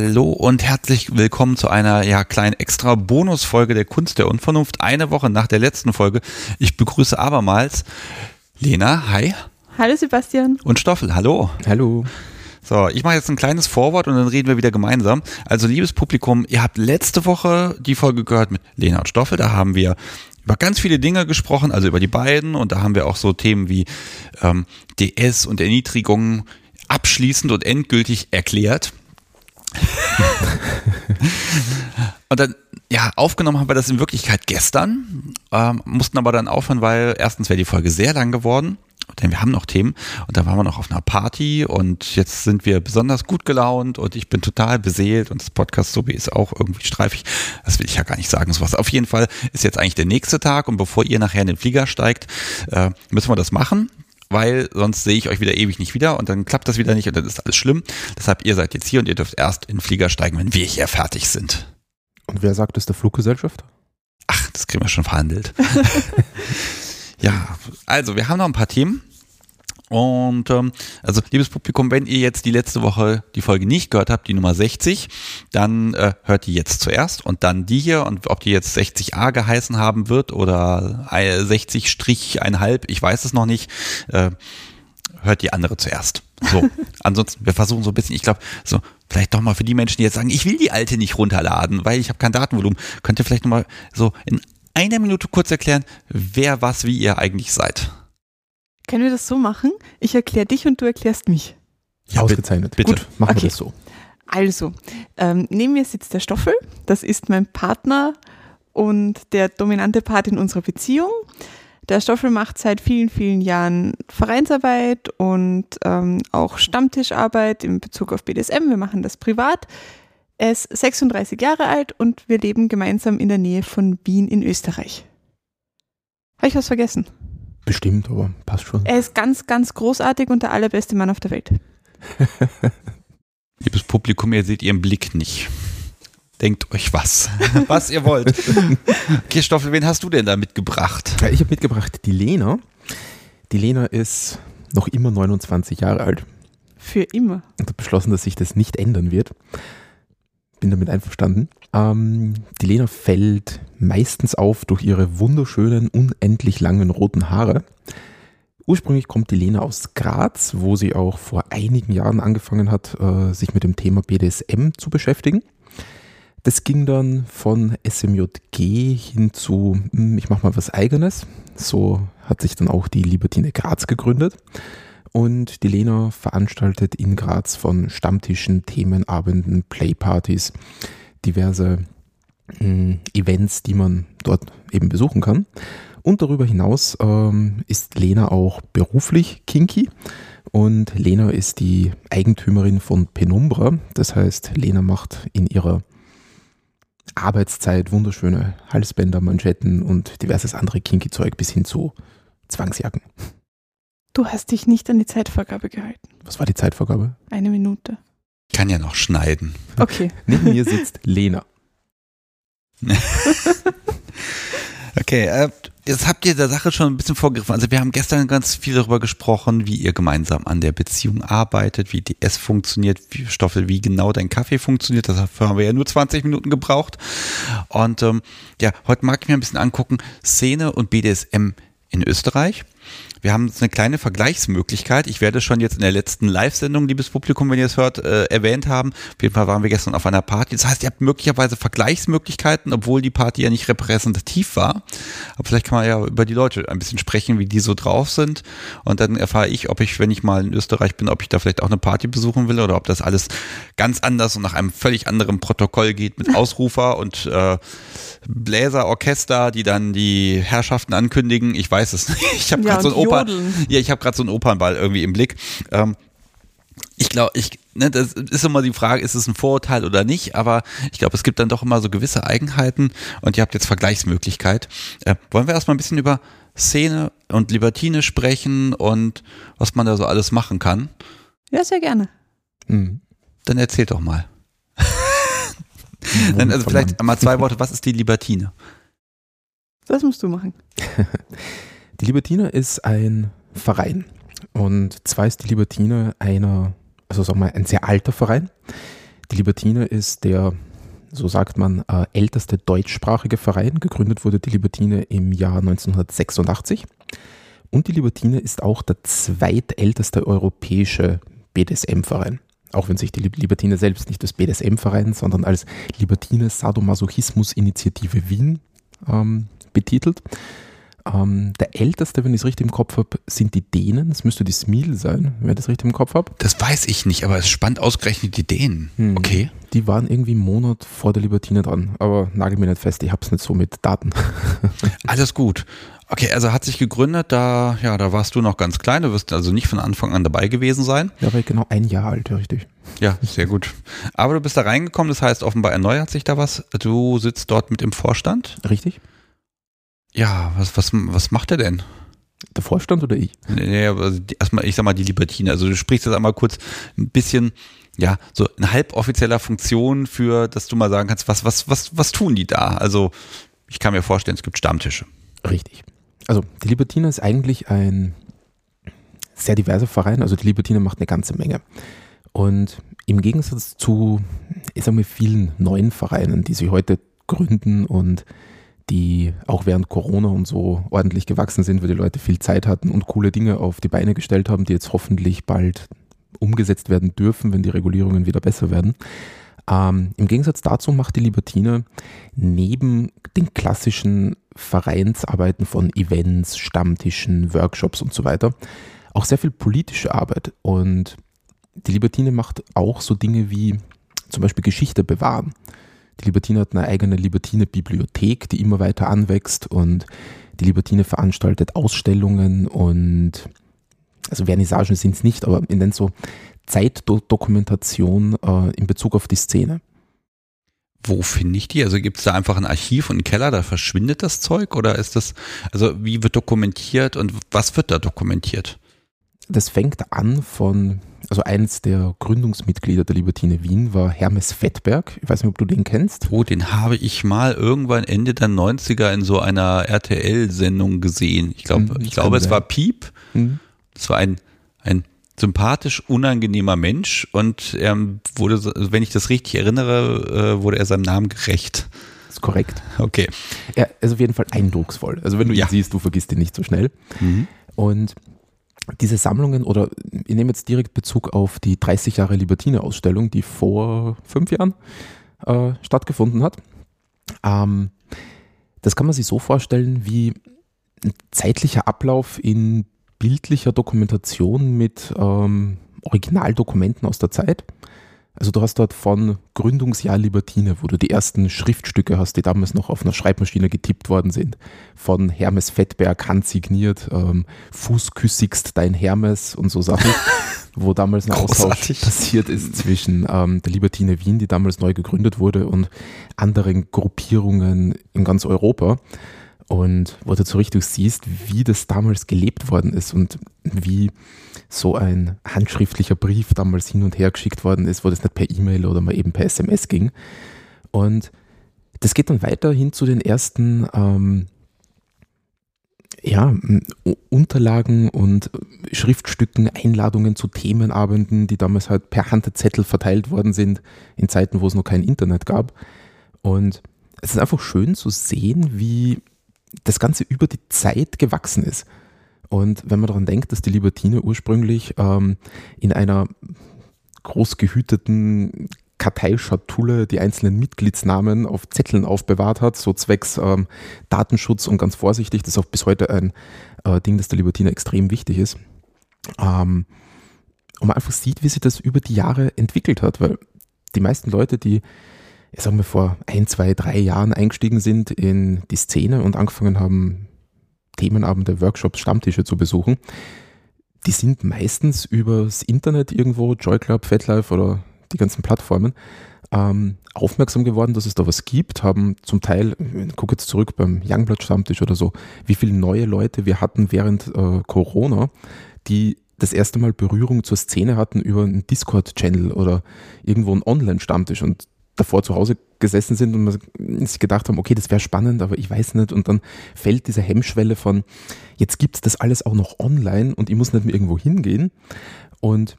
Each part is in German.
Hallo und herzlich willkommen zu einer ja kleinen extra Bonusfolge der Kunst der Unvernunft. Eine Woche nach der letzten Folge. Ich begrüße abermals Lena. Hi. Hallo Sebastian. Und Stoffel. Hallo. Hallo. So, ich mache jetzt ein kleines Vorwort und dann reden wir wieder gemeinsam. Also, liebes Publikum, ihr habt letzte Woche die Folge gehört mit Lena und Stoffel. Da haben wir über ganz viele Dinge gesprochen, also über die beiden. Und da haben wir auch so Themen wie ähm, DS und Erniedrigung abschließend und endgültig erklärt. Und dann, ja, aufgenommen haben wir das in Wirklichkeit gestern, ähm, mussten aber dann aufhören, weil erstens wäre die Folge sehr lang geworden denn wir haben noch Themen und da waren wir noch auf einer Party und jetzt sind wir besonders gut gelaunt und ich bin total beseelt und das Podcast so wie ist auch irgendwie streifig. Das will ich ja gar nicht sagen, sowas. Auf jeden Fall ist jetzt eigentlich der nächste Tag und bevor ihr nachher in den Flieger steigt, äh, müssen wir das machen weil sonst sehe ich euch wieder ewig nicht wieder und dann klappt das wieder nicht und dann ist alles schlimm. Deshalb, ihr seid jetzt hier und ihr dürft erst in den Flieger steigen, wenn wir hier fertig sind. Und wer sagt es der Fluggesellschaft? Ach, das kriegen wir schon verhandelt. ja, also wir haben noch ein paar Themen. Und ähm, also liebes Publikum, wenn ihr jetzt die letzte Woche die Folge nicht gehört habt, die Nummer 60, dann äh, hört die jetzt zuerst und dann die hier und ob die jetzt 60a geheißen haben wird oder 60-1,5, ich weiß es noch nicht, äh, hört die andere zuerst. So, ansonsten, wir versuchen so ein bisschen, ich glaube, so vielleicht doch mal für die Menschen, die jetzt sagen, ich will die alte nicht runterladen, weil ich habe kein Datenvolumen, könnt ihr vielleicht nochmal so in einer Minute kurz erklären, wer was wie ihr eigentlich seid. Können wir das so machen? Ich erkläre dich und du erklärst mich. Ja, ausgezeichnet. Bitte. Gut, machen okay. wir das so. Also, ähm, neben mir sitzt der Stoffel. Das ist mein Partner und der dominante Part in unserer Beziehung. Der Stoffel macht seit vielen, vielen Jahren Vereinsarbeit und ähm, auch Stammtischarbeit in Bezug auf BDSM. Wir machen das privat. Er ist 36 Jahre alt und wir leben gemeinsam in der Nähe von Wien in Österreich. Habe ich was vergessen? Bestimmt, aber passt schon. Er ist ganz, ganz großartig und der allerbeste Mann auf der Welt. Liebes Publikum, ihr seht ihren Blick nicht. Denkt euch was, was ihr wollt. Okay, Stoffel, wen hast du denn da mitgebracht? Ja, ich habe mitgebracht die Lena. Die Lena ist noch immer 29 Jahre alt. Für immer. Und hat beschlossen, dass sich das nicht ändern wird bin damit einverstanden. Ähm, die Lena fällt meistens auf durch ihre wunderschönen, unendlich langen roten Haare. Ursprünglich kommt die Lena aus Graz, wo sie auch vor einigen Jahren angefangen hat, äh, sich mit dem Thema BDSM zu beschäftigen. Das ging dann von SMJG hin zu, hm, ich mache mal was eigenes. So hat sich dann auch die Libertine Graz gegründet. Und die Lena veranstaltet in Graz von Stammtischen, Themenabenden, Playpartys, diverse äh, Events, die man dort eben besuchen kann. Und darüber hinaus ähm, ist Lena auch beruflich kinky. Und Lena ist die Eigentümerin von Penumbra. Das heißt, Lena macht in ihrer Arbeitszeit wunderschöne Halsbänder, Manschetten und diverses andere kinky Zeug bis hin zu Zwangsjacken. Du hast dich nicht an die Zeitvorgabe gehalten. Was war die Zeitvorgabe? Eine Minute. Ich kann ja noch schneiden. Okay. Neben mir sitzt Lena. okay, äh, jetzt habt ihr der Sache schon ein bisschen vorgegriffen. Also wir haben gestern ganz viel darüber gesprochen, wie ihr gemeinsam an der Beziehung arbeitet, wie DS funktioniert, wie Stoffel, wie genau dein Kaffee funktioniert. Dafür haben wir ja nur 20 Minuten gebraucht. Und ähm, ja, heute mag ich mir ein bisschen angucken, Szene und BDSM in Österreich. Wir haben eine kleine Vergleichsmöglichkeit. Ich werde schon jetzt in der letzten Live-Sendung, liebes Publikum, wenn ihr es hört, äh, erwähnt haben. Auf jeden Fall waren wir gestern auf einer Party. Das heißt, ihr habt möglicherweise Vergleichsmöglichkeiten, obwohl die Party ja nicht repräsentativ war. Aber vielleicht kann man ja über die Leute ein bisschen sprechen, wie die so drauf sind. Und dann erfahre ich, ob ich, wenn ich mal in Österreich bin, ob ich da vielleicht auch eine Party besuchen will oder ob das alles ganz anders und nach einem völlig anderen Protokoll geht mit Ausrufer und äh, Bläserorchester, die dann die Herrschaften ankündigen. Ich weiß es nicht. Ich habe ja, gerade so ein Oper, ja, ich habe gerade so einen Opernball irgendwie im Blick. Ähm, ich glaube, ich, ne, das ist immer die Frage, ist es ein Vorurteil oder nicht, aber ich glaube, es gibt dann doch immer so gewisse Eigenheiten und ihr habt jetzt Vergleichsmöglichkeit. Äh, wollen wir erstmal ein bisschen über Szene und Libertine sprechen und was man da so alles machen kann? Ja, sehr gerne. Mhm. Dann erzähl doch mal. Dann, also vielleicht einmal zwei Worte, was ist die Libertine? Das musst du machen. Die Libertine ist ein Verein. Und zwar ist die Libertine einer, also sagen wir, ein sehr alter Verein, Die Libertine ist der, so sagt man, äh, älteste deutschsprachige Verein. Gegründet wurde die Libertine im Jahr 1986. Und die Libertine ist auch der zweitälteste europäische BDSM-Verein. Auch wenn sich die Libertine selbst nicht als BDSM-Verein, sondern als Libertine Sadomasochismus-Initiative Wien ähm, betitelt. Ähm, der älteste, wenn ich es richtig im Kopf habe, sind die Dänen. Das müsste die Smil sein, wenn ich das richtig im Kopf habe. Das weiß ich nicht, aber es spannt ausgerechnet die Dänen. Hm. Okay. Die waren irgendwie einen Monat vor der Libertine dran, aber nagel mir nicht fest, ich habe es nicht so mit Daten. Alles gut. Okay, also hat sich gegründet, da, ja, da warst du noch ganz klein, du wirst also nicht von Anfang an dabei gewesen sein. Ja, war ich genau ein Jahr alt, richtig. Ja, sehr gut. Aber du bist da reingekommen, das heißt, offenbar erneuert sich da was. Du sitzt dort mit im Vorstand. Richtig. Ja, was, was, was macht er denn? Der Vorstand oder ich? Nee, also erstmal, ich sag mal, die Libertine. Also du sprichst jetzt einmal kurz ein bisschen, ja, so in halboffizieller Funktion für, dass du mal sagen kannst, was, was, was, was tun die da? Also ich kann mir vorstellen, es gibt Stammtische. Richtig. Also die Libertine ist eigentlich ein sehr diverser Verein. Also die Libertine macht eine ganze Menge. Und im Gegensatz zu, ich sag mal, vielen neuen Vereinen, die sich heute gründen und die auch während Corona und so ordentlich gewachsen sind, weil die Leute viel Zeit hatten und coole Dinge auf die Beine gestellt haben, die jetzt hoffentlich bald umgesetzt werden dürfen, wenn die Regulierungen wieder besser werden. Ähm, Im Gegensatz dazu macht die Libertine neben den klassischen Vereinsarbeiten von Events, Stammtischen, Workshops und so weiter auch sehr viel politische Arbeit. Und die Libertine macht auch so Dinge wie zum Beispiel Geschichte bewahren. Die Libertine hat eine eigene Libertine-Bibliothek, die immer weiter anwächst und die Libertine veranstaltet Ausstellungen und also Vernissagen sind es nicht, aber in den so Zeitdokumentation äh, in Bezug auf die Szene. Wo finde ich die? Also gibt es da einfach ein Archiv und einen Keller, da verschwindet das Zeug oder ist das, also wie wird dokumentiert und was wird da dokumentiert? Das fängt an von, also eines der Gründungsmitglieder der Libertine Wien war Hermes Fettberg. Ich weiß nicht, ob du den kennst. Oh, den habe ich mal irgendwann Ende der 90er in so einer RTL-Sendung gesehen. Ich, glaub, hm, ich glaube, es war Piep. Hm. Das war ein, ein sympathisch, unangenehmer Mensch und er wurde, wenn ich das richtig erinnere, äh, wurde er seinem Namen gerecht. Das ist korrekt. Okay. Er ist auf jeden Fall eindrucksvoll. Also wenn du ihn ja. siehst, du vergisst ihn nicht so schnell. Mhm. Und diese Sammlungen, oder ich nehme jetzt direkt Bezug auf die 30 Jahre Libertine-Ausstellung, die vor fünf Jahren äh, stattgefunden hat. Ähm, das kann man sich so vorstellen wie ein zeitlicher Ablauf in bildlicher Dokumentation mit ähm, Originaldokumenten aus der Zeit. Also du hast dort von Gründungsjahr Libertine, wo du die ersten Schriftstücke hast, die damals noch auf einer Schreibmaschine getippt worden sind, von Hermes Fettberg handsigniert, ähm, Fußküssigst dein Hermes und so Sachen, wo damals ein Austausch passiert ist zwischen ähm, der Libertine Wien, die damals neu gegründet wurde, und anderen Gruppierungen in ganz Europa und wo du so richtig siehst, wie das damals gelebt worden ist und wie so ein handschriftlicher Brief damals hin und her geschickt worden ist, wo das nicht per E-Mail oder mal eben per SMS ging. Und das geht dann weiter hin zu den ersten ähm, ja, Unterlagen und Schriftstücken, Einladungen zu Themenabenden, die damals halt per Handzettel verteilt worden sind, in Zeiten, wo es noch kein Internet gab. Und es ist einfach schön zu sehen, wie das Ganze über die Zeit gewachsen ist. Und wenn man daran denkt, dass die Libertine ursprünglich ähm, in einer groß gehüteten Karteischatulle die einzelnen Mitgliedsnamen auf Zetteln aufbewahrt hat, so zwecks ähm, Datenschutz und ganz vorsichtig, das ist auch bis heute ein äh, Ding, das der Libertine extrem wichtig ist. Ähm, und man einfach sieht, wie sich das über die Jahre entwickelt hat, weil die meisten Leute, die ich sag mal, vor ein, zwei, drei Jahren eingestiegen sind in die Szene und angefangen haben, Themenabende, Workshops, Stammtische zu besuchen, die sind meistens übers Internet irgendwo, JoyClub, FatLife oder die ganzen Plattformen, ähm, aufmerksam geworden, dass es da was gibt, haben zum Teil, ich gucke jetzt zurück beim Youngblood Stammtisch oder so, wie viele neue Leute wir hatten während äh, Corona, die das erste Mal Berührung zur Szene hatten über einen Discord-Channel oder irgendwo einen Online-Stammtisch. Und davor zu Hause gesessen sind und sich gedacht haben, okay, das wäre spannend, aber ich weiß nicht. Und dann fällt diese Hemmschwelle von, jetzt gibt es das alles auch noch online und ich muss nicht mehr irgendwo hingehen. Und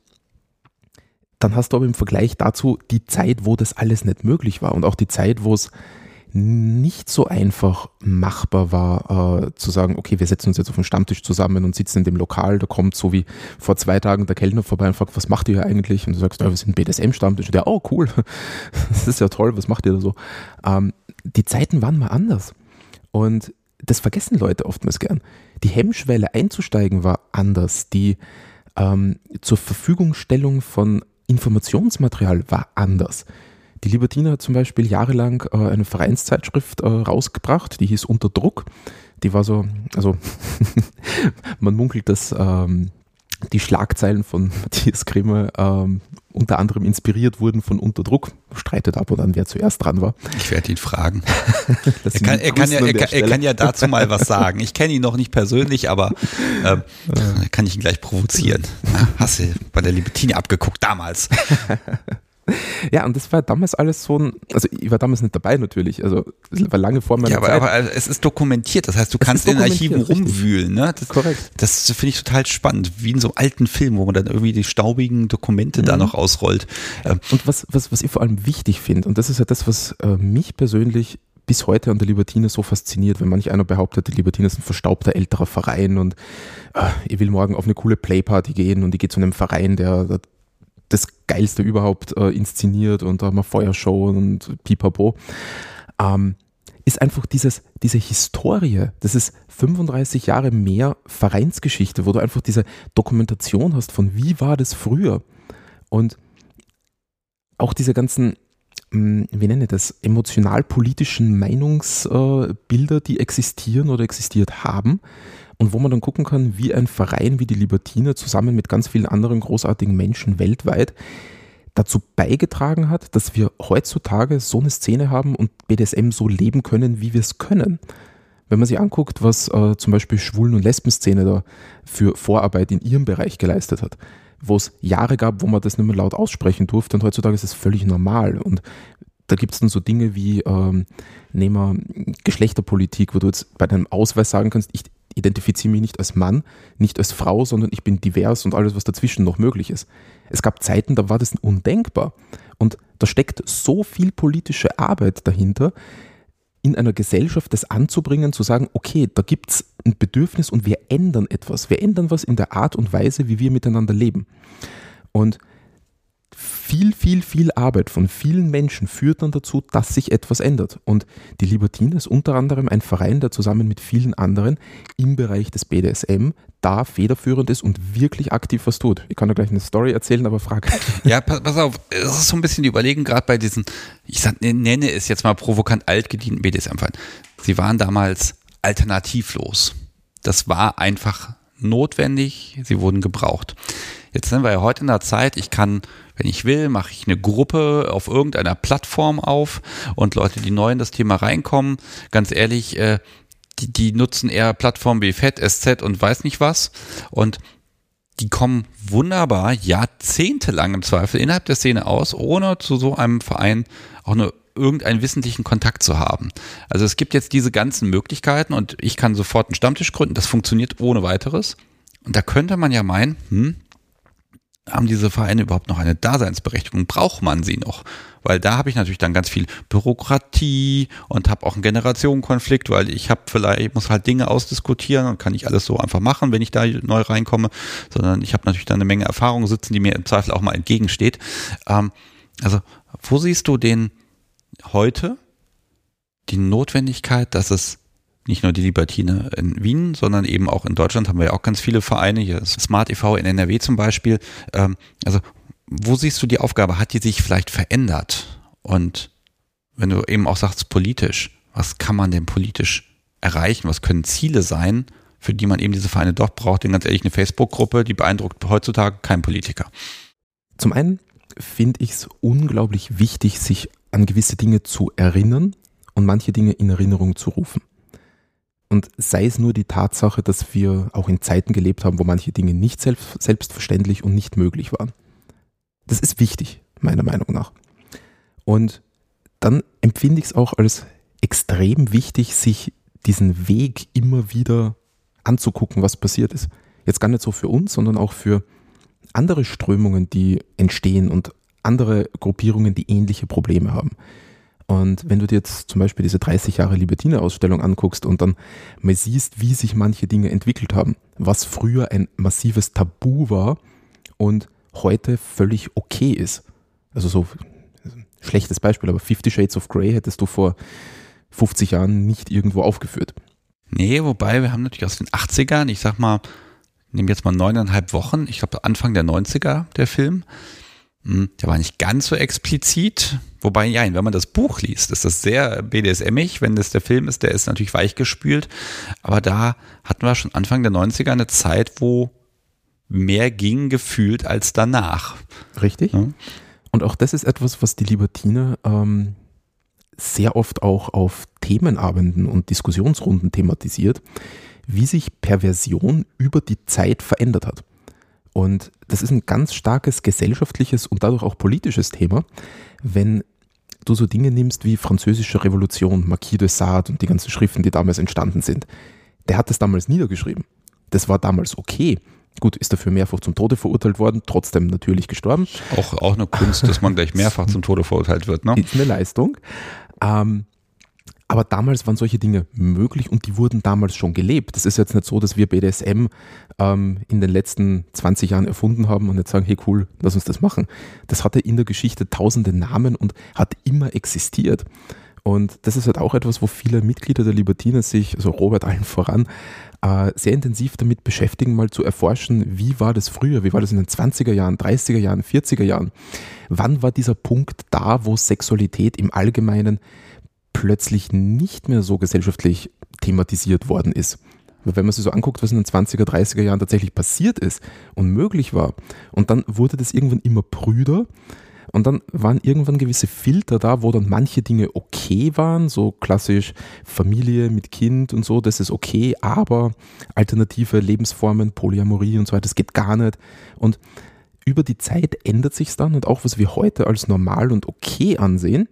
dann hast du aber im Vergleich dazu die Zeit, wo das alles nicht möglich war und auch die Zeit, wo es nicht so einfach machbar war, äh, zu sagen, okay, wir setzen uns jetzt auf den Stammtisch zusammen und sitzen in dem Lokal, da kommt so wie vor zwei Tagen der Kellner vorbei und fragt, was macht ihr hier eigentlich? Und du sagst, ja, wir sind BDSM-Stammtisch. Und der, oh cool, das ist ja toll, was macht ihr da so? Ähm, die Zeiten waren mal anders. Und das vergessen Leute oftmals gern. Die Hemmschwelle einzusteigen war anders. Die ähm, zur Verfügungstellung von Informationsmaterial war anders. Die Libertine hat zum Beispiel jahrelang äh, eine Vereinszeitschrift äh, rausgebracht, die hieß Unter Druck. Die war so, also man munkelt, dass ähm, die Schlagzeilen von Matthias Grimme ähm, unter anderem inspiriert wurden von Unterdruck. Streitet ab und an, wer zuerst dran war. Ich werde ihn fragen. er, kann, er, kann ja, er, kann, er, kann, ja, dazu mal was sagen. Ich kenne ihn noch nicht persönlich, aber äh, kann ich ihn gleich provozieren. Na, hast du bei der Libertine abgeguckt damals? Ja, und das war damals alles so ein, also ich war damals nicht dabei natürlich, also es war lange vor meiner ja, aber, Zeit. aber es ist dokumentiert, das heißt, du es kannst in den Archiven rumwühlen. Ne? Das, Korrekt. Das finde ich total spannend, wie in so alten Filmen, wo man dann irgendwie die staubigen Dokumente mhm. da noch ausrollt. Ähm, und was, was, was ich vor allem wichtig finde, und das ist ja das, was äh, mich persönlich bis heute an der Libertine so fasziniert, wenn manch einer behauptet, die Libertine ist ein verstaubter älterer Verein und äh, ich will morgen auf eine coole Playparty gehen und ich gehe zu einem Verein, der, der das Geilste überhaupt äh, inszeniert und da haben wir Feuershow und pipapo. Ähm, ist einfach dieses, diese Historie, das ist 35 Jahre mehr Vereinsgeschichte, wo du einfach diese Dokumentation hast von wie war das früher und auch diese ganzen, hm, wie nenne ich das, emotional-politischen Meinungsbilder, die existieren oder existiert haben, und wo man dann gucken kann, wie ein Verein wie die Libertine zusammen mit ganz vielen anderen großartigen Menschen weltweit dazu beigetragen hat, dass wir heutzutage so eine Szene haben und BDSM so leben können, wie wir es können. Wenn man sich anguckt, was äh, zum Beispiel Schwulen- und Lesben-Szene da für Vorarbeit in ihrem Bereich geleistet hat, wo es Jahre gab, wo man das nicht mehr laut aussprechen durfte und heutzutage ist es völlig normal. Und da gibt es dann so Dinge wie, ähm, nehmen wir Geschlechterpolitik, wo du jetzt bei deinem Ausweis sagen kannst, ich identifiziere mich nicht als Mann, nicht als Frau, sondern ich bin divers und alles, was dazwischen noch möglich ist. Es gab Zeiten, da war das undenkbar. Und da steckt so viel politische Arbeit dahinter, in einer Gesellschaft das anzubringen, zu sagen, okay, da gibt es ein Bedürfnis und wir ändern etwas. Wir ändern was in der Art und Weise, wie wir miteinander leben. Und viel, viel, viel Arbeit von vielen Menschen führt dann dazu, dass sich etwas ändert. Und die Libertine ist unter anderem ein Verein, der zusammen mit vielen anderen im Bereich des BDSM da federführend ist und wirklich aktiv was tut. Ich kann da gleich eine Story erzählen, aber frage. Ja, pass, pass auf, es ist so ein bisschen die Überlegung, gerade bei diesen, ich sag, ne, nenne es jetzt mal provokant altgedienten BDSM-Verein. Sie waren damals alternativlos. Das war einfach notwendig, sie wurden gebraucht. Jetzt sind wir ja heute in der Zeit, ich kann, wenn ich will, mache ich eine Gruppe auf irgendeiner Plattform auf und Leute, die neu in das Thema reinkommen, ganz ehrlich, äh, die, die nutzen eher Plattformen wie FED, SZ und weiß nicht was und die kommen wunderbar jahrzehntelang im Zweifel innerhalb der Szene aus, ohne zu so einem Verein auch nur irgendeinen wissentlichen Kontakt zu haben. Also es gibt jetzt diese ganzen Möglichkeiten und ich kann sofort einen Stammtisch gründen, das funktioniert ohne weiteres. Und da könnte man ja meinen, hm, haben diese Vereine überhaupt noch eine Daseinsberechtigung? Braucht man sie noch? Weil da habe ich natürlich dann ganz viel Bürokratie und habe auch einen Generationenkonflikt, weil ich habe vielleicht, ich muss halt Dinge ausdiskutieren und kann nicht alles so einfach machen, wenn ich da neu reinkomme, sondern ich habe natürlich dann eine Menge Erfahrung sitzen, die mir im Zweifel auch mal entgegensteht. Ähm, also, wo siehst du den heute die Notwendigkeit, dass es nicht nur die Libertine in Wien, sondern eben auch in Deutschland haben wir ja auch ganz viele Vereine, hier ist Smart e.V. in NRW zum Beispiel. Ähm, also wo siehst du die Aufgabe? Hat die sich vielleicht verändert? Und wenn du eben auch sagst politisch, was kann man denn politisch erreichen? Was können Ziele sein, für die man eben diese Vereine doch braucht? Denn ganz ehrlich, eine Facebook-Gruppe, die beeindruckt heutzutage kein Politiker. Zum einen finde ich es unglaublich wichtig, sich an gewisse Dinge zu erinnern und manche Dinge in Erinnerung zu rufen. Und sei es nur die Tatsache, dass wir auch in Zeiten gelebt haben, wo manche Dinge nicht selbst, selbstverständlich und nicht möglich waren. Das ist wichtig, meiner Meinung nach. Und dann empfinde ich es auch als extrem wichtig, sich diesen Weg immer wieder anzugucken, was passiert ist. Jetzt gar nicht so für uns, sondern auch für andere Strömungen, die entstehen und andere Gruppierungen, die ähnliche Probleme haben. Und wenn du dir jetzt zum Beispiel diese 30 Jahre Libertine-Ausstellung anguckst und dann mal siehst, wie sich manche Dinge entwickelt haben, was früher ein massives Tabu war und heute völlig okay ist. Also so schlechtes Beispiel, aber Fifty Shades of Grey hättest du vor 50 Jahren nicht irgendwo aufgeführt. Nee, wobei wir haben natürlich aus den 80ern, ich sag mal, nehmen jetzt mal neuneinhalb Wochen, ich glaube Anfang der 90er der Film. Hm, der war nicht ganz so explizit, wobei, ja, wenn man das Buch liest, ist das sehr BDSMig. Wenn das der Film ist, der ist natürlich weichgespült. Aber da hatten wir schon Anfang der 90er eine Zeit, wo mehr ging gefühlt als danach. Richtig. Ja. Und auch das ist etwas, was die Libertine ähm, sehr oft auch auf Themenabenden und Diskussionsrunden thematisiert, wie sich Perversion über die Zeit verändert hat. Und das ist ein ganz starkes gesellschaftliches und dadurch auch politisches Thema, wenn du so Dinge nimmst wie Französische Revolution, Marquis de Sade und die ganzen Schriften, die damals entstanden sind. Der hat das damals niedergeschrieben. Das war damals okay. Gut, ist dafür mehrfach zum Tode verurteilt worden, trotzdem natürlich gestorben. Auch, auch eine Kunst, dass man gleich mehrfach zum Tode verurteilt wird, ne? Ist eine Leistung. Ähm, aber damals waren solche Dinge möglich und die wurden damals schon gelebt. Das ist jetzt nicht so, dass wir BDSM ähm, in den letzten 20 Jahren erfunden haben und jetzt sagen, hey cool, lass uns das machen. Das hatte in der Geschichte tausende Namen und hat immer existiert. Und das ist halt auch etwas, wo viele Mitglieder der Libertiner sich, also Robert allen voran, äh, sehr intensiv damit beschäftigen, mal zu erforschen, wie war das früher, wie war das in den 20er Jahren, 30er Jahren, 40er Jahren. Wann war dieser Punkt da, wo Sexualität im Allgemeinen plötzlich nicht mehr so gesellschaftlich thematisiert worden ist. wenn man sich so anguckt, was in den 20er, 30er Jahren tatsächlich passiert ist und möglich war, und dann wurde das irgendwann immer prüder, und dann waren irgendwann gewisse Filter da, wo dann manche Dinge okay waren, so klassisch Familie mit Kind und so, das ist okay, aber alternative Lebensformen, Polyamorie und so weiter, das geht gar nicht. Und über die Zeit ändert sich dann und auch was wir heute als normal und okay ansehen,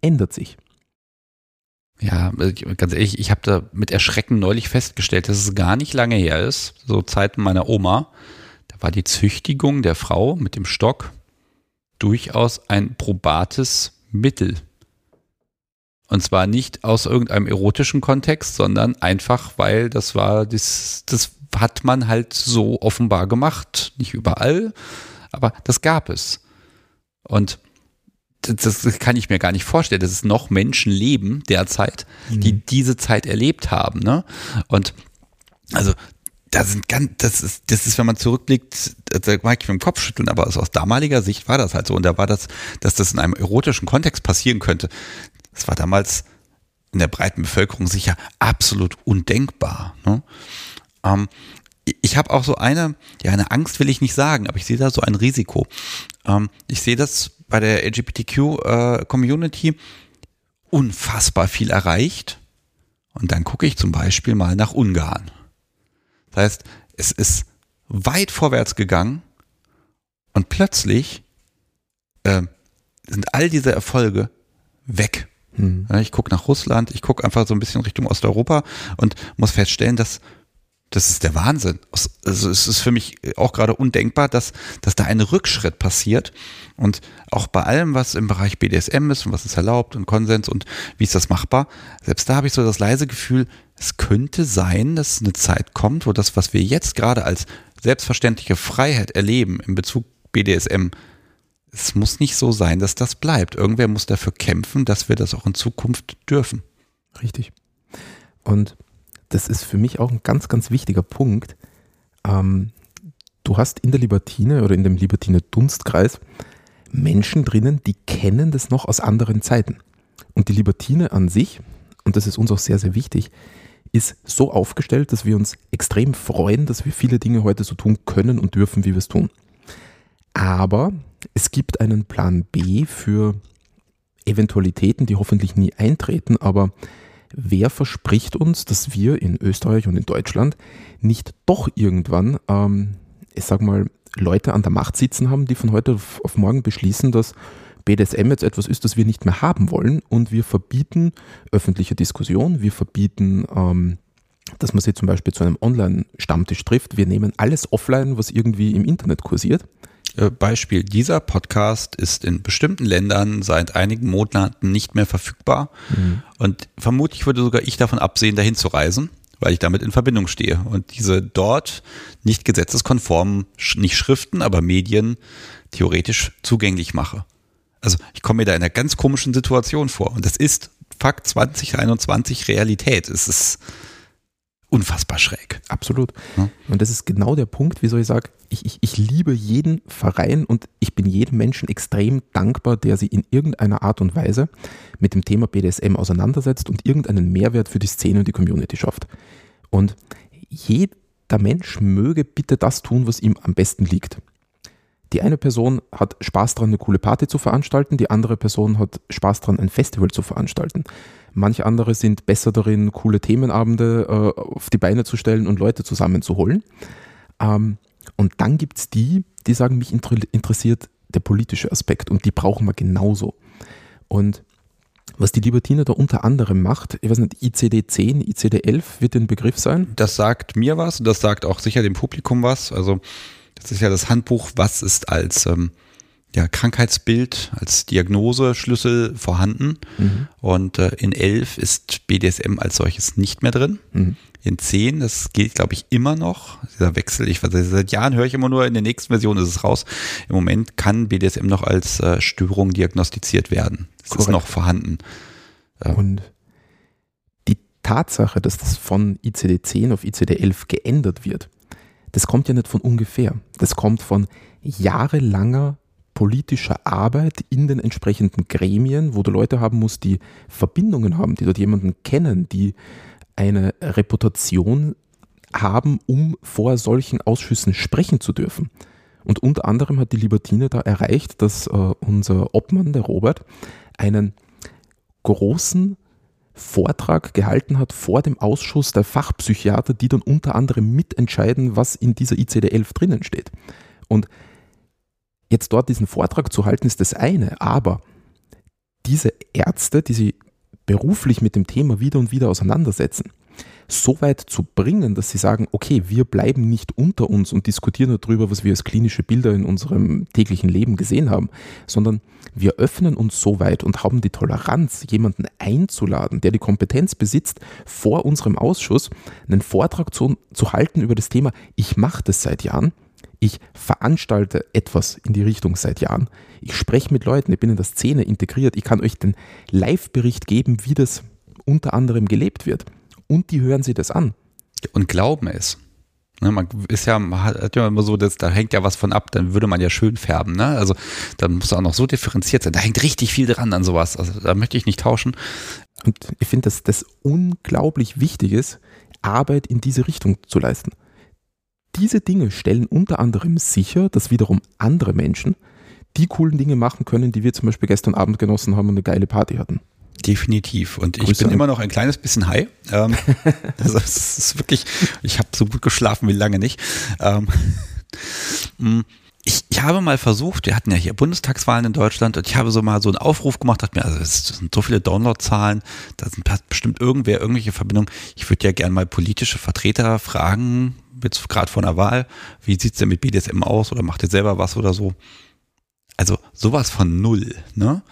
ändert sich. Ja, ganz ehrlich, ich habe da mit Erschrecken neulich festgestellt, dass es gar nicht lange her ist, so Zeiten meiner Oma. Da war die Züchtigung der Frau mit dem Stock durchaus ein probates Mittel. Und zwar nicht aus irgendeinem erotischen Kontext, sondern einfach, weil das war, das, das hat man halt so offenbar gemacht. Nicht überall, aber das gab es. Und das kann ich mir gar nicht vorstellen, dass es noch Menschen leben derzeit, die mhm. diese Zeit erlebt haben. Ne? Und also da sind ganz, das ist, das ist, wenn man zurückblickt, da mag ich mit dem Kopf schütteln, aber aus damaliger Sicht war das halt so. Und da war das, dass das in einem erotischen Kontext passieren könnte. Das war damals in der breiten Bevölkerung sicher absolut undenkbar. Ne? Ähm, ich habe auch so eine, ja, eine Angst will ich nicht sagen, aber ich sehe da so ein Risiko. Ähm, ich sehe das bei der LGBTQ-Community äh, unfassbar viel erreicht. Und dann gucke ich zum Beispiel mal nach Ungarn. Das heißt, es ist weit vorwärts gegangen und plötzlich äh, sind all diese Erfolge weg. Hm. Ich gucke nach Russland, ich gucke einfach so ein bisschen Richtung Osteuropa und muss feststellen, dass das ist der Wahnsinn. Also es ist für mich auch gerade undenkbar, dass, dass da ein Rückschritt passiert. Und auch bei allem, was im Bereich BDSM ist und was ist erlaubt und Konsens und wie ist das machbar, selbst da habe ich so das leise Gefühl, es könnte sein, dass eine Zeit kommt, wo das, was wir jetzt gerade als selbstverständliche Freiheit erleben in Bezug BDSM, es muss nicht so sein, dass das bleibt. Irgendwer muss dafür kämpfen, dass wir das auch in Zukunft dürfen. Richtig. Und das ist für mich auch ein ganz, ganz wichtiger Punkt. Ähm, du hast in der Libertine oder in dem Libertine Dunstkreis Menschen drinnen, die kennen das noch aus anderen Zeiten. Und die Libertine an sich, und das ist uns auch sehr, sehr wichtig, ist so aufgestellt, dass wir uns extrem freuen, dass wir viele Dinge heute so tun können und dürfen, wie wir es tun. Aber es gibt einen Plan B für Eventualitäten, die hoffentlich nie eintreten, aber wer verspricht uns, dass wir in Österreich und in Deutschland nicht doch irgendwann, ähm, ich sag mal, Leute an der Macht sitzen haben, die von heute auf, morgen beschließen, dass BDSM jetzt etwas ist, das wir nicht mehr haben wollen und wir verbieten öffentliche Diskussion, wir verbieten ähm, dass man sich zum Beispiel zu einem Online-Stammtisch trifft. Wir nehmen alles offline, was irgendwie im Internet kursiert. Äh, Beispiel, dieser Podcast ist in bestimmten Ländern seit einigen Monaten nicht mehr verfügbar. Mhm. Und vermutlich würde sogar ich davon absehen, dahin zu reisen, weil ich damit in Verbindung stehe. Und diese dort nicht gesetzeskonformen, nicht Schriften, aber Medien theoretisch zugänglich mache. Also ich komme mir da in einer ganz komischen Situation vor. Und das ist Fakt 2021 Realität. Es ist unfassbar schräg. Absolut. Ja. Und das ist genau der Punkt, wieso ich sage, ich, ich, ich liebe jeden Verein und ich bin jedem Menschen extrem dankbar, der sich in irgendeiner Art und Weise mit dem Thema BDSM auseinandersetzt und irgendeinen Mehrwert für die Szene und die Community schafft. Und jeder Mensch möge bitte das tun, was ihm am besten liegt. Die eine Person hat Spaß daran, eine coole Party zu veranstalten, die andere Person hat Spaß daran, ein Festival zu veranstalten. Manche andere sind besser darin, coole Themenabende äh, auf die Beine zu stellen und Leute zusammenzuholen. Ähm, und dann gibt es die, die sagen, mich interessiert der politische Aspekt und die brauchen wir genauso. Und was die Libertine da unter anderem macht, ich weiß nicht, ICD 10, ICD 11 wird den Begriff sein? Das sagt mir was und das sagt auch sicher dem Publikum was. Also das ist ja das Handbuch, was ist als ähm, ja, Krankheitsbild, als Diagnoseschlüssel vorhanden. Mhm. Und äh, in 11 ist BDSM als solches nicht mehr drin. Mhm. In 10, das gilt, glaube ich, immer noch. Dieser Wechsel, ich weiß, seit Jahren höre ich immer nur, in der nächsten Version ist es raus. Im Moment kann BDSM noch als äh, Störung diagnostiziert werden. Es ist noch vorhanden. Ähm. Und die Tatsache, dass das von ICD-10 auf ICD-11 geändert wird, das kommt ja nicht von ungefähr. Das kommt von jahrelanger politischer Arbeit in den entsprechenden Gremien, wo du Leute haben musst, die Verbindungen haben, die dort jemanden kennen, die eine Reputation haben, um vor solchen Ausschüssen sprechen zu dürfen. Und unter anderem hat die Libertine da erreicht, dass äh, unser Obmann, der Robert, einen großen Vortrag gehalten hat vor dem Ausschuss der Fachpsychiater, die dann unter anderem mitentscheiden, was in dieser ICD-11 drinnen steht. Und jetzt dort diesen Vortrag zu halten, ist das eine, aber diese Ärzte, die sich beruflich mit dem Thema wieder und wieder auseinandersetzen, so weit zu bringen, dass sie sagen, okay, wir bleiben nicht unter uns und diskutieren darüber, was wir als klinische Bilder in unserem täglichen Leben gesehen haben, sondern wir öffnen uns so weit und haben die Toleranz, jemanden einzuladen, der die Kompetenz besitzt, vor unserem Ausschuss einen Vortrag zu, zu halten über das Thema, ich mache das seit Jahren, ich veranstalte etwas in die Richtung seit Jahren. Ich spreche mit Leuten, ich bin in der Szene integriert. Ich kann euch den Live-Bericht geben, wie das unter anderem gelebt wird und die hören sich das an. Und glauben es. Ne, man ist ja, hat ja immer so, dass, da hängt ja was von ab, dann würde man ja schön färben. Ne? Also da muss auch noch so differenziert sein. Da hängt richtig viel dran an sowas. Also da möchte ich nicht tauschen. Und ich finde, dass das unglaublich wichtig ist, Arbeit in diese Richtung zu leisten. Diese Dinge stellen unter anderem sicher, dass wiederum andere Menschen die coolen Dinge machen können, die wir zum Beispiel gestern Abend genossen haben und eine geile Party hatten. Definitiv. Und ich Grüße bin immer noch ein kleines bisschen high. Ähm, also es ist wirklich, ich habe so gut geschlafen wie lange nicht. Ähm, mm, ich, ich habe mal versucht, wir hatten ja hier Bundestagswahlen in Deutschland und ich habe so mal so einen Aufruf gemacht, dachte mir, also es sind so viele Downloadzahlen, da sind bestimmt irgendwer, irgendwelche Verbindungen. Ich würde ja gerne mal politische Vertreter fragen, jetzt gerade vor einer Wahl, wie sieht's denn mit BDSM aus oder macht ihr selber was oder so? Also sowas von null, ne?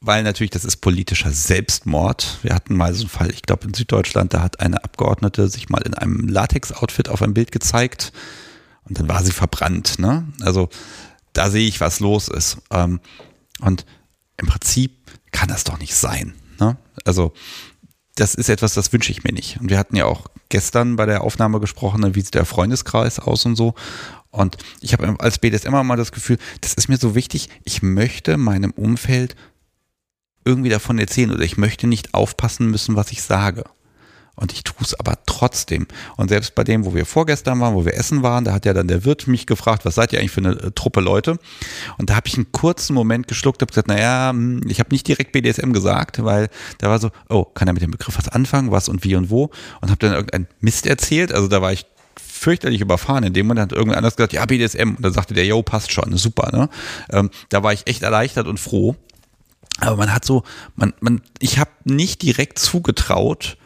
weil natürlich das ist politischer Selbstmord. Wir hatten mal so einen Fall, ich glaube in Süddeutschland, da hat eine Abgeordnete sich mal in einem Latex-Outfit auf ein Bild gezeigt und dann war sie verbrannt. Ne? Also da sehe ich, was los ist. Ähm, und im Prinzip kann das doch nicht sein. Ne? Also das ist etwas, das wünsche ich mir nicht. Und wir hatten ja auch gestern bei der Aufnahme gesprochen, wie sieht der Freundeskreis aus und so. Und ich habe als BDSM mal das Gefühl, das ist mir so wichtig, ich möchte meinem Umfeld irgendwie davon erzählen oder ich möchte nicht aufpassen müssen, was ich sage. Und ich tue es aber trotzdem. Und selbst bei dem, wo wir vorgestern waren, wo wir essen waren, da hat ja dann der Wirt mich gefragt, was seid ihr eigentlich für eine äh, Truppe Leute? Und da habe ich einen kurzen Moment geschluckt, habe gesagt, naja, hm, ich habe nicht direkt BDSM gesagt, weil da war so, oh, kann er mit dem Begriff was anfangen, was und wie und wo? Und habe dann irgendein Mist erzählt. Also da war ich fürchterlich überfahren. In dem Moment hat irgendwer anders gesagt, ja, BDSM. Und dann sagte der, yo, passt schon, super. Ne? Ähm, da war ich echt erleichtert und froh. Aber man hat so, man, man, ich habe nicht direkt zugetraut,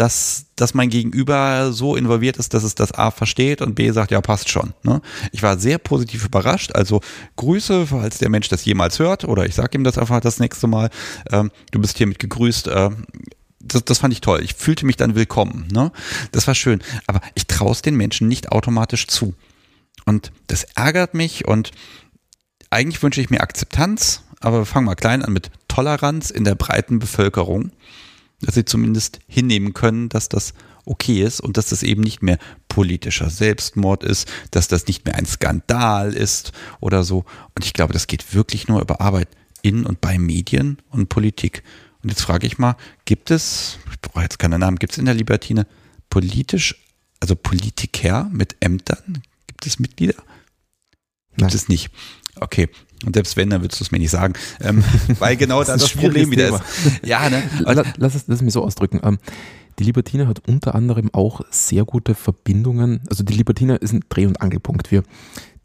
dass, dass mein Gegenüber so involviert ist, dass es das A versteht und B sagt, ja, passt schon. Ne? Ich war sehr positiv überrascht. Also Grüße, falls der Mensch das jemals hört, oder ich sage ihm das einfach das nächste Mal. Ähm, du bist hiermit gegrüßt. Äh, das, das fand ich toll. Ich fühlte mich dann willkommen. Ne? Das war schön. Aber ich traue es den Menschen nicht automatisch zu. Und das ärgert mich und eigentlich wünsche ich mir Akzeptanz, aber wir fangen mal klein an mit Toleranz in der breiten Bevölkerung, dass sie zumindest hinnehmen können, dass das okay ist und dass das eben nicht mehr politischer Selbstmord ist, dass das nicht mehr ein Skandal ist oder so. Und ich glaube, das geht wirklich nur über Arbeit in und bei Medien und Politik. Und jetzt frage ich mal, gibt es, ich brauche jetzt keine Namen, gibt es in der Libertine politisch, also Politiker mit Ämtern? Gibt es Mitglieder? Gibt Nein. es nicht. Okay. Und selbst wenn, dann würdest du es mir nicht sagen. Ähm, weil genau das, das, das Problem wieder ist. Ja, ne? lass, lass, es, lass es mir so ausdrücken. Ähm, die Libertine hat unter anderem auch sehr gute Verbindungen. Also die Libertine ist ein Dreh- und Angelpunkt. Wir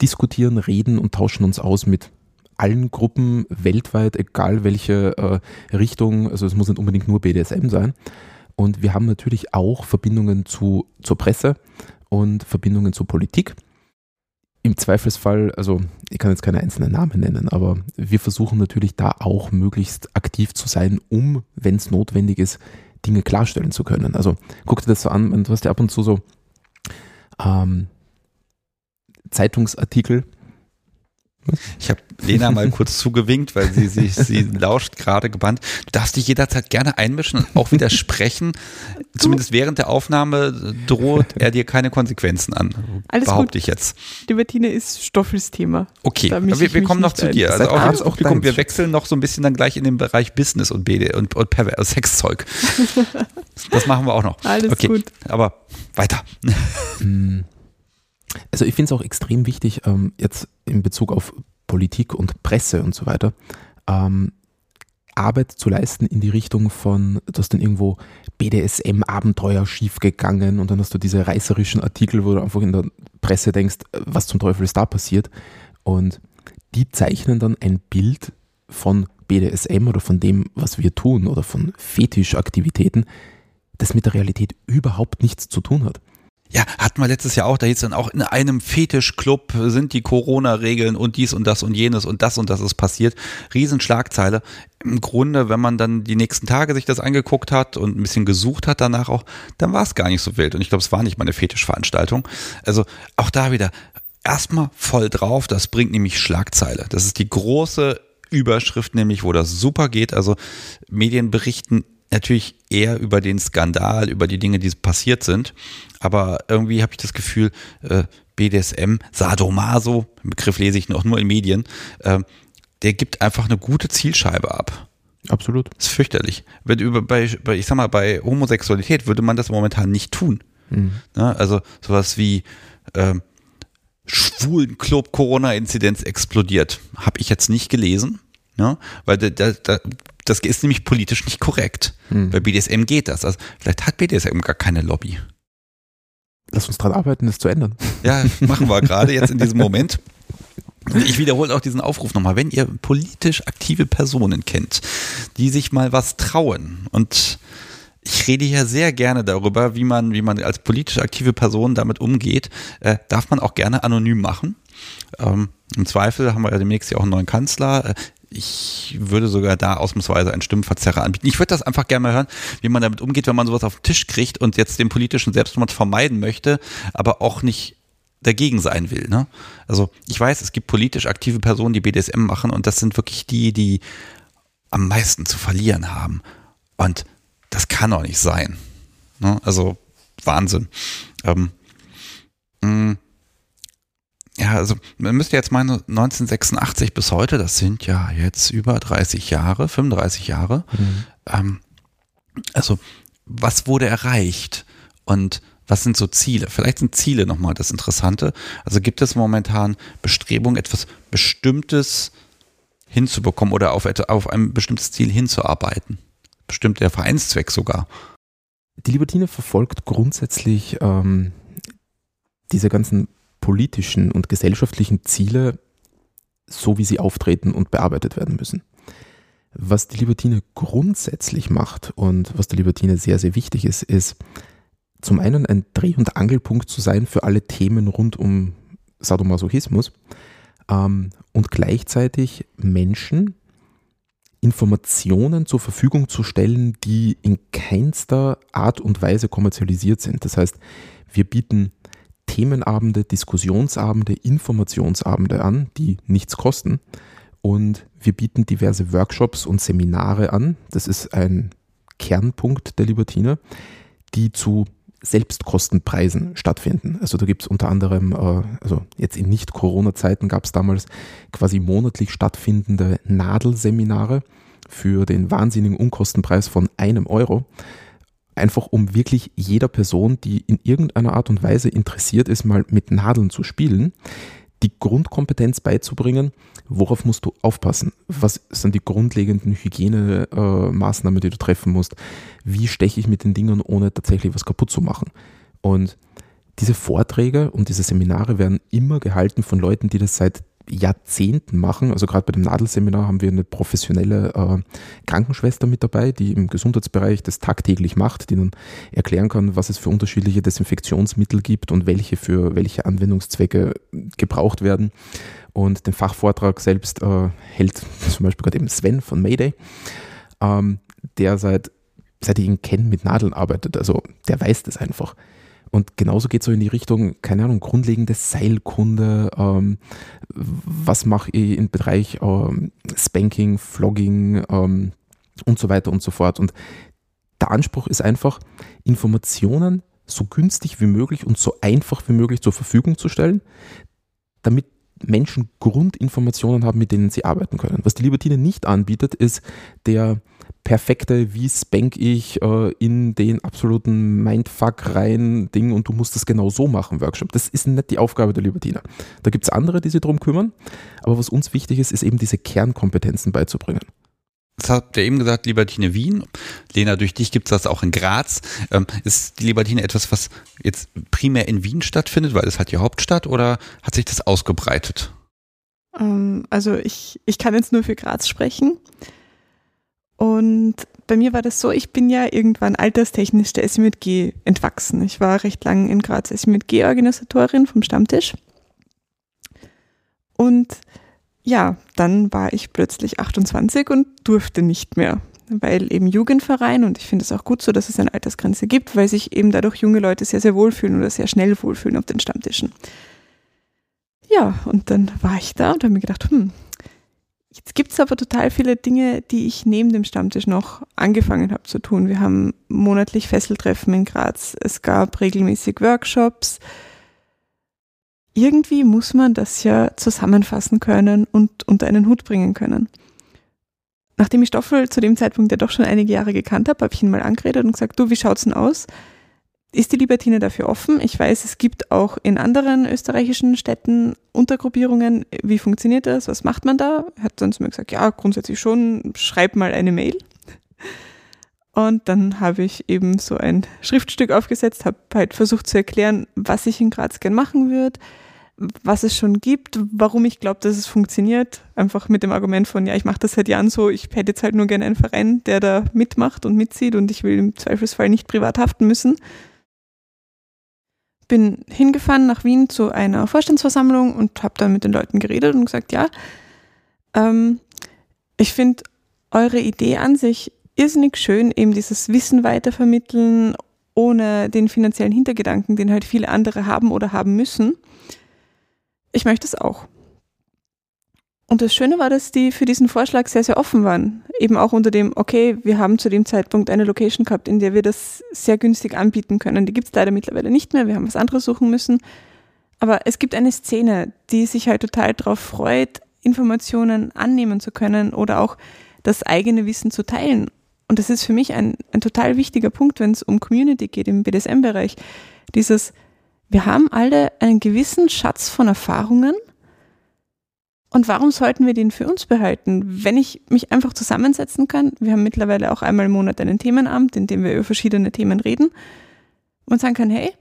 diskutieren, reden und tauschen uns aus mit allen Gruppen weltweit, egal welche äh, Richtung. Also es muss nicht unbedingt nur BDSM sein. Und wir haben natürlich auch Verbindungen zu, zur Presse und Verbindungen zur Politik im Zweifelsfall, also ich kann jetzt keine einzelnen Namen nennen, aber wir versuchen natürlich da auch möglichst aktiv zu sein, um, wenn es notwendig ist, Dinge klarstellen zu können. Also guck dir das so an, du hast ja ab und zu so ähm, Zeitungsartikel, ich habe Lena mal kurz zugewinkt, weil sie, sie, sie lauscht gerade gebannt. Du darfst dich jederzeit gerne einmischen und auch widersprechen. Zumindest während der Aufnahme droht er dir keine Konsequenzen an. Alles behaupte gut. ich jetzt. Die Bettine ist Stoffelsthema. Okay, wir, wir kommen noch zu dir. Also auch das Publikum, wir wechseln noch so ein bisschen dann gleich in den Bereich Business und BD und, und Perver also Sexzeug. das machen wir auch noch. Alles okay, gut. Aber weiter. Also ich finde es auch extrem wichtig, ähm, jetzt in Bezug auf Politik und Presse und so weiter, ähm, Arbeit zu leisten in die Richtung von, du hast dann irgendwo BDSM-Abenteuer schiefgegangen und dann hast du diese reißerischen Artikel, wo du einfach in der Presse denkst, was zum Teufel ist da passiert. Und die zeichnen dann ein Bild von BDSM oder von dem, was wir tun oder von Fetischaktivitäten, das mit der Realität überhaupt nichts zu tun hat. Ja, hatten wir letztes Jahr auch, da hieß dann auch, in einem Fetischclub sind die Corona-Regeln und dies und das und jenes und das und das ist passiert. Riesenschlagzeile. Im Grunde, wenn man dann die nächsten Tage sich das angeguckt hat und ein bisschen gesucht hat danach auch, dann war es gar nicht so wild. Und ich glaube, es war nicht mal eine Fetischveranstaltung. Also auch da wieder erstmal voll drauf, das bringt nämlich Schlagzeile. Das ist die große Überschrift, nämlich wo das super geht. Also Medien berichten natürlich eher über den Skandal, über die Dinge, die passiert sind. Aber irgendwie habe ich das Gefühl, äh, BDSM, Sadomaso, den Begriff lese ich noch nur in Medien, äh, der gibt einfach eine gute Zielscheibe ab. Absolut. Das ist fürchterlich. Wenn über, bei, bei, ich sag mal, bei Homosexualität würde man das momentan nicht tun. Mhm. Ja, also sowas wie äh, Schwulenclub Corona-Inzidenz explodiert. Habe ich jetzt nicht gelesen. Ja, weil da, da, da, das ist nämlich politisch nicht korrekt. Hm. Bei BDSM geht das. Also vielleicht hat BDSM gar keine Lobby. Lass uns dran arbeiten, das zu ändern. Ja, machen wir gerade jetzt in diesem Moment. Ich wiederhole auch diesen Aufruf nochmal. Wenn ihr politisch aktive Personen kennt, die sich mal was trauen und ich rede hier sehr gerne darüber, wie man, wie man als politisch aktive Person damit umgeht, äh, darf man auch gerne anonym machen. Ähm, Im Zweifel haben wir ja demnächst ja auch einen neuen Kanzler. Äh, ich würde sogar da ausnahmsweise einen Stimmverzerrer anbieten. Ich würde das einfach gerne mal hören, wie man damit umgeht, wenn man sowas auf den Tisch kriegt und jetzt den politischen Selbstmord vermeiden möchte, aber auch nicht dagegen sein will. Ne? Also ich weiß, es gibt politisch aktive Personen, die BDSM machen und das sind wirklich die, die am meisten zu verlieren haben. Und das kann doch nicht sein. Ne? Also Wahnsinn. Ähm, also man müsste jetzt meinen, 1986 bis heute, das sind ja jetzt über 30 Jahre, 35 Jahre. Mhm. Ähm, also was wurde erreicht und was sind so Ziele? Vielleicht sind Ziele nochmal das Interessante. Also gibt es momentan Bestrebungen, etwas Bestimmtes hinzubekommen oder auf, auf ein bestimmtes Ziel hinzuarbeiten? Bestimmt der Vereinszweck sogar. Die Libertine verfolgt grundsätzlich ähm, diese ganzen politischen und gesellschaftlichen Ziele so, wie sie auftreten und bearbeitet werden müssen. Was die Libertine grundsätzlich macht und was der Libertine sehr, sehr wichtig ist, ist zum einen ein Dreh- und Angelpunkt zu sein für alle Themen rund um Sadomasochismus ähm, und gleichzeitig Menschen Informationen zur Verfügung zu stellen, die in keinster Art und Weise kommerzialisiert sind. Das heißt, wir bieten Themenabende, Diskussionsabende, Informationsabende an, die nichts kosten. Und wir bieten diverse Workshops und Seminare an. Das ist ein Kernpunkt der Libertine, die zu Selbstkostenpreisen stattfinden. Also da gibt es unter anderem, äh, also jetzt in Nicht-Corona-Zeiten gab es damals quasi monatlich stattfindende Nadelseminare für den wahnsinnigen Unkostenpreis von einem Euro. Einfach um wirklich jeder Person, die in irgendeiner Art und Weise interessiert ist, mal mit Nadeln zu spielen, die Grundkompetenz beizubringen, worauf musst du aufpassen? Was sind die grundlegenden Hygienemaßnahmen, die du treffen musst? Wie steche ich mit den Dingen, ohne tatsächlich was kaputt zu machen? Und diese Vorträge und diese Seminare werden immer gehalten von Leuten, die das seit Jahrzehnten machen. Also gerade bei dem Nadelseminar haben wir eine professionelle äh, Krankenschwester mit dabei, die im Gesundheitsbereich das tagtäglich macht, die dann erklären kann, was es für unterschiedliche Desinfektionsmittel gibt und welche für welche Anwendungszwecke gebraucht werden. Und den Fachvortrag selbst äh, hält zum Beispiel gerade eben Sven von Mayday, ähm, der seit, seit ich ihn kenne, mit Nadeln arbeitet. Also der weiß das einfach. Und genauso geht es so in die Richtung, keine Ahnung, grundlegende Seilkunde, ähm, was mache ich im Bereich ähm, Spanking, Flogging ähm, und so weiter und so fort. Und der Anspruch ist einfach, Informationen so günstig wie möglich und so einfach wie möglich zur Verfügung zu stellen, damit Menschen Grundinformationen haben, mit denen sie arbeiten können. Was die Libertine nicht anbietet, ist der perfekte, wie spank ich äh, in den absoluten Mindfuck rein Ding und du musst das genau so machen, Workshop. Das ist nicht die Aufgabe der Libertine. Da gibt es andere, die sich darum kümmern, aber was uns wichtig ist, ist eben diese Kernkompetenzen beizubringen. Das habt ihr eben gesagt, Libertine Wien. Lena, durch dich gibt es das auch in Graz. Ähm, ist die Libertine etwas, was jetzt primär in Wien stattfindet, weil es halt die Hauptstadt, oder hat sich das ausgebreitet? Ähm, also ich, ich kann jetzt nur für Graz sprechen. Und bei mir war das so, ich bin ja irgendwann alterstechnisch der SMG entwachsen. Ich war recht lang in Graz SMG-Organisatorin vom Stammtisch. Und ja, dann war ich plötzlich 28 und durfte nicht mehr, weil eben Jugendverein und ich finde es auch gut so, dass es eine Altersgrenze gibt, weil sich eben dadurch junge Leute sehr, sehr wohlfühlen oder sehr schnell wohlfühlen auf den Stammtischen. Ja, und dann war ich da und habe mir gedacht, hm, jetzt gibt es aber total viele Dinge, die ich neben dem Stammtisch noch angefangen habe zu tun. Wir haben monatlich Fesseltreffen in Graz, es gab regelmäßig Workshops, irgendwie muss man das ja zusammenfassen können und unter einen Hut bringen können. Nachdem ich Stoffel zu dem Zeitpunkt ja doch schon einige Jahre gekannt habe, habe ich ihn mal angeredet und gesagt, du, wie schaut's denn aus? Ist die Libertine dafür offen? Ich weiß, es gibt auch in anderen österreichischen Städten Untergruppierungen. Wie funktioniert das? Was macht man da? Hat dann zu mir gesagt, ja, grundsätzlich schon, schreib mal eine Mail. Und dann habe ich eben so ein Schriftstück aufgesetzt, habe halt versucht zu erklären, was ich in Graz gern machen würde, was es schon gibt, warum ich glaube, dass es funktioniert. Einfach mit dem Argument von, ja, ich mache das seit Jahren so, ich hätte jetzt halt nur gerne einen Verein, der da mitmacht und mitzieht und ich will im Zweifelsfall nicht privat haften müssen. Bin hingefahren nach Wien zu einer Vorstandsversammlung und habe dann mit den Leuten geredet und gesagt, ja, ähm, ich finde eure Idee an sich irrsinnig schön, eben dieses Wissen weitervermitteln, ohne den finanziellen Hintergedanken, den halt viele andere haben oder haben müssen ich möchte es auch. Und das Schöne war, dass die für diesen Vorschlag sehr, sehr offen waren. Eben auch unter dem, okay, wir haben zu dem Zeitpunkt eine Location gehabt, in der wir das sehr günstig anbieten können. Die gibt es leider mittlerweile nicht mehr, wir haben was anderes suchen müssen. Aber es gibt eine Szene, die sich halt total darauf freut, Informationen annehmen zu können oder auch das eigene Wissen zu teilen. Und das ist für mich ein, ein total wichtiger Punkt, wenn es um Community geht im BDSM-Bereich. Dieses, wir haben alle einen gewissen Schatz von Erfahrungen. Und warum sollten wir den für uns behalten? Wenn ich mich einfach zusammensetzen kann, wir haben mittlerweile auch einmal im Monat einen Themenamt, in dem wir über verschiedene Themen reden und sagen kann, hey,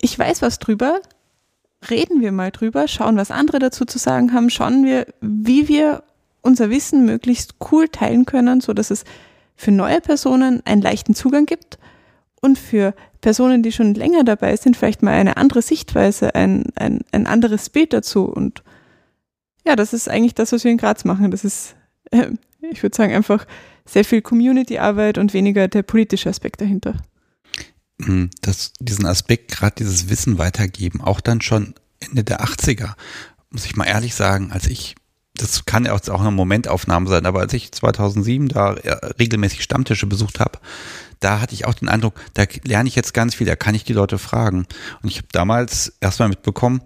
ich weiß was drüber, reden wir mal drüber, schauen, was andere dazu zu sagen haben, schauen wir, wie wir unser Wissen möglichst cool teilen können, so dass es für neue Personen einen leichten Zugang gibt und für Personen, die schon länger dabei sind, vielleicht mal eine andere Sichtweise, ein, ein, ein anderes Bild dazu. Und ja, das ist eigentlich das, was wir in Graz machen. Das ist, äh, ich würde sagen, einfach sehr viel Community-Arbeit und weniger der politische Aspekt dahinter. Hm, das, diesen Aspekt, gerade dieses Wissen weitergeben, auch dann schon Ende der 80er, muss ich mal ehrlich sagen, als ich, das kann ja auch eine Momentaufnahme sein, aber als ich 2007 da äh, regelmäßig Stammtische besucht habe, da hatte ich auch den Eindruck, da lerne ich jetzt ganz viel, da kann ich die Leute fragen. Und ich habe damals erstmal mitbekommen,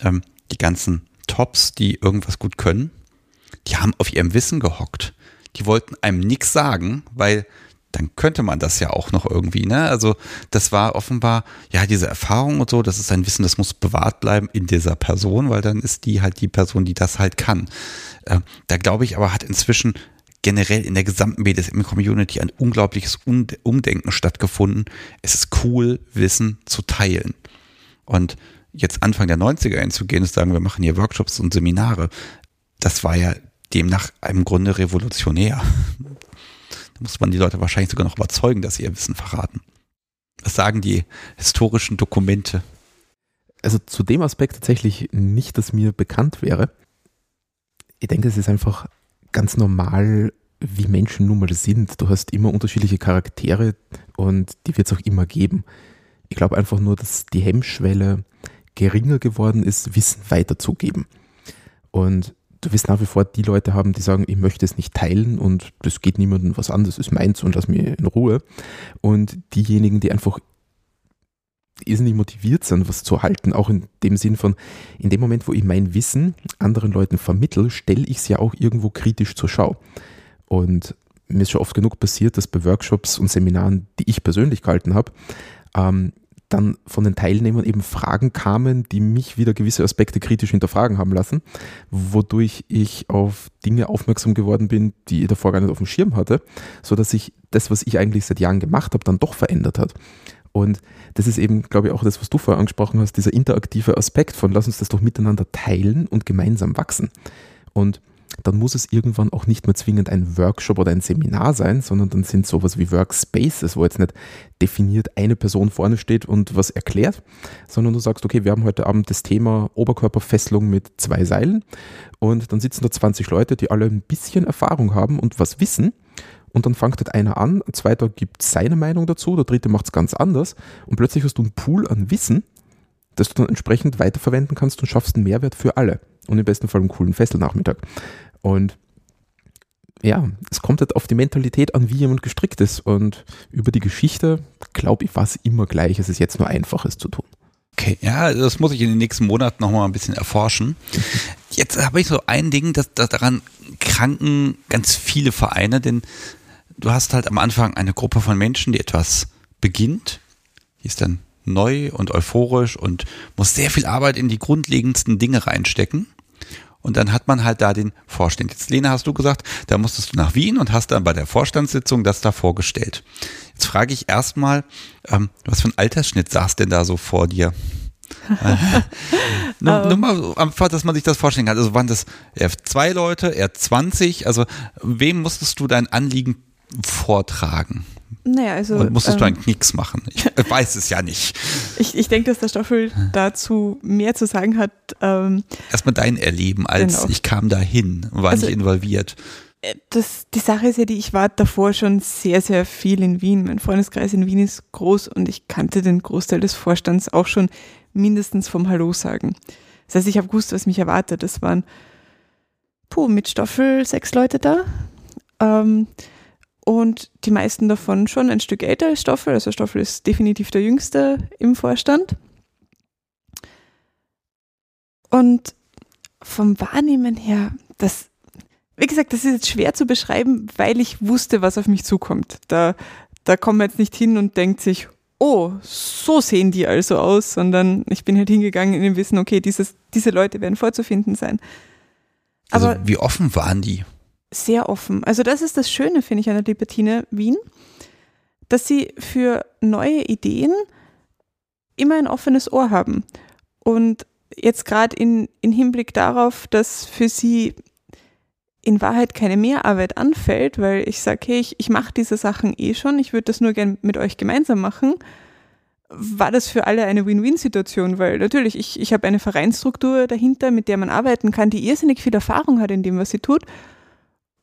ähm, die ganzen Tops, die irgendwas gut können, die haben auf ihrem Wissen gehockt. Die wollten einem nichts sagen, weil dann könnte man das ja auch noch irgendwie, ne? Also das war offenbar, ja, diese Erfahrung und so, das ist ein Wissen, das muss bewahrt bleiben in dieser Person, weil dann ist die halt die Person, die das halt kann. Äh, da glaube ich aber, hat inzwischen generell in der gesamten BDSM-Community ein unglaubliches Umdenken stattgefunden. Es ist cool, Wissen zu teilen. Und jetzt Anfang der 90er hinzugehen und sagen, wir machen hier Workshops und Seminare, das war ja demnach im Grunde revolutionär muss man die Leute wahrscheinlich sogar noch überzeugen, dass sie ihr Wissen verraten. Was sagen die historischen Dokumente? Also zu dem Aspekt tatsächlich nicht, dass mir bekannt wäre. Ich denke, es ist einfach ganz normal, wie Menschen nun mal sind. Du hast immer unterschiedliche Charaktere und die wird es auch immer geben. Ich glaube einfach nur, dass die Hemmschwelle geringer geworden ist, Wissen weiterzugeben. Und du wirst nach wie vor die Leute haben, die sagen, ich möchte es nicht teilen und das geht niemandem was an, das ist meins und lass mir in Ruhe. Und diejenigen, die einfach irrsinnig motiviert sind, was zu halten, auch in dem Sinn von, in dem Moment, wo ich mein Wissen anderen Leuten vermittel, stelle ich es ja auch irgendwo kritisch zur Schau. Und mir ist schon oft genug passiert, dass bei Workshops und Seminaren, die ich persönlich gehalten habe, ähm, dann von den Teilnehmern eben Fragen kamen, die mich wieder gewisse Aspekte kritisch hinterfragen haben lassen, wodurch ich auf Dinge aufmerksam geworden bin, die ich davor gar nicht auf dem Schirm hatte, so dass sich das, was ich eigentlich seit Jahren gemacht habe, dann doch verändert hat. Und das ist eben, glaube ich, auch das, was du vorher angesprochen hast, dieser interaktive Aspekt von lass uns das doch miteinander teilen und gemeinsam wachsen. Und dann muss es irgendwann auch nicht mehr zwingend ein Workshop oder ein Seminar sein, sondern dann sind sowas wie Workspaces, wo jetzt nicht definiert eine Person vorne steht und was erklärt, sondern du sagst, okay, wir haben heute Abend das Thema Oberkörperfesselung mit zwei Seilen und dann sitzen da 20 Leute, die alle ein bisschen Erfahrung haben und was wissen und dann fängt halt einer an, ein zweiter gibt seine Meinung dazu, der dritte macht es ganz anders und plötzlich hast du einen Pool an Wissen, das du dann entsprechend weiterverwenden kannst und schaffst einen Mehrwert für alle und im besten Fall einen coolen Fesselnachmittag. Und ja, es kommt halt auf die Mentalität an, wie jemand gestrickt ist. Und über die Geschichte, glaube ich, war es immer gleich. Es ist jetzt nur einfach, es zu tun. Okay, ja, das muss ich in den nächsten Monaten nochmal ein bisschen erforschen. Jetzt habe ich so ein Ding, dass, dass daran kranken ganz viele Vereine, denn du hast halt am Anfang eine Gruppe von Menschen, die etwas beginnt, die ist dann neu und euphorisch und muss sehr viel Arbeit in die grundlegendsten Dinge reinstecken. Und dann hat man halt da den Vorstand. Jetzt, Lena, hast du gesagt, da musstest du nach Wien und hast dann bei der Vorstandssitzung das da vorgestellt. Jetzt frage ich erstmal, ähm, was für ein Altersschnitt saß denn da so vor dir? nur, nur, mal einfach, dass man sich das vorstellen kann. Also waren das eher zwei Leute, eher 20? Also wem musstest du dein Anliegen vortragen? Naja, also. Und musstest ähm, du eigentlich nichts machen? Ich weiß es ja nicht. Ich, ich denke, dass der Stoffel dazu mehr zu sagen hat. Ähm, Erstmal dein Erleben, als genau. ich kam dahin, war also, nicht involviert. Äh, das, die Sache ist ja die, ich war davor schon sehr, sehr viel in Wien. Mein Freundeskreis in Wien ist groß und ich kannte den Großteil des Vorstands auch schon mindestens vom Hallo sagen. Das heißt, ich habe gewusst, was mich erwartet. Es waren, puh, mit Stoffel sechs Leute da. Ähm, und die meisten davon schon ein Stück älter als Stoffel. Also Stoffel ist definitiv der jüngste im Vorstand. Und vom Wahrnehmen her, das, wie gesagt, das ist jetzt schwer zu beschreiben, weil ich wusste, was auf mich zukommt. Da, da kommt man jetzt nicht hin und denkt sich, oh, so sehen die also aus, sondern ich bin halt hingegangen in dem Wissen, okay, dieses, diese Leute werden vorzufinden sein. Also Aber also wie offen waren die? Sehr offen. Also das ist das Schöne, finde ich, an der Libertine Wien, dass sie für neue Ideen immer ein offenes Ohr haben. Und jetzt gerade in, in Hinblick darauf, dass für sie in Wahrheit keine Mehrarbeit anfällt, weil ich sage, hey, ich, ich mache diese Sachen eh schon, ich würde das nur gern mit euch gemeinsam machen, war das für alle eine Win-Win-Situation, weil natürlich, ich, ich habe eine Vereinsstruktur dahinter, mit der man arbeiten kann, die irrsinnig viel Erfahrung hat in dem, was sie tut.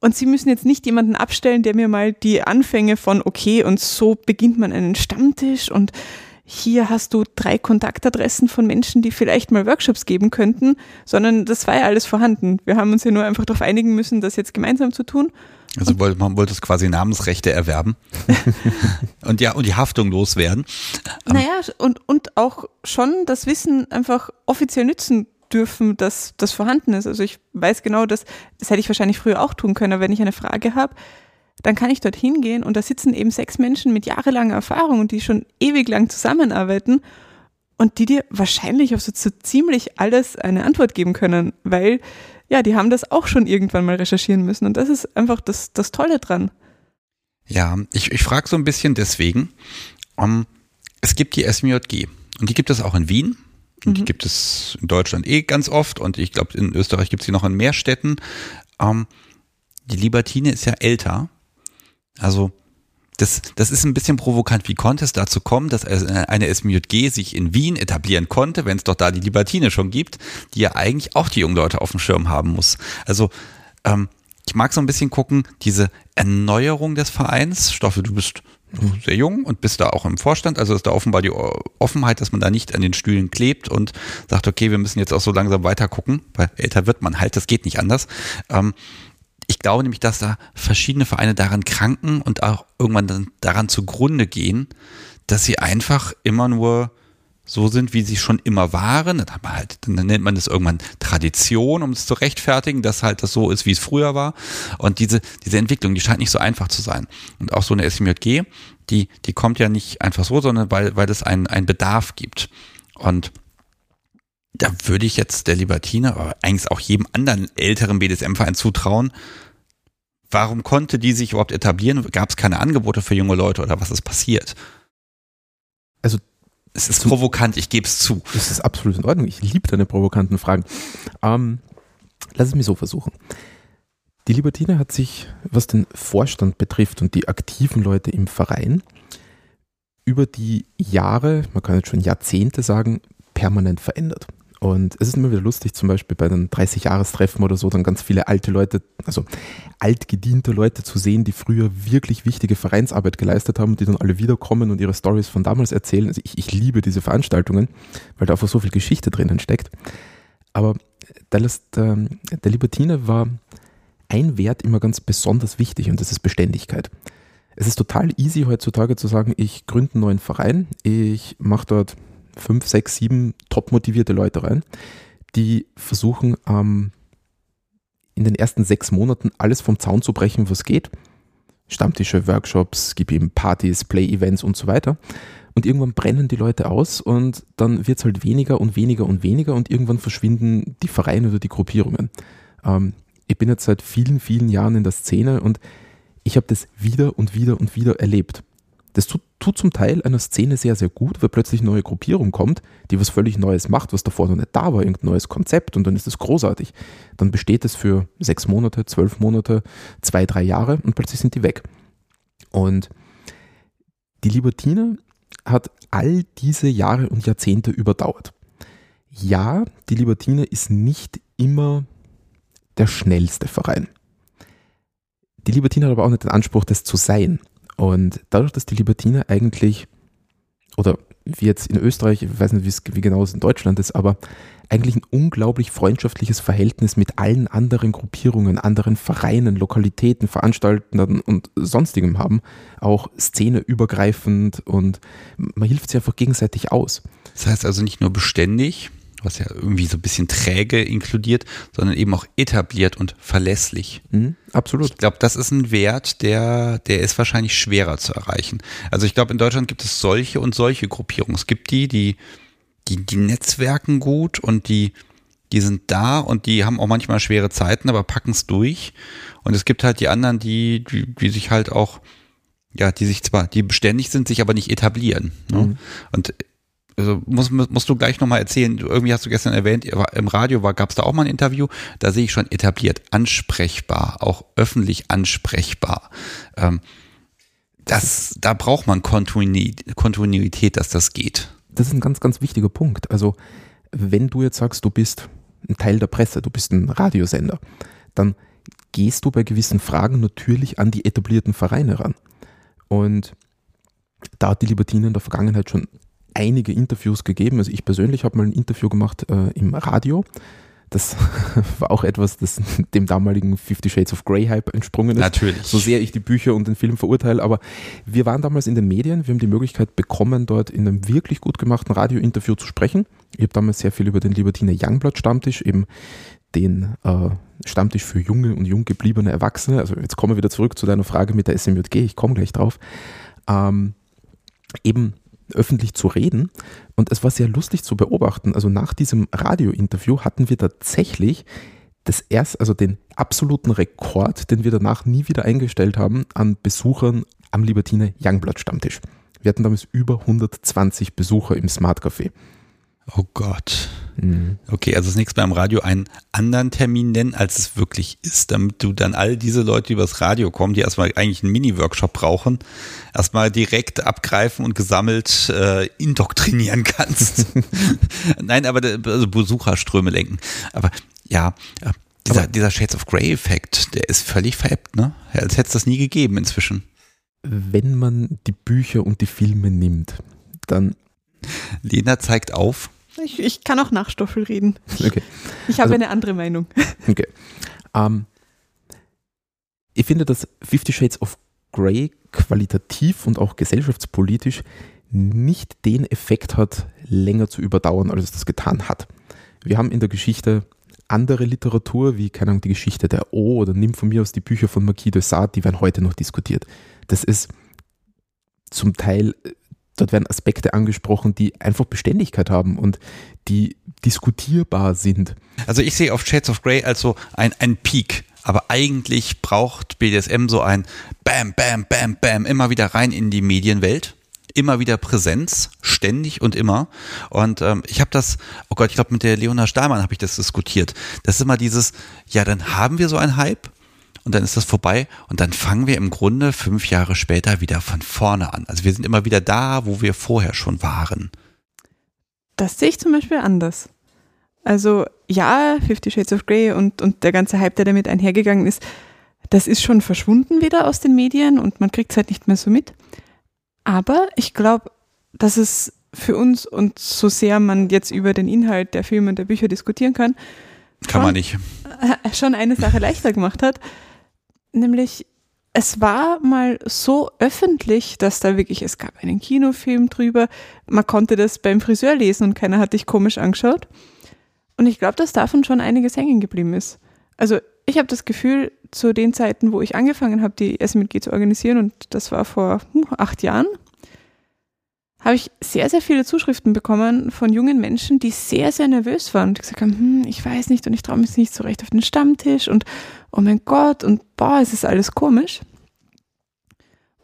Und sie müssen jetzt nicht jemanden abstellen, der mir mal die Anfänge von, okay, und so beginnt man einen Stammtisch und hier hast du drei Kontaktadressen von Menschen, die vielleicht mal Workshops geben könnten, sondern das war ja alles vorhanden. Wir haben uns ja nur einfach darauf einigen müssen, das jetzt gemeinsam zu tun. Also man wollte es quasi Namensrechte erwerben und ja, und die Haftung loswerden. Naja, und, und auch schon das Wissen einfach offiziell nützen dürfen, dass das vorhanden ist. Also ich weiß genau, dass, das hätte ich wahrscheinlich früher auch tun können, wenn ich eine Frage habe, dann kann ich dorthin gehen und da sitzen eben sechs Menschen mit jahrelanger Erfahrung und die schon ewig lang zusammenarbeiten und die dir wahrscheinlich auf so, so ziemlich alles eine Antwort geben können, weil ja, die haben das auch schon irgendwann mal recherchieren müssen und das ist einfach das, das Tolle dran. Ja, ich, ich frage so ein bisschen deswegen, um, es gibt die SMJG und die gibt es auch in Wien und die mhm. gibt es in Deutschland eh ganz oft und ich glaube in Österreich gibt es sie noch in mehr Städten. Um, die Libertine ist ja älter also das, das ist ein bisschen provokant, wie konnte es dazu kommen, dass eine SMJG sich in Wien etablieren konnte, wenn es doch da die Libertine schon gibt, die ja eigentlich auch die jungen Leute auf dem Schirm haben muss. Also ähm, ich mag so ein bisschen gucken, diese Erneuerung des Vereins. Stoffel, du bist sehr jung und bist da auch im Vorstand, also ist da offenbar die Offenheit, dass man da nicht an den Stühlen klebt und sagt, okay, wir müssen jetzt auch so langsam weiter gucken, weil älter wird man halt, das geht nicht anders. Ähm, ich glaube nämlich, dass da verschiedene Vereine daran kranken und auch irgendwann dann daran zugrunde gehen, dass sie einfach immer nur so sind, wie sie schon immer waren. Dann, halt, dann nennt man das irgendwann Tradition, um es zu rechtfertigen, dass halt das so ist, wie es früher war. Und diese, diese Entwicklung, die scheint nicht so einfach zu sein. Und auch so eine SMJG, die, die kommt ja nicht einfach so, sondern weil, weil es einen, einen Bedarf gibt. Und da würde ich jetzt der Libertine, aber eigentlich auch jedem anderen älteren BDSM-Verein zutrauen. Warum konnte die sich überhaupt etablieren? Gab es keine Angebote für junge Leute oder was ist passiert? Also es ist provokant, ich gebe es zu. Das ist absolut in Ordnung. Ich liebe deine provokanten Fragen. Ähm, lass es mich so versuchen. Die Libertine hat sich, was den Vorstand betrifft und die aktiven Leute im Verein, über die Jahre, man kann jetzt schon Jahrzehnte sagen, permanent verändert. Und es ist immer wieder lustig, zum Beispiel bei den 30-Jahrestreffen oder so, dann ganz viele alte Leute, also altgediente Leute zu sehen, die früher wirklich wichtige Vereinsarbeit geleistet haben und die dann alle wiederkommen und ihre Stories von damals erzählen. Also ich, ich liebe diese Veranstaltungen, weil da einfach so viel Geschichte drinnen steckt. Aber der, der Libertine war ein Wert immer ganz besonders wichtig und das ist Beständigkeit. Es ist total easy heutzutage zu sagen, ich gründe einen neuen Verein, ich mache dort fünf, sechs, sieben top motivierte Leute rein, die versuchen, ähm, in den ersten sechs Monaten alles vom Zaun zu brechen, was geht. Stammtische, Workshops, gib ihm Partys, Play-Events und so weiter. Und irgendwann brennen die Leute aus und dann wird es halt weniger und weniger und weniger und irgendwann verschwinden die Vereine oder die Gruppierungen. Ähm, ich bin jetzt seit vielen, vielen Jahren in der Szene und ich habe das wieder und wieder und wieder erlebt. Das tut, tut, zum Teil einer Szene sehr, sehr gut, weil plötzlich eine neue Gruppierung kommt, die was völlig Neues macht, was davor noch nicht da war, irgendein neues Konzept und dann ist es großartig. Dann besteht es für sechs Monate, zwölf Monate, zwei, drei Jahre und plötzlich sind die weg. Und die Libertine hat all diese Jahre und Jahrzehnte überdauert. Ja, die Libertine ist nicht immer der schnellste Verein. Die Libertine hat aber auch nicht den Anspruch, das zu sein. Und dadurch, dass die Libertiner eigentlich, oder wie jetzt in Österreich, ich weiß nicht, wie genau es in Deutschland ist, aber eigentlich ein unglaublich freundschaftliches Verhältnis mit allen anderen Gruppierungen, anderen Vereinen, Lokalitäten, Veranstaltern und sonstigem haben, auch szeneübergreifend und man hilft sich einfach gegenseitig aus. Das heißt also nicht nur beständig, was ja irgendwie so ein bisschen träge inkludiert, sondern eben auch etabliert und verlässlich. Mhm, absolut. Ich glaube, das ist ein Wert, der, der ist wahrscheinlich schwerer zu erreichen. Also ich glaube, in Deutschland gibt es solche und solche Gruppierungen. Es gibt die, die, die, die netzwerken gut und die, die sind da und die haben auch manchmal schwere Zeiten, aber packen es durch. Und es gibt halt die anderen, die, die, die sich halt auch, ja, die sich zwar, die beständig sind, sich aber nicht etablieren. Ne? Mhm. Und also musst, musst du gleich nochmal erzählen, irgendwie hast du gestern erwähnt, im Radio gab es da auch mal ein Interview, da sehe ich schon etabliert, ansprechbar, auch öffentlich ansprechbar. Ähm, das, da braucht man Kontinuität, dass das geht. Das ist ein ganz, ganz wichtiger Punkt. Also wenn du jetzt sagst, du bist ein Teil der Presse, du bist ein Radiosender, dann gehst du bei gewissen Fragen natürlich an die etablierten Vereine ran. Und da hat die Libertine in der Vergangenheit schon einige Interviews gegeben. Also ich persönlich habe mal ein Interview gemacht äh, im Radio. Das war auch etwas, das dem damaligen Fifty Shades of Grey Hype entsprungen ist. Natürlich. So sehr ich die Bücher und den Film verurteile, aber wir waren damals in den Medien, wir haben die Möglichkeit bekommen, dort in einem wirklich gut gemachten Radiointerview zu sprechen. Ich habe damals sehr viel über den Libertiner Youngblood Stammtisch, eben den äh, Stammtisch für junge und jung gebliebene Erwachsene. Also jetzt kommen wir wieder zurück zu deiner Frage mit der SMJG, ich komme gleich drauf. Ähm, eben öffentlich zu reden. Und es war sehr lustig zu beobachten. Also nach diesem Radiointerview hatten wir tatsächlich das erst, also den absoluten Rekord, den wir danach nie wieder eingestellt haben, an Besuchern am Libertine Youngblood Stammtisch. Wir hatten damals über 120 Besucher im Smart Café. Oh Gott. Mhm. Okay, also das nächste Mal im Radio einen anderen Termin nennen, als es wirklich ist, damit du dann all diese Leute, die übers Radio kommen, die erstmal eigentlich einen Mini-Workshop brauchen, erstmal direkt abgreifen und gesammelt äh, indoktrinieren kannst. Nein, aber also Besucherströme lenken. Aber ja, äh, dieser, dieser Shades of Grey-Effekt, der ist völlig veräppt, ne? Als hätte es das nie gegeben inzwischen. Wenn man die Bücher und die Filme nimmt, dann Lena zeigt auf. Ich, ich kann auch nach Stoffel reden. Okay. Ich habe also, eine andere Meinung. Okay. Um, ähm, ich finde, dass Fifty Shades of Grey qualitativ und auch gesellschaftspolitisch nicht den Effekt hat, länger zu überdauern, als es das getan hat. Wir haben in der Geschichte andere Literatur, wie keine Ahnung, die Geschichte der O oder nimm von mir aus die Bücher von Marquis de Sade, die werden heute noch diskutiert. Das ist zum Teil Dort werden Aspekte angesprochen, die einfach Beständigkeit haben und die diskutierbar sind. Also ich sehe auf Shades of Grey als so ein, ein Peak. Aber eigentlich braucht BDSM so ein Bam, Bam, Bam, Bam, immer wieder rein in die Medienwelt immer wieder Präsenz, ständig und immer. Und ähm, ich habe das, oh Gott, ich glaube, mit der Leona Stahlmann habe ich das diskutiert. Das ist immer dieses, ja, dann haben wir so einen Hype und dann ist das vorbei und dann fangen wir im Grunde fünf Jahre später wieder von vorne an. Also wir sind immer wieder da, wo wir vorher schon waren. Das sehe ich zum Beispiel anders. Also ja, Fifty Shades of Grey und, und der ganze Hype, der damit einhergegangen ist, das ist schon verschwunden wieder aus den Medien und man kriegt es halt nicht mehr so mit. Aber ich glaube, dass es für uns und so sehr man jetzt über den Inhalt der Filme und der Bücher diskutieren kann, kann schon, man nicht. Schon eine Sache leichter gemacht hat, nämlich es war mal so öffentlich, dass da wirklich, es gab einen Kinofilm drüber, man konnte das beim Friseur lesen und keiner hat dich komisch angeschaut. Und ich glaube, dass davon schon einiges hängen geblieben ist. Also ich habe das Gefühl, zu den Zeiten, wo ich angefangen habe, die SMG zu organisieren, und das war vor hm, acht Jahren, habe ich sehr, sehr viele Zuschriften bekommen von jungen Menschen, die sehr, sehr nervös waren und gesagt haben, hm, ich weiß nicht und ich traue mich nicht so recht auf den Stammtisch und oh mein Gott und boah, es ist alles komisch.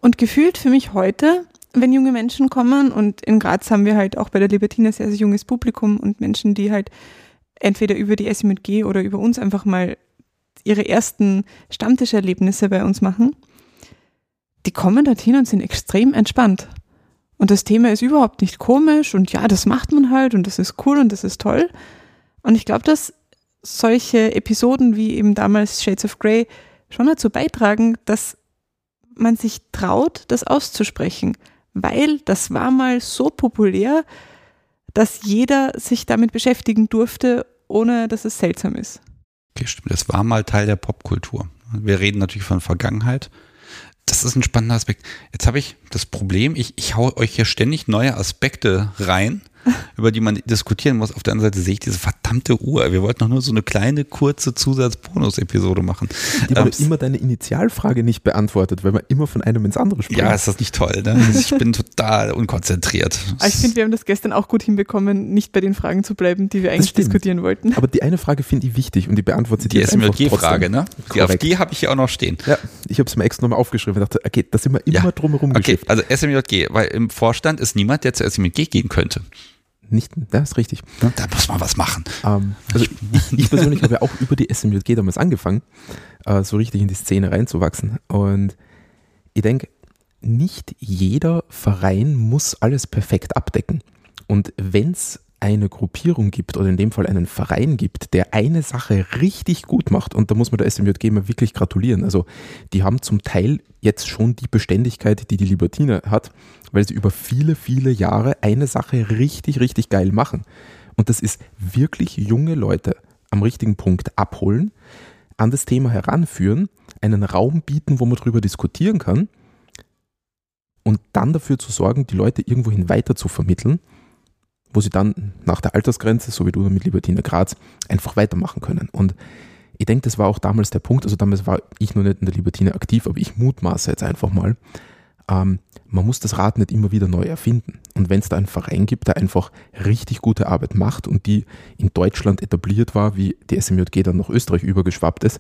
Und gefühlt für mich heute, wenn junge Menschen kommen und in Graz haben wir halt auch bei der Libertina sehr, sehr junges Publikum und Menschen, die halt entweder über die SMG oder über uns einfach mal ihre ersten Stammtischerlebnisse bei uns machen, die kommen dorthin und sind extrem entspannt. Und das Thema ist überhaupt nicht komisch und ja, das macht man halt und das ist cool und das ist toll. Und ich glaube, dass solche Episoden wie eben damals Shades of Grey schon dazu beitragen, dass man sich traut, das auszusprechen, weil das war mal so populär, dass jeder sich damit beschäftigen durfte, ohne dass es seltsam ist. Okay, stimmt. Das war mal Teil der Popkultur. Wir reden natürlich von Vergangenheit das ist ein spannender Aspekt. Jetzt habe ich das Problem, ich, ich hau euch hier ständig neue Aspekte rein über die man diskutieren muss. Auf der anderen Seite sehe ich diese verdammte Uhr. Wir wollten doch nur so eine kleine, kurze Zusatz-Bonus-Episode machen. Die ähm, immer deine Initialfrage nicht beantwortet, weil man immer von einem ins andere spricht. Ja, ist das nicht toll, ne? Also ich bin total unkonzentriert. ich finde, wir haben das gestern auch gut hinbekommen, nicht bei den Fragen zu bleiben, die wir eigentlich diskutieren wollten. Aber die eine Frage finde ich wichtig und die beantwortet die SMLG-Frage, ne? Die Korrekt. auf habe ich hier auch noch stehen. Ja, ich habe es mir extra nochmal aufgeschrieben und dachte, okay, da sind wir immer ja. drumherum Okay, also SMJG, weil im Vorstand ist niemand, der zur SMLG gehen könnte. Nicht, das ist richtig. Da muss man was machen. Ähm, also ich, ich persönlich habe ja auch über die SMJG damals angefangen, äh, so richtig in die Szene reinzuwachsen. Und ich denke, nicht jeder Verein muss alles perfekt abdecken. Und wenn es eine Gruppierung gibt oder in dem Fall einen Verein gibt, der eine Sache richtig gut macht, und da muss man der SMJG mal wirklich gratulieren. Also die haben zum Teil jetzt schon die Beständigkeit, die die Libertine hat, weil sie über viele, viele Jahre eine Sache richtig, richtig geil machen. Und das ist wirklich junge Leute am richtigen Punkt abholen, an das Thema heranführen, einen Raum bieten, wo man darüber diskutieren kann und dann dafür zu sorgen, die Leute irgendwohin weiter zu vermitteln wo sie dann nach der Altersgrenze, so wie du mit Libertine Graz, einfach weitermachen können. Und ich denke, das war auch damals der Punkt, also damals war ich noch nicht in der Libertine aktiv, aber ich mutmaße jetzt einfach mal, ähm, man muss das Rad nicht immer wieder neu erfinden. Und wenn es da einen Verein gibt, der einfach richtig gute Arbeit macht und die in Deutschland etabliert war, wie die SMJG dann nach Österreich übergeschwappt ist,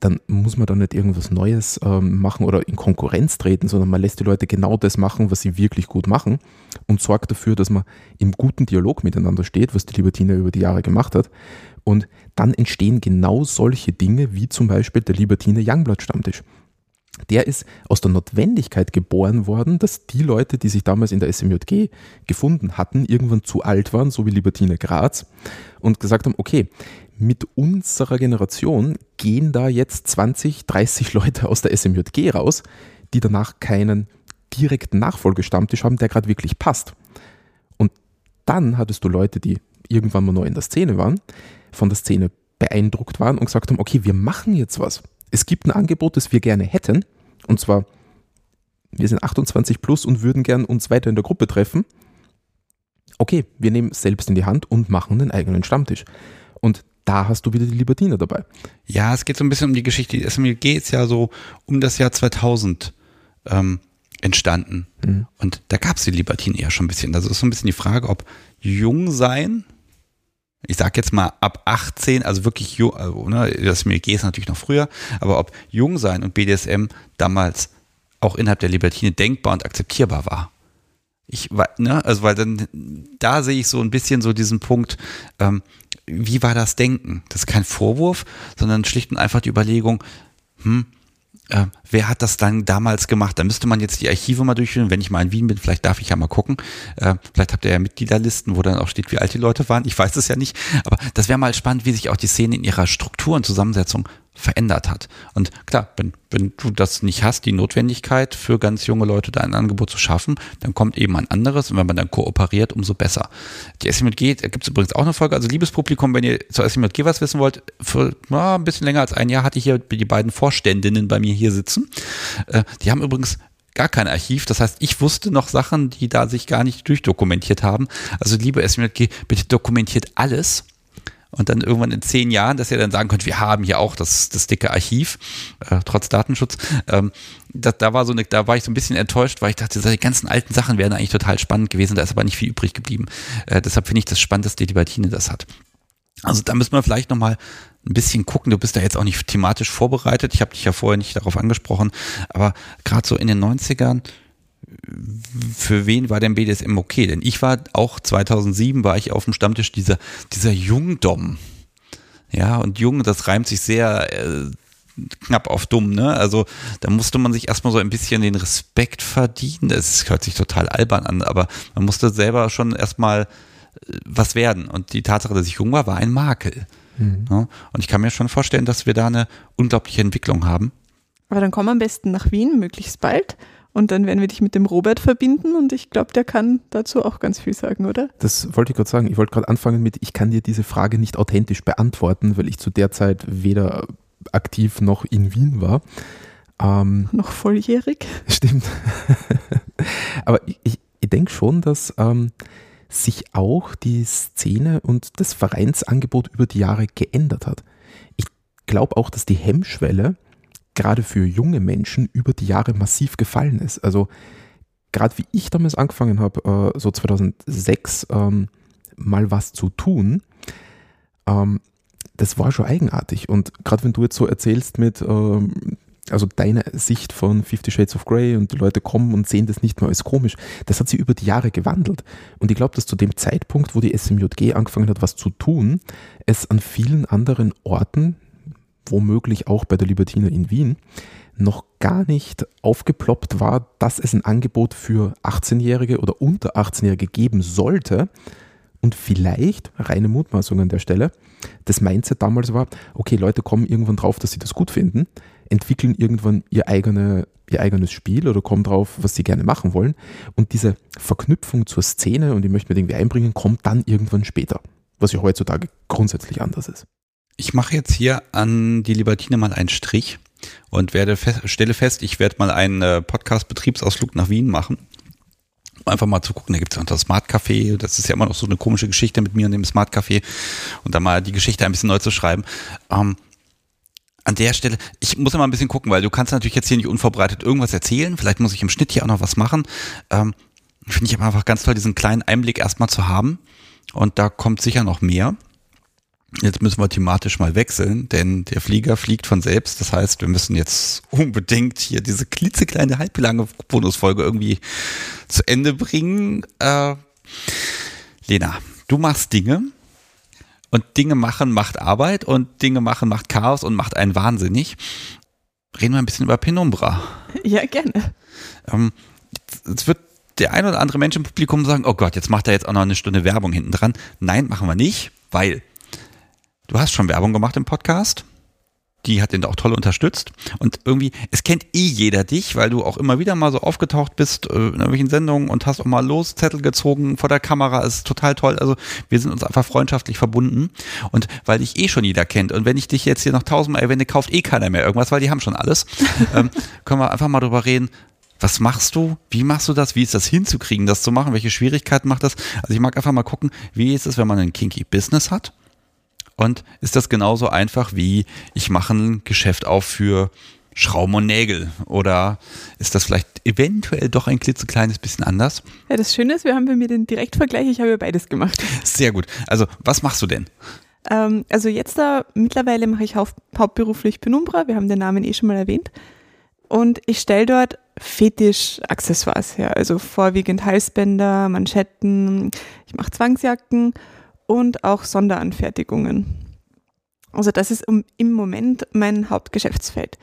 dann muss man da nicht irgendwas Neues ähm, machen oder in Konkurrenz treten, sondern man lässt die Leute genau das machen, was sie wirklich gut machen und sorgt dafür, dass man im guten Dialog miteinander steht, was die Libertine über die Jahre gemacht hat. Und dann entstehen genau solche Dinge wie zum Beispiel der Libertine Youngblood Stammtisch. Der ist aus der Notwendigkeit geboren worden, dass die Leute, die sich damals in der SMJG gefunden hatten, irgendwann zu alt waren, so wie Libertine Graz, und gesagt haben, okay, mit unserer Generation gehen da jetzt 20, 30 Leute aus der SMJG raus, die danach keinen direkten Nachfolgestammtisch haben, der gerade wirklich passt. Und dann hattest du Leute, die irgendwann mal neu in der Szene waren, von der Szene beeindruckt waren und gesagt haben, okay, wir machen jetzt was. Es gibt ein Angebot, das wir gerne hätten, und zwar, wir sind 28 plus und würden gern uns weiter in der Gruppe treffen. Okay, wir nehmen es selbst in die Hand und machen einen eigenen Stammtisch. Und da hast du wieder die Libertine dabei. Ja, es geht so ein bisschen um die Geschichte. Die SMLG ist ja so um das Jahr 2000 ähm, entstanden. Mhm. Und da gab es die Libertine ja schon ein bisschen. Also ist so ein bisschen die Frage, ob jung sein, ich sag jetzt mal ab 18, also wirklich jung, also, ne, das SMLG ist natürlich noch früher, aber ob jung sein und BDSM damals auch innerhalb der Libertine denkbar und akzeptierbar war. Ich, ne, also weil dann, da sehe ich so ein bisschen so diesen Punkt, ähm, wie war das Denken? Das ist kein Vorwurf, sondern schlicht und einfach die Überlegung, hm, äh, wer hat das dann damals gemacht? Da müsste man jetzt die Archive mal durchführen. Wenn ich mal in Wien bin, vielleicht darf ich ja mal gucken. Äh, vielleicht habt ihr ja Mitgliederlisten, wo dann auch steht, wie alt die Leute waren. Ich weiß es ja nicht. Aber das wäre mal spannend, wie sich auch die Szene in ihrer Struktur und Zusammensetzung verändert hat. Und klar, wenn, wenn du das nicht hast, die Notwendigkeit für ganz junge Leute da ein Angebot zu schaffen, dann kommt eben ein anderes und wenn man dann kooperiert, umso besser. Die SMG, da gibt es übrigens auch eine Folge, also liebes Publikum, wenn ihr zur SMG was wissen wollt, für na, ein bisschen länger als ein Jahr hatte ich hier die beiden Vorständinnen bei mir hier sitzen. Äh, die haben übrigens gar kein Archiv. Das heißt, ich wusste noch Sachen, die da sich gar nicht durchdokumentiert haben. Also liebe SMG, bitte dokumentiert alles und dann irgendwann in zehn Jahren, dass ihr dann sagen könnt, wir haben hier auch das, das dicke Archiv, äh, trotz Datenschutz. Ähm, da, da war so eine, da war ich so ein bisschen enttäuscht, weil ich dachte, die ganzen alten Sachen wären eigentlich total spannend gewesen, da ist aber nicht viel übrig geblieben. Äh, deshalb finde ich das spannend, dass die Libertine das hat. Also da müssen wir vielleicht nochmal ein bisschen gucken. Du bist da jetzt auch nicht thematisch vorbereitet. Ich habe dich ja vorher nicht darauf angesprochen, aber gerade so in den 90ern, für wen war denn BDSM okay? Denn ich war auch 2007 war ich auf dem Stammtisch dieser, dieser Jungdom. Ja, und Jung, das reimt sich sehr äh, knapp auf dumm, ne? Also da musste man sich erstmal so ein bisschen den Respekt verdienen. Das hört sich total albern an, aber man musste selber schon erstmal äh, was werden. Und die Tatsache, dass ich jung war, war ein Makel. Mhm. Ja? Und ich kann mir schon vorstellen, dass wir da eine unglaubliche Entwicklung haben. Aber dann komm am besten nach Wien, möglichst bald. Und dann werden wir dich mit dem Robert verbinden und ich glaube, der kann dazu auch ganz viel sagen, oder? Das wollte ich gerade sagen. Ich wollte gerade anfangen mit, ich kann dir diese Frage nicht authentisch beantworten, weil ich zu der Zeit weder aktiv noch in Wien war. Ähm, noch volljährig? Stimmt. Aber ich, ich, ich denke schon, dass ähm, sich auch die Szene und das Vereinsangebot über die Jahre geändert hat. Ich glaube auch, dass die Hemmschwelle gerade für junge Menschen über die Jahre massiv gefallen ist. Also gerade wie ich damals angefangen habe, äh, so 2006 ähm, mal was zu tun, ähm, das war schon eigenartig. Und gerade wenn du jetzt so erzählst mit, ähm, also deine Sicht von Fifty Shades of Grey und die Leute kommen und sehen das nicht mehr als komisch, das hat sich über die Jahre gewandelt. Und ich glaube, dass zu dem Zeitpunkt, wo die SMJG angefangen hat, was zu tun, es an vielen anderen Orten, womöglich auch bei der Libertine in Wien, noch gar nicht aufgeploppt war, dass es ein Angebot für 18-Jährige oder unter 18-Jährige geben sollte. Und vielleicht, reine Mutmaßung an der Stelle, das Mindset damals war, okay, Leute kommen irgendwann drauf, dass sie das gut finden, entwickeln irgendwann ihr, eigene, ihr eigenes Spiel oder kommen drauf, was sie gerne machen wollen. Und diese Verknüpfung zur Szene und ich möchte mir irgendwie einbringen, kommt dann irgendwann später, was ja heutzutage grundsätzlich anders ist. Ich mache jetzt hier an die Libertine mal einen Strich und werde fest, stelle fest, ich werde mal einen äh, Podcast-Betriebsausflug nach Wien machen. Einfach mal zu gucken, da gibt es auch das Smart Café, das ist ja immer noch so eine komische Geschichte mit mir und dem Smart Café und da mal die Geschichte ein bisschen neu zu schreiben. Ähm, an der Stelle, ich muss immer ein bisschen gucken, weil du kannst natürlich jetzt hier nicht unvorbereitet irgendwas erzählen. Vielleicht muss ich im Schnitt hier auch noch was machen. Ähm, Finde ich aber einfach ganz toll, diesen kleinen Einblick erstmal zu haben. Und da kommt sicher noch mehr. Jetzt müssen wir thematisch mal wechseln, denn der Flieger fliegt von selbst. Das heißt, wir müssen jetzt unbedingt hier diese klitzekleine, halblange Bonusfolge irgendwie zu Ende bringen. Äh, Lena, du machst Dinge und Dinge machen macht Arbeit und Dinge machen macht Chaos und macht einen wahnsinnig. Reden wir ein bisschen über Penumbra. Ja, gerne. Ähm, jetzt wird der ein oder andere Mensch im Publikum sagen, oh Gott, jetzt macht er jetzt auch noch eine Stunde Werbung hinten dran. Nein, machen wir nicht, weil Du hast schon Werbung gemacht im Podcast. Die hat den auch toll unterstützt. Und irgendwie, es kennt eh jeder dich, weil du auch immer wieder mal so aufgetaucht bist äh, in irgendwelchen Sendungen und hast auch mal Loszettel gezogen vor der Kamera. Es ist total toll. Also wir sind uns einfach freundschaftlich verbunden. Und weil dich eh schon jeder kennt und wenn ich dich jetzt hier noch tausendmal erwähne, kauft eh keiner mehr irgendwas, weil die haben schon alles. ähm, können wir einfach mal drüber reden, was machst du? Wie machst du das? Wie ist das hinzukriegen, das zu machen? Welche Schwierigkeiten macht das? Also ich mag einfach mal gucken, wie ist es, wenn man ein kinky Business hat? Und ist das genauso einfach wie ich mache ein Geschäft auf für Schrauben und Nägel? Oder ist das vielleicht eventuell doch ein klitzekleines bisschen anders? Ja, das Schöne ist, wir haben bei mir den Direktvergleich, ich habe ja beides gemacht. Sehr gut. Also, was machst du denn? Ähm, also jetzt da, mittlerweile mache ich haupt, hauptberuflich Penumbra, wir haben den Namen eh schon mal erwähnt. Und ich stelle dort Fetisch-Accessoires her, also vorwiegend Halsbänder, Manschetten, ich mache Zwangsjacken und auch Sonderanfertigungen. Also das ist im Moment mein Hauptgeschäftsfeld.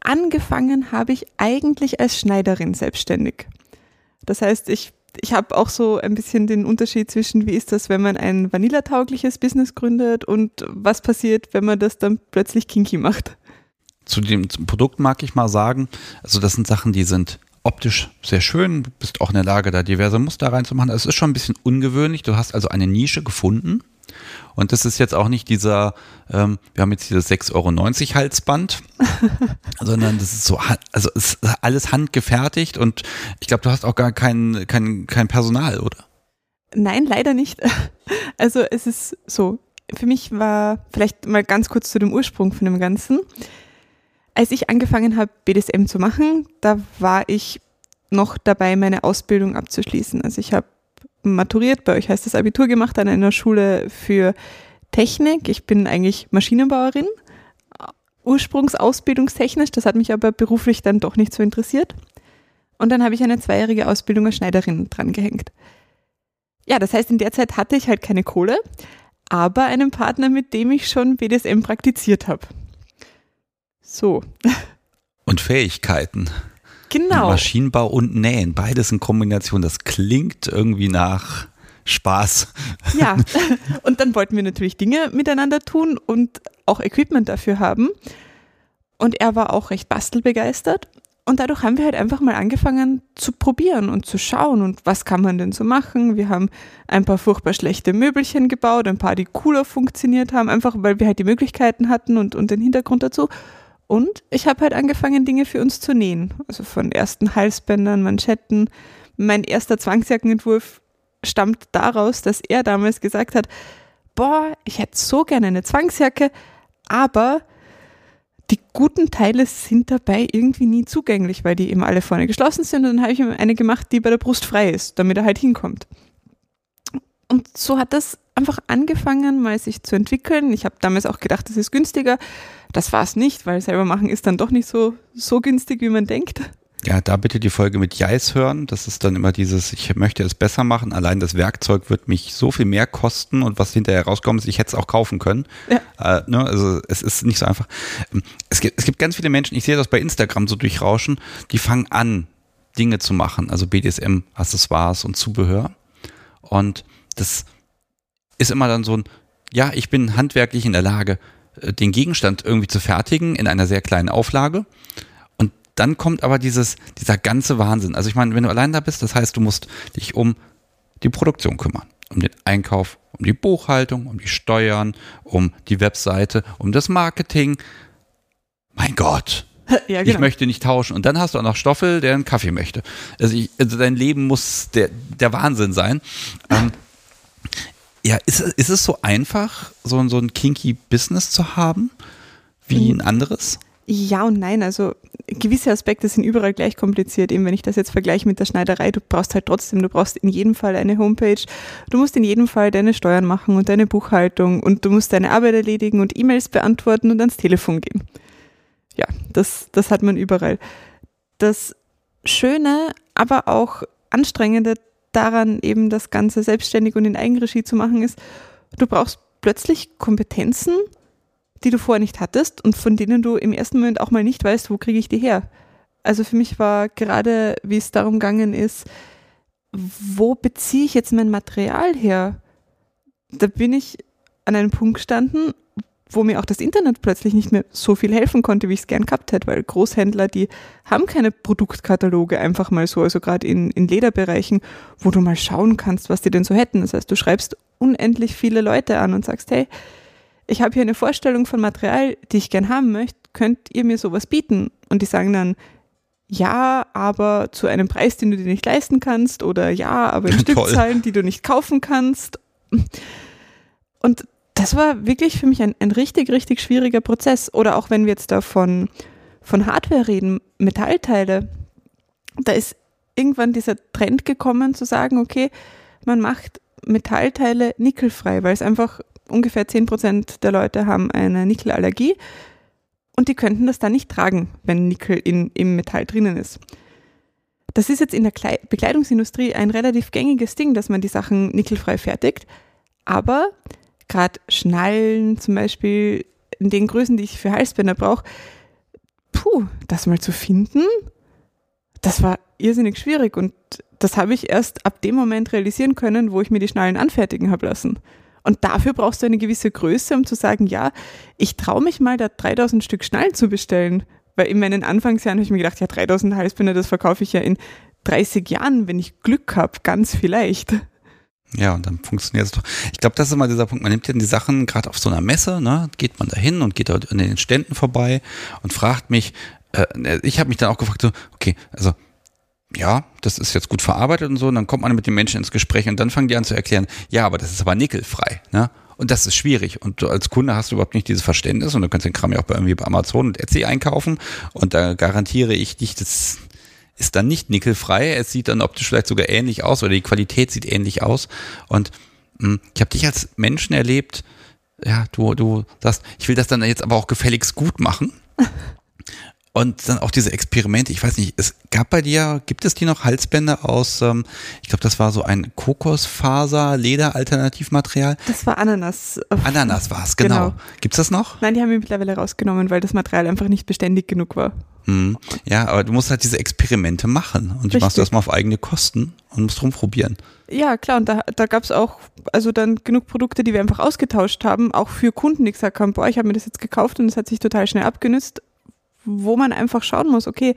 Angefangen habe ich eigentlich als Schneiderin selbstständig. Das heißt, ich, ich habe auch so ein bisschen den Unterschied zwischen, wie ist das, wenn man ein vanillataugliches Business gründet und was passiert, wenn man das dann plötzlich kinky macht. Zu dem Produkt mag ich mal sagen, also das sind Sachen, die sind optisch sehr schön, bist auch in der Lage, da diverse Muster reinzumachen. Es ist schon ein bisschen ungewöhnlich. Du hast also eine Nische gefunden. Und das ist jetzt auch nicht dieser, ähm, wir haben jetzt dieses 6,90 Euro Halsband, sondern das ist so, also ist alles handgefertigt und ich glaube, du hast auch gar kein, kein, kein Personal, oder? Nein, leider nicht. Also es ist so, für mich war vielleicht mal ganz kurz zu dem Ursprung von dem Ganzen. Als ich angefangen habe, BDSM zu machen, da war ich noch dabei, meine Ausbildung abzuschließen. Also ich habe maturiert, bei euch heißt das Abitur gemacht an einer Schule für Technik. Ich bin eigentlich Maschinenbauerin, ursprungsausbildungstechnisch. Das hat mich aber beruflich dann doch nicht so interessiert. Und dann habe ich eine zweijährige Ausbildung als Schneiderin dran gehängt. Ja, das heißt, in der Zeit hatte ich halt keine Kohle, aber einen Partner, mit dem ich schon BDSM praktiziert habe. So. Und Fähigkeiten. Genau. Maschinenbau und Nähen, beides in Kombination. Das klingt irgendwie nach Spaß. Ja, und dann wollten wir natürlich Dinge miteinander tun und auch Equipment dafür haben. Und er war auch recht bastelbegeistert. Und dadurch haben wir halt einfach mal angefangen zu probieren und zu schauen und was kann man denn so machen. Wir haben ein paar furchtbar schlechte Möbelchen gebaut, ein paar, die cooler funktioniert haben, einfach weil wir halt die Möglichkeiten hatten und, und den Hintergrund dazu. Und ich habe halt angefangen, Dinge für uns zu nähen. Also von ersten Halsbändern, Manschetten. Mein erster Zwangsjackenentwurf stammt daraus, dass er damals gesagt hat, boah, ich hätte so gerne eine Zwangsjacke, aber die guten Teile sind dabei irgendwie nie zugänglich, weil die eben alle vorne geschlossen sind. Und dann habe ich ihm eine gemacht, die bei der Brust frei ist, damit er halt hinkommt. Und so hat das einfach angefangen, mal sich zu entwickeln. Ich habe damals auch gedacht, das ist günstiger. Das war es nicht, weil selber machen ist dann doch nicht so, so günstig, wie man denkt. Ja, da bitte die Folge mit Jais hören. Das ist dann immer dieses, ich möchte es besser machen. Allein das Werkzeug wird mich so viel mehr kosten und was hinterher rauskommt, ist, ich hätte es auch kaufen können. Ja. Äh, ne, also es ist nicht so einfach. Ähm, es gibt, es gibt ganz viele Menschen, ich sehe das bei Instagram so durchrauschen, die fangen an, Dinge zu machen, also BDSM-Accessoires und Zubehör. Und das ist immer dann so ein, ja, ich bin handwerklich in der Lage, äh, den Gegenstand irgendwie zu fertigen in einer sehr kleinen Auflage dann kommt aber dieses, dieser ganze Wahnsinn. Also ich meine, wenn du allein da bist, das heißt, du musst dich um die Produktion kümmern, um den Einkauf, um die Buchhaltung, um die Steuern, um die Webseite, um das Marketing. Mein Gott. Ja, genau. Ich möchte nicht tauschen. Und dann hast du auch noch Stoffel, der einen Kaffee möchte. Also, ich, also dein Leben muss der, der Wahnsinn sein. Ähm, ja, ist, ist es so einfach, so, so ein kinky Business zu haben, wie ein anderes? Ja und nein. Also gewisse Aspekte sind überall gleich kompliziert. Eben wenn ich das jetzt vergleiche mit der Schneiderei, du brauchst halt trotzdem, du brauchst in jedem Fall eine Homepage, du musst in jedem Fall deine Steuern machen und deine Buchhaltung und du musst deine Arbeit erledigen und E-Mails beantworten und ans Telefon gehen. Ja, das, das hat man überall. Das Schöne, aber auch Anstrengende daran, eben das Ganze selbstständig und in Eigenregie zu machen, ist, du brauchst plötzlich Kompetenzen, die du vorher nicht hattest und von denen du im ersten Moment auch mal nicht weißt, wo kriege ich die her. Also für mich war gerade, wie es darum gegangen ist, wo beziehe ich jetzt mein Material her? Da bin ich an einem Punkt gestanden, wo mir auch das Internet plötzlich nicht mehr so viel helfen konnte, wie ich es gern gehabt hätte, weil Großhändler, die haben keine Produktkataloge einfach mal so, also gerade in, in Lederbereichen, wo du mal schauen kannst, was die denn so hätten. Das heißt, du schreibst unendlich viele Leute an und sagst, hey, ich habe hier eine Vorstellung von Material, die ich gern haben möchte, könnt ihr mir sowas bieten? Und die sagen dann, ja, aber zu einem Preis, den du dir nicht leisten kannst, oder ja, aber in Stückzahlen, die du nicht kaufen kannst. Und das war wirklich für mich ein, ein richtig, richtig schwieriger Prozess. Oder auch wenn wir jetzt da von, Hardware reden, Metallteile, da ist irgendwann dieser Trend gekommen zu sagen, okay, man macht Metallteile nickelfrei, weil es einfach ungefähr 10 Prozent der Leute haben eine Nickelallergie und die könnten das dann nicht tragen, wenn Nickel in, im Metall drinnen ist. Das ist jetzt in der Bekleidungsindustrie ein relativ gängiges Ding, dass man die Sachen nickelfrei fertigt, aber gerade Schnallen zum Beispiel in den Größen, die ich für Halsbänder brauche, puh, das mal zu finden, das war irrsinnig schwierig und das habe ich erst ab dem Moment realisieren können, wo ich mir die Schnallen anfertigen habe lassen. Und dafür brauchst du eine gewisse Größe, um zu sagen, ja, ich traue mich mal, da 3000 Stück Schnallen zu bestellen. Weil in meinen Anfangsjahren habe ich mir gedacht, ja, 3000 Halsbänder, das verkaufe ich ja in 30 Jahren, wenn ich Glück habe, ganz vielleicht. Ja, und dann funktioniert es doch. Ich glaube, das ist immer dieser Punkt. Man nimmt ja die Sachen gerade auf so einer Messe, ne, geht man da hin und geht dort in den Ständen vorbei und fragt mich, äh, ich habe mich dann auch gefragt, so, okay, also ja, das ist jetzt gut verarbeitet und so, und dann kommt man mit den Menschen ins Gespräch und dann fangen die an zu erklären, ja, aber das ist aber nickelfrei, ne? Und das ist schwierig. Und du als Kunde hast du überhaupt nicht dieses Verständnis und du kannst den Kram ja auch bei irgendwie bei Amazon und Etsy einkaufen und da garantiere ich dich, das ist dann nicht nickelfrei. Es sieht dann optisch vielleicht sogar ähnlich aus oder die Qualität sieht ähnlich aus. Und mh, hm, ich habe dich als Menschen erlebt, ja, du, du sagst, ich will das dann jetzt aber auch gefälligst gut machen. Und dann auch diese Experimente, ich weiß nicht, es gab bei dir, gibt es die noch Halsbänder aus, ähm, ich glaube, das war so ein Kokosfaser, Leder-Alternativmaterial? Das war Ananas. Ananas war es, genau. genau. Gibt es das noch? Nein, die haben wir mittlerweile rausgenommen, weil das Material einfach nicht beständig genug war. Hm. Ja, aber du musst halt diese Experimente machen und die Richtig. machst du erstmal auf eigene Kosten und musst rumprobieren. Ja, klar, und da, da gab es auch also dann genug Produkte, die wir einfach ausgetauscht haben, auch für Kunden, die gesagt haben, boah, ich habe mir das jetzt gekauft und es hat sich total schnell abgenützt wo man einfach schauen muss, okay,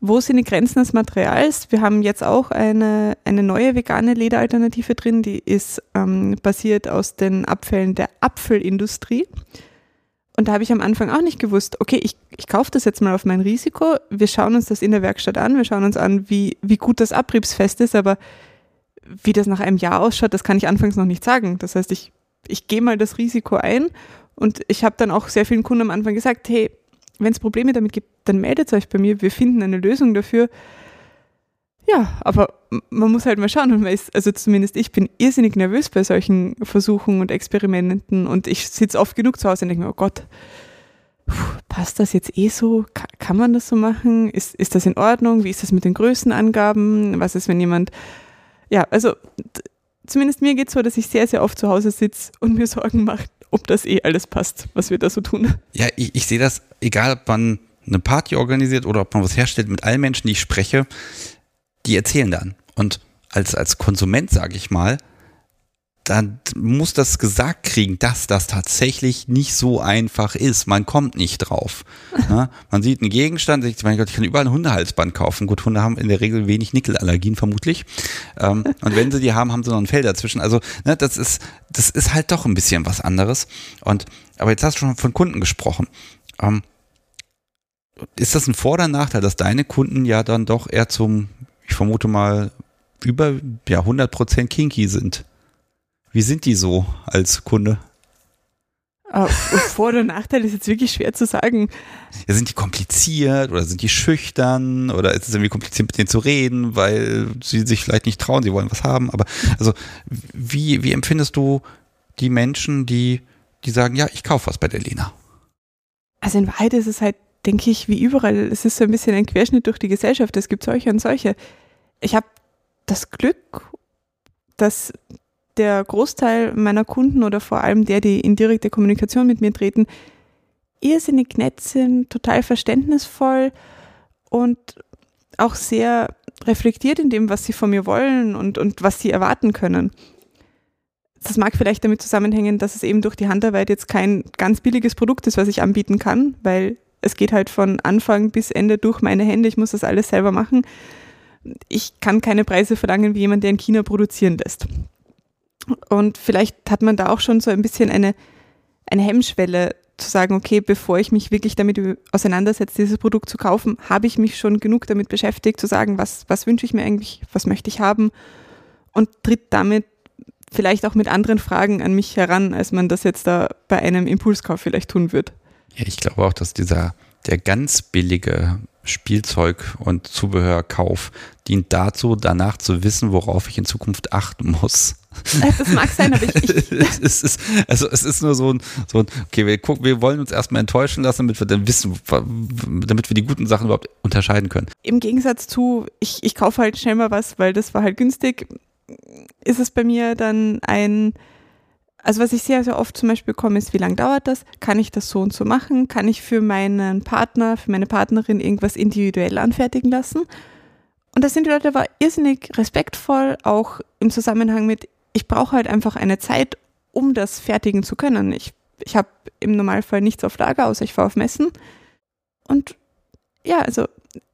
wo sind die Grenzen des Materials? Wir haben jetzt auch eine, eine neue vegane Lederalternative drin, die ist ähm, basiert aus den Abfällen der Apfelindustrie. Und da habe ich am Anfang auch nicht gewusst, okay, ich, ich kaufe das jetzt mal auf mein Risiko, wir schauen uns das in der Werkstatt an, wir schauen uns an, wie, wie gut das abriebsfest ist, aber wie das nach einem Jahr ausschaut, das kann ich anfangs noch nicht sagen. Das heißt, ich, ich gehe mal das Risiko ein und ich habe dann auch sehr vielen Kunden am Anfang gesagt, hey, wenn es Probleme damit gibt, dann meldet euch bei mir. Wir finden eine Lösung dafür. Ja, aber man muss halt mal schauen. Und man ist, also zumindest ich bin irrsinnig nervös bei solchen Versuchen und Experimenten und ich sitze oft genug zu Hause und denke mir, oh Gott, passt das jetzt eh so? Kann, man das so machen? Ist, ist das in Ordnung? Wie ist das mit den Größenangaben? Was ist, wenn jemand, ja, also zumindest mir geht es so, dass ich sehr, sehr oft zu Hause sitze und mir Sorgen mache, ob das eh alles passt, was wir da so tun. Ja, ich, ich sehe das, egal ob man eine Party organisiert oder ob man was herstellt, mit allen Menschen, die ich spreche, die erzählen dann. Und als, als Konsument, sage ich mal, dann muss das gesagt kriegen, dass das tatsächlich nicht so einfach ist. Man kommt nicht drauf. Ja, man sieht einen Gegenstand, ich, mein Gott, ich kann überall ein Hundehalsband kaufen. Gut, Hunde haben in der Regel wenig Nickelallergien vermutlich. Ähm, und wenn sie die haben, haben sie noch ein Fell dazwischen. Also ne, das ist das ist halt doch ein bisschen was anderes. Und aber jetzt hast du schon von Kunden gesprochen. Ähm, ist das ein Vor- oder Nachteil, dass deine Kunden ja dann doch eher zum, ich vermute mal, über ja, 100% kinky sind? Wie sind die so als Kunde? Uh, Vor- oder Nachteil ist jetzt wirklich schwer zu sagen. Ja, sind die kompliziert oder sind die schüchtern oder ist es irgendwie kompliziert mit denen zu reden, weil sie sich vielleicht nicht trauen, sie wollen was haben. Aber also wie, wie empfindest du die Menschen, die, die sagen, ja, ich kaufe was bei der Lena? Also in Wahrheit ist es halt, denke ich, wie überall. Es ist so ein bisschen ein Querschnitt durch die Gesellschaft. Es gibt solche und solche. Ich habe das Glück, dass der Großteil meiner Kunden oder vor allem der, die in direkte Kommunikation mit mir treten, irrsinnig nett sind, total verständnisvoll und auch sehr reflektiert in dem, was sie von mir wollen und, und was sie erwarten können. Das mag vielleicht damit zusammenhängen, dass es eben durch die Handarbeit jetzt kein ganz billiges Produkt ist, was ich anbieten kann, weil es geht halt von Anfang bis Ende durch meine Hände. Ich muss das alles selber machen. Ich kann keine Preise verlangen wie jemand, der in China produzieren lässt. Und vielleicht hat man da auch schon so ein bisschen eine, eine Hemmschwelle zu sagen, okay, bevor ich mich wirklich damit auseinandersetze, dieses Produkt zu kaufen, habe ich mich schon genug damit beschäftigt, zu sagen, was, was wünsche ich mir eigentlich, was möchte ich haben und tritt damit vielleicht auch mit anderen Fragen an mich heran, als man das jetzt da bei einem Impulskauf vielleicht tun wird. Ja, ich glaube auch, dass dieser, der ganz billige Spielzeug- und Zubehörkauf dient dazu, danach zu wissen, worauf ich in Zukunft achten muss. Äh, das mag sein, aber ich. ich es ist, also es ist nur so ein, so ein okay, wir, gucken, wir wollen uns erstmal enttäuschen lassen, damit wir dann wissen, damit wir die guten Sachen überhaupt unterscheiden können. Im Gegensatz zu, ich, ich kaufe halt schnell mal was, weil das war halt günstig, ist es bei mir dann ein, also was ich sehr, sehr oft zum Beispiel bekomme, ist, wie lange dauert das? Kann ich das so und so machen? Kann ich für meinen Partner, für meine Partnerin irgendwas individuell anfertigen lassen? Und da sind die Leute aber irrsinnig respektvoll, auch im Zusammenhang mit, ich brauche halt einfach eine Zeit, um das fertigen zu können. Ich, ich habe im Normalfall nichts auf Lager, außer ich fahre auf Messen. Und ja, also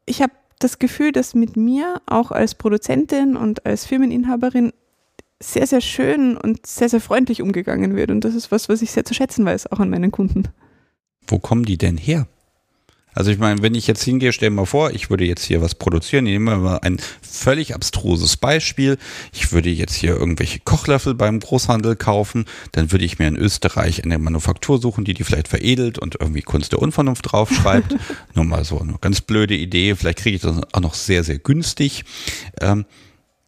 ich habe das Gefühl, dass mit mir auch als Produzentin und als Firmeninhaberin sehr, sehr schön und sehr, sehr freundlich umgegangen wird. Und das ist was, was ich sehr zu schätzen weiß, auch an meinen Kunden. Wo kommen die denn her? Also ich meine, wenn ich jetzt hingehe, stell dir mal vor, ich würde jetzt hier was produzieren, ich nehme mal ein völlig abstruses Beispiel. Ich würde jetzt hier irgendwelche Kochlöffel beim Großhandel kaufen, dann würde ich mir in Österreich eine Manufaktur suchen, die die vielleicht veredelt und irgendwie Kunst der Unvernunft draufschreibt. Nur mal so eine ganz blöde Idee, vielleicht kriege ich das auch noch sehr, sehr günstig. Ähm,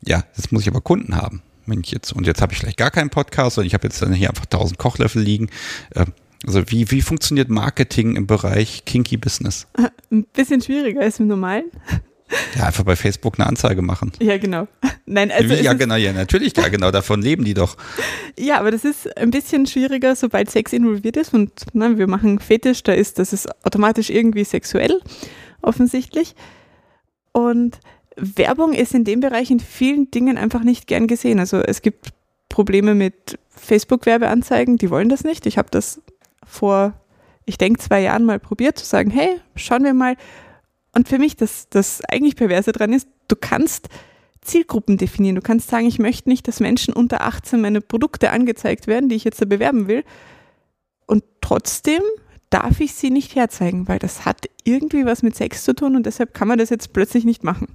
ja, jetzt muss ich aber Kunden haben wenn ich jetzt, und jetzt habe ich vielleicht gar keinen Podcast und ich habe jetzt dann hier einfach 1000 Kochlöffel liegen. Ähm, also wie, wie funktioniert Marketing im Bereich Kinky Business? Ein bisschen schwieriger als im normalen. Ja, einfach bei Facebook eine Anzeige machen. Ja, genau. Nein, also ja, genau, ja, natürlich, ja, genau, davon leben die doch. Ja, aber das ist ein bisschen schwieriger, sobald Sex involviert ist und na, wir machen Fetisch, da ist das ist automatisch irgendwie sexuell, offensichtlich. Und Werbung ist in dem Bereich in vielen Dingen einfach nicht gern gesehen. Also es gibt Probleme mit Facebook-Werbeanzeigen, die wollen das nicht. Ich habe das vor, ich denke, zwei Jahren mal probiert zu sagen, hey, schauen wir mal. Und für mich das, das eigentlich Perverse dran ist, du kannst Zielgruppen definieren. Du kannst sagen, ich möchte nicht, dass Menschen unter 18 meine Produkte angezeigt werden, die ich jetzt da bewerben will. Und trotzdem darf ich sie nicht herzeigen, weil das hat irgendwie was mit Sex zu tun und deshalb kann man das jetzt plötzlich nicht machen.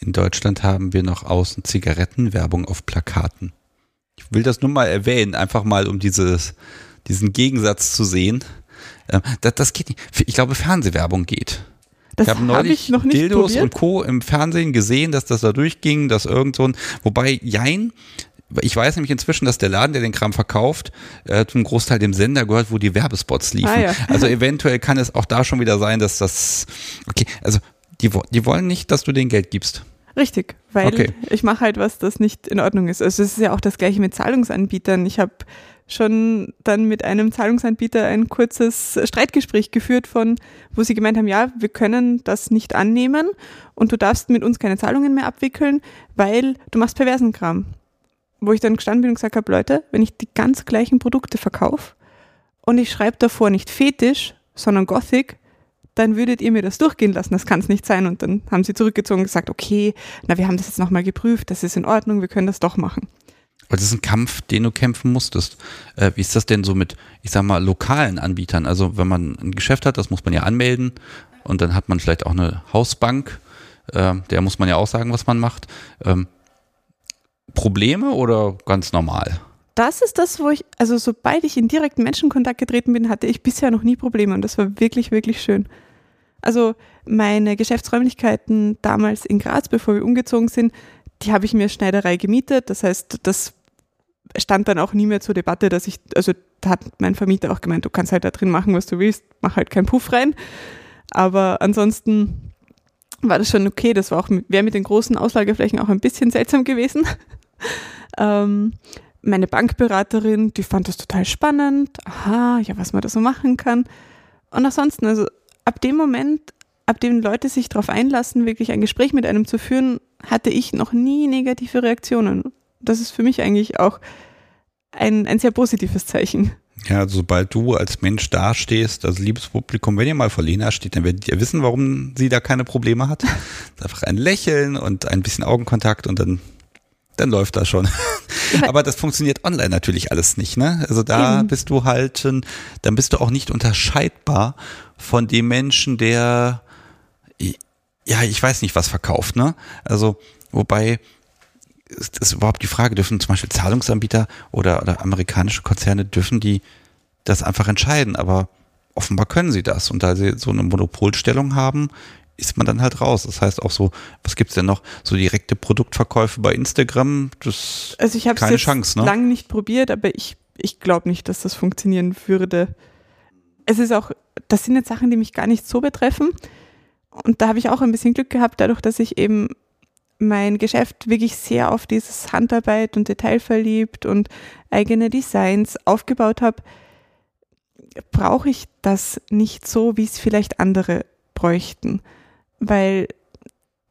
In Deutschland haben wir noch außen Zigarettenwerbung auf Plakaten. Ich will das nur mal erwähnen, einfach mal um dieses, diesen Gegensatz zu sehen. Ähm, das, das geht nicht. Ich glaube, Fernsehwerbung geht. Das ich habe hab neulich ich noch nicht Dildos probiert. und Co. im Fernsehen gesehen, dass das da durchging, dass irgend so ein, wobei Jein, ich weiß nämlich inzwischen, dass der Laden, der den Kram verkauft, äh, zum Großteil dem Sender gehört, wo die Werbespots liefen. Ah, ja. Also eventuell kann es auch da schon wieder sein, dass das, okay, also die, die wollen nicht, dass du denen Geld gibst. Richtig, weil Okay. ich mache halt was, das nicht in Ordnung ist. Also es ist ja auch das gleiche mit Zahlungsanbietern. Ich habe schon dann mit einem Zahlungsanbieter ein kurzes Streitgespräch geführt von, wo sie gemeint haben, ja, wir können das nicht annehmen und du darfst mit uns keine Zahlungen mehr abwickeln, weil du machst perversen Kram. Wo ich dann gestanden bin und gesagt habe, Leute, wenn ich die ganz gleichen Produkte verkaufe und ich schreibe davor nicht Fetisch, sondern Gothic, dann würdet ihr mir das durchgehen lassen. Das kann es nicht sein. Und dann haben sie zurückgezogen und gesagt, okay, na, wir haben das jetzt nochmal geprüft, das ist in Ordnung, wir können das doch machen. Aber das ist ein Kampf, den du kämpfen musstest. Äh, wie ist das denn so mit, ich sag mal, lokalen Anbietern? Also wenn man ein Geschäft hat, das muss man ja anmelden und dann hat man vielleicht auch eine Hausbank, äh, der muss man ja auch sagen, was man macht. Ähm, Probleme oder ganz normal? Das ist das, wo ich, also sobald ich in direkten Menschenkontakt getreten bin, hatte ich bisher noch nie Probleme und das war wirklich, wirklich schön. Also meine Geschäftsräumlichkeiten damals in Graz, bevor wir umgezogen sind, die habe ich mir Schneiderei gemietet. Das heißt, das stand dann auch nie mehr zur Debatte, dass ich, also da hat mein Vermieter auch gemeint, du kannst halt da drin machen, was du willst, mach halt keinen Puff rein. Aber ansonsten war das schon okay. Das war auch, wäre mit den großen Auslageflächen auch ein bisschen seltsam gewesen. ähm, meine Bankberaterin, die fand das total spannend. Aha, ja, was man da so machen kann. Und ansonsten, also ab dem Moment, ab dem Leute sich darauf einlassen, wirklich ein Gespräch mit einem zu führen, hatte ich noch nie negative Reaktionen. Das ist für mich eigentlich auch ein, ein sehr positives Zeichen. Ja, also sobald du als Mensch dastehst, also liebes Publikum, wenn ihr mal vor Lena steht, dann werdet ihr wissen, warum sie da keine Probleme hat. Einfach ein Lächeln und ein bisschen Augenkontakt und dann, dann läuft das schon. Aber das funktioniert online natürlich alles nicht, ne? Also da Eben. bist du halt, dann bist du auch nicht unterscheidbar von dem Menschen, der, ja, ich weiß nicht, was verkauft, ne? Also, wobei, ist, ist überhaupt die Frage, dürfen zum Beispiel Zahlungsanbieter oder, oder amerikanische Konzerne, dürfen die das einfach entscheiden, aber offenbar können sie das. Und da sie so eine Monopolstellung haben, ist man dann halt raus. Das heißt auch so, was gibt's denn noch? So direkte Produktverkäufe bei Instagram, das Also ich habe es keine jetzt Chance, ne? lange nicht probiert, aber ich, ich glaube nicht, dass das funktionieren würde. Es ist auch, das sind jetzt Sachen, die mich gar nicht so betreffen. Und da habe ich auch ein bisschen Glück gehabt, dadurch, dass ich eben mein Geschäft wirklich sehr auf dieses Handarbeit und Detail verliebt und eigene Designs aufgebaut habe, brauche ich das nicht so, wie es vielleicht andere bräuchten. Weil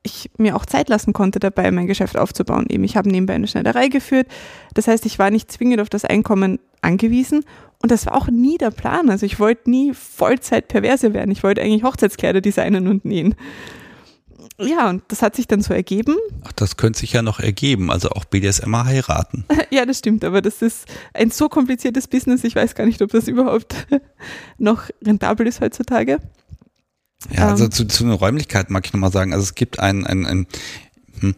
ich mir auch Zeit lassen konnte, dabei mein Geschäft aufzubauen. Eben, ich habe nebenbei eine Schneiderei geführt. Das heißt, ich war nicht zwingend auf das Einkommen angewiesen. Und das war auch nie der Plan. Also ich wollte nie Vollzeit perverse werden. Ich wollte eigentlich Hochzeitskleider designen und nähen. Ja, und das hat sich dann so ergeben. Ach, das könnte sich ja noch ergeben, also auch BDSMer heiraten. Ja, das stimmt, aber das ist ein so kompliziertes Business. Ich weiß gar nicht, ob das überhaupt noch rentabel ist heutzutage. Ja, also Ähm. zu, zu den Räumlichkeiten mag ich nochmal sagen, also es gibt ein, ein, ein hm,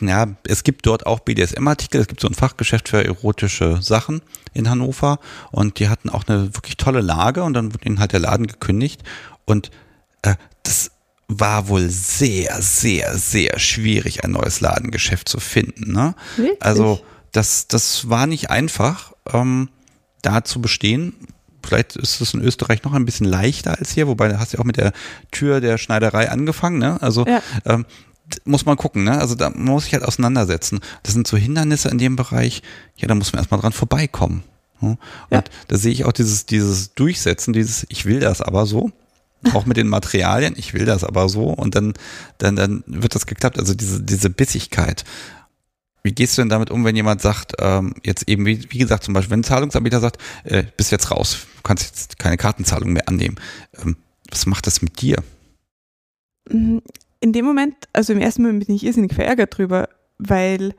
ja, es gibt dort auch BDSM-Artikel, es gibt so ein Fachgeschäft für erotische Sachen in Hannover und die hatten auch eine wirklich tolle Lage und dann wurde ihnen halt der Laden gekündigt und äh, das war wohl sehr, sehr, sehr schwierig, ein neues Ladengeschäft zu finden. Ne? Wirklich? Also das, das war nicht einfach, ähm, da zu bestehen. Vielleicht ist es in Österreich noch ein bisschen leichter als hier, wobei hast du ja auch mit der Tür der Schneiderei angefangen. Ne? Also Ja. ähm, muss man gucken. Ne? Also da muss ich halt auseinandersetzen. Das sind so Hindernisse in dem Bereich. Ja, da muss man erstmal dran vorbeikommen. Ne? Und Ja. da sehe ich auch dieses, dieses Durchsetzen, dieses Ich will das aber so. Auch mit den Materialien, ich will das aber so und dann, dann, dann wird das geklappt. Also diese, diese Bissigkeit. Wie gehst du denn damit um, wenn jemand sagt, ähm, jetzt eben, wie, wie gesagt, zum Beispiel, wenn ein Zahlungsanbieter sagt, äh, bist jetzt raus, du kannst jetzt keine Kartenzahlung mehr annehmen. Ähm, was macht das mit dir? Mm, In dem Moment, also im ersten Moment bin ich irrsinnig verärgert drüber, weil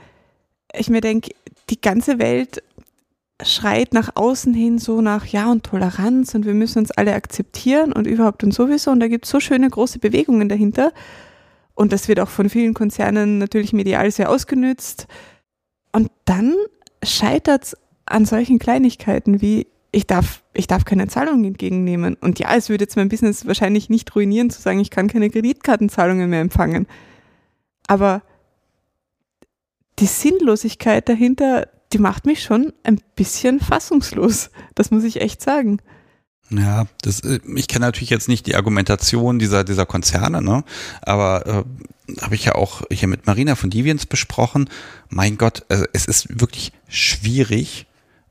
ich mir denke, die ganze Welt schreit nach außen hin so nach Ja und Toleranz und wir müssen uns alle akzeptieren und überhaupt und sowieso und da gibt es so schöne große Bewegungen dahinter und das wird auch von vielen Konzernen natürlich medial sehr ausgenützt und dann scheitert es an solchen Kleinigkeiten wie ich darf, ich darf keine Zahlungen entgegennehmen. Und ja, es würde jetzt mein Business wahrscheinlich nicht ruinieren, zu sagen, ich kann keine Kreditkartenzahlungen mehr empfangen. Aber die Sinnlosigkeit dahinter, die macht mich schon ein bisschen fassungslos. Das muss ich echt sagen. Ja, das, äh, ich kenne natürlich jetzt nicht die Argumentation dieser, dieser Konzerne, ne? aber äh, habe ich ja auch hier mit Marina von Deviants besprochen. Mein Gott, also es ist wirklich schwierig,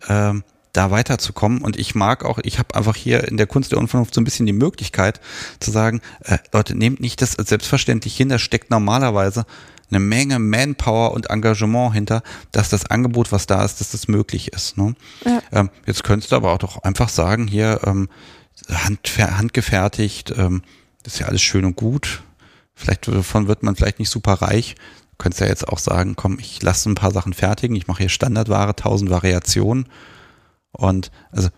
ähm, da weiterzukommen. Und ich mag auch, ich habe einfach hier in der Kunst der Unvernunft so ein bisschen die Möglichkeit zu sagen, äh, Leute, nehmt nicht das selbstverständlich hin, da steckt normalerweise eine Menge Manpower und Engagement hinter, dass das Angebot, was da ist, dass das möglich ist. Ne? Ja. Ähm, jetzt könntest du aber auch doch einfach sagen, hier ähm, hand, handgefertigt, ähm, das ist ja alles schön und gut. Vielleicht davon wird man vielleicht nicht super reich. Du könntest ja jetzt auch sagen, komm, ich lasse ein paar Sachen fertigen, ich mache hier Standardware, tausend Variationen. Und also,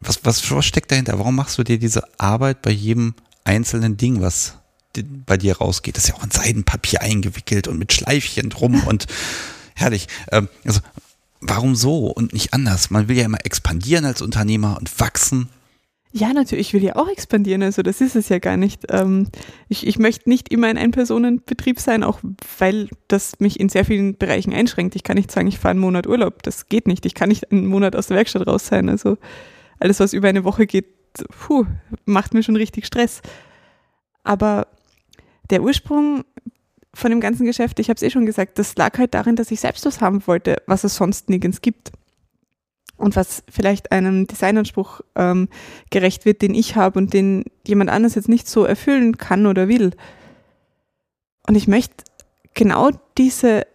was, was, was steckt dahinter? Warum machst du dir diese Arbeit bei jedem einzelnen Ding, was bei dir rausgeht. Das ist ja auch in Seidenpapier eingewickelt und mit Schleifchen drum und herrlich. Ähm, also, warum so und nicht anders? Man will ja immer expandieren als Unternehmer und wachsen. Ja, natürlich, ich will ja auch expandieren, also das ist es ja gar nicht. Ähm, ich, ich möchte nicht immer ein Ein-Personen-Betrieb sein, auch weil das mich in sehr vielen Bereichen einschränkt. Ich kann nicht sagen, ich fahre einen Monat Urlaub, das geht nicht. Ich kann nicht einen Monat aus der Werkstatt raus sein. Also alles, was über eine Woche geht, puh, macht mir schon richtig Stress. Aber der Ursprung von dem ganzen Geschäft, ich habe es eh schon gesagt, das lag halt darin, dass ich selbst was haben wollte, was es sonst nirgends gibt. Und was vielleicht einem Designanspruch ähm, gerecht wird, den ich habe und den jemand anders jetzt nicht so erfüllen kann oder will. Und ich möchte genau diese,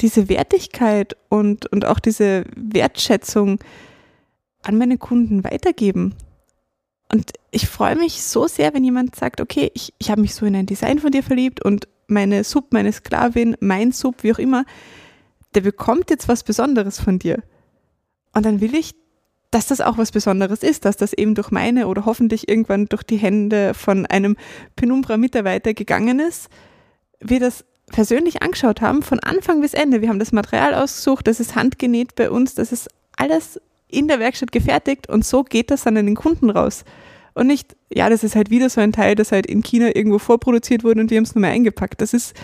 diese Wertigkeit und, und auch diese Wertschätzung an meine Kunden weitergeben. Und ich freue mich so sehr, wenn jemand sagt, okay, ich, ich habe mich so in ein Design von dir verliebt und meine Sub, meine Sklavin, mein Sub, wie auch immer, der bekommt jetzt was Besonderes von dir. Und dann will ich, dass das auch was Besonderes ist, dass das eben durch meine oder hoffentlich irgendwann durch die Hände von einem Penumbra-Mitarbeiter gegangen ist, wir das persönlich angeschaut haben, von Anfang bis Ende. Wir haben das Material ausgesucht, das ist handgenäht bei uns, das ist alles in der Werkstatt gefertigt und so geht das dann an den Kunden raus. Und nicht, ja, das ist halt wieder so ein Teil, das halt in China irgendwo vorproduziert wurde und wir haben es nur mehr eingepackt. Das ist,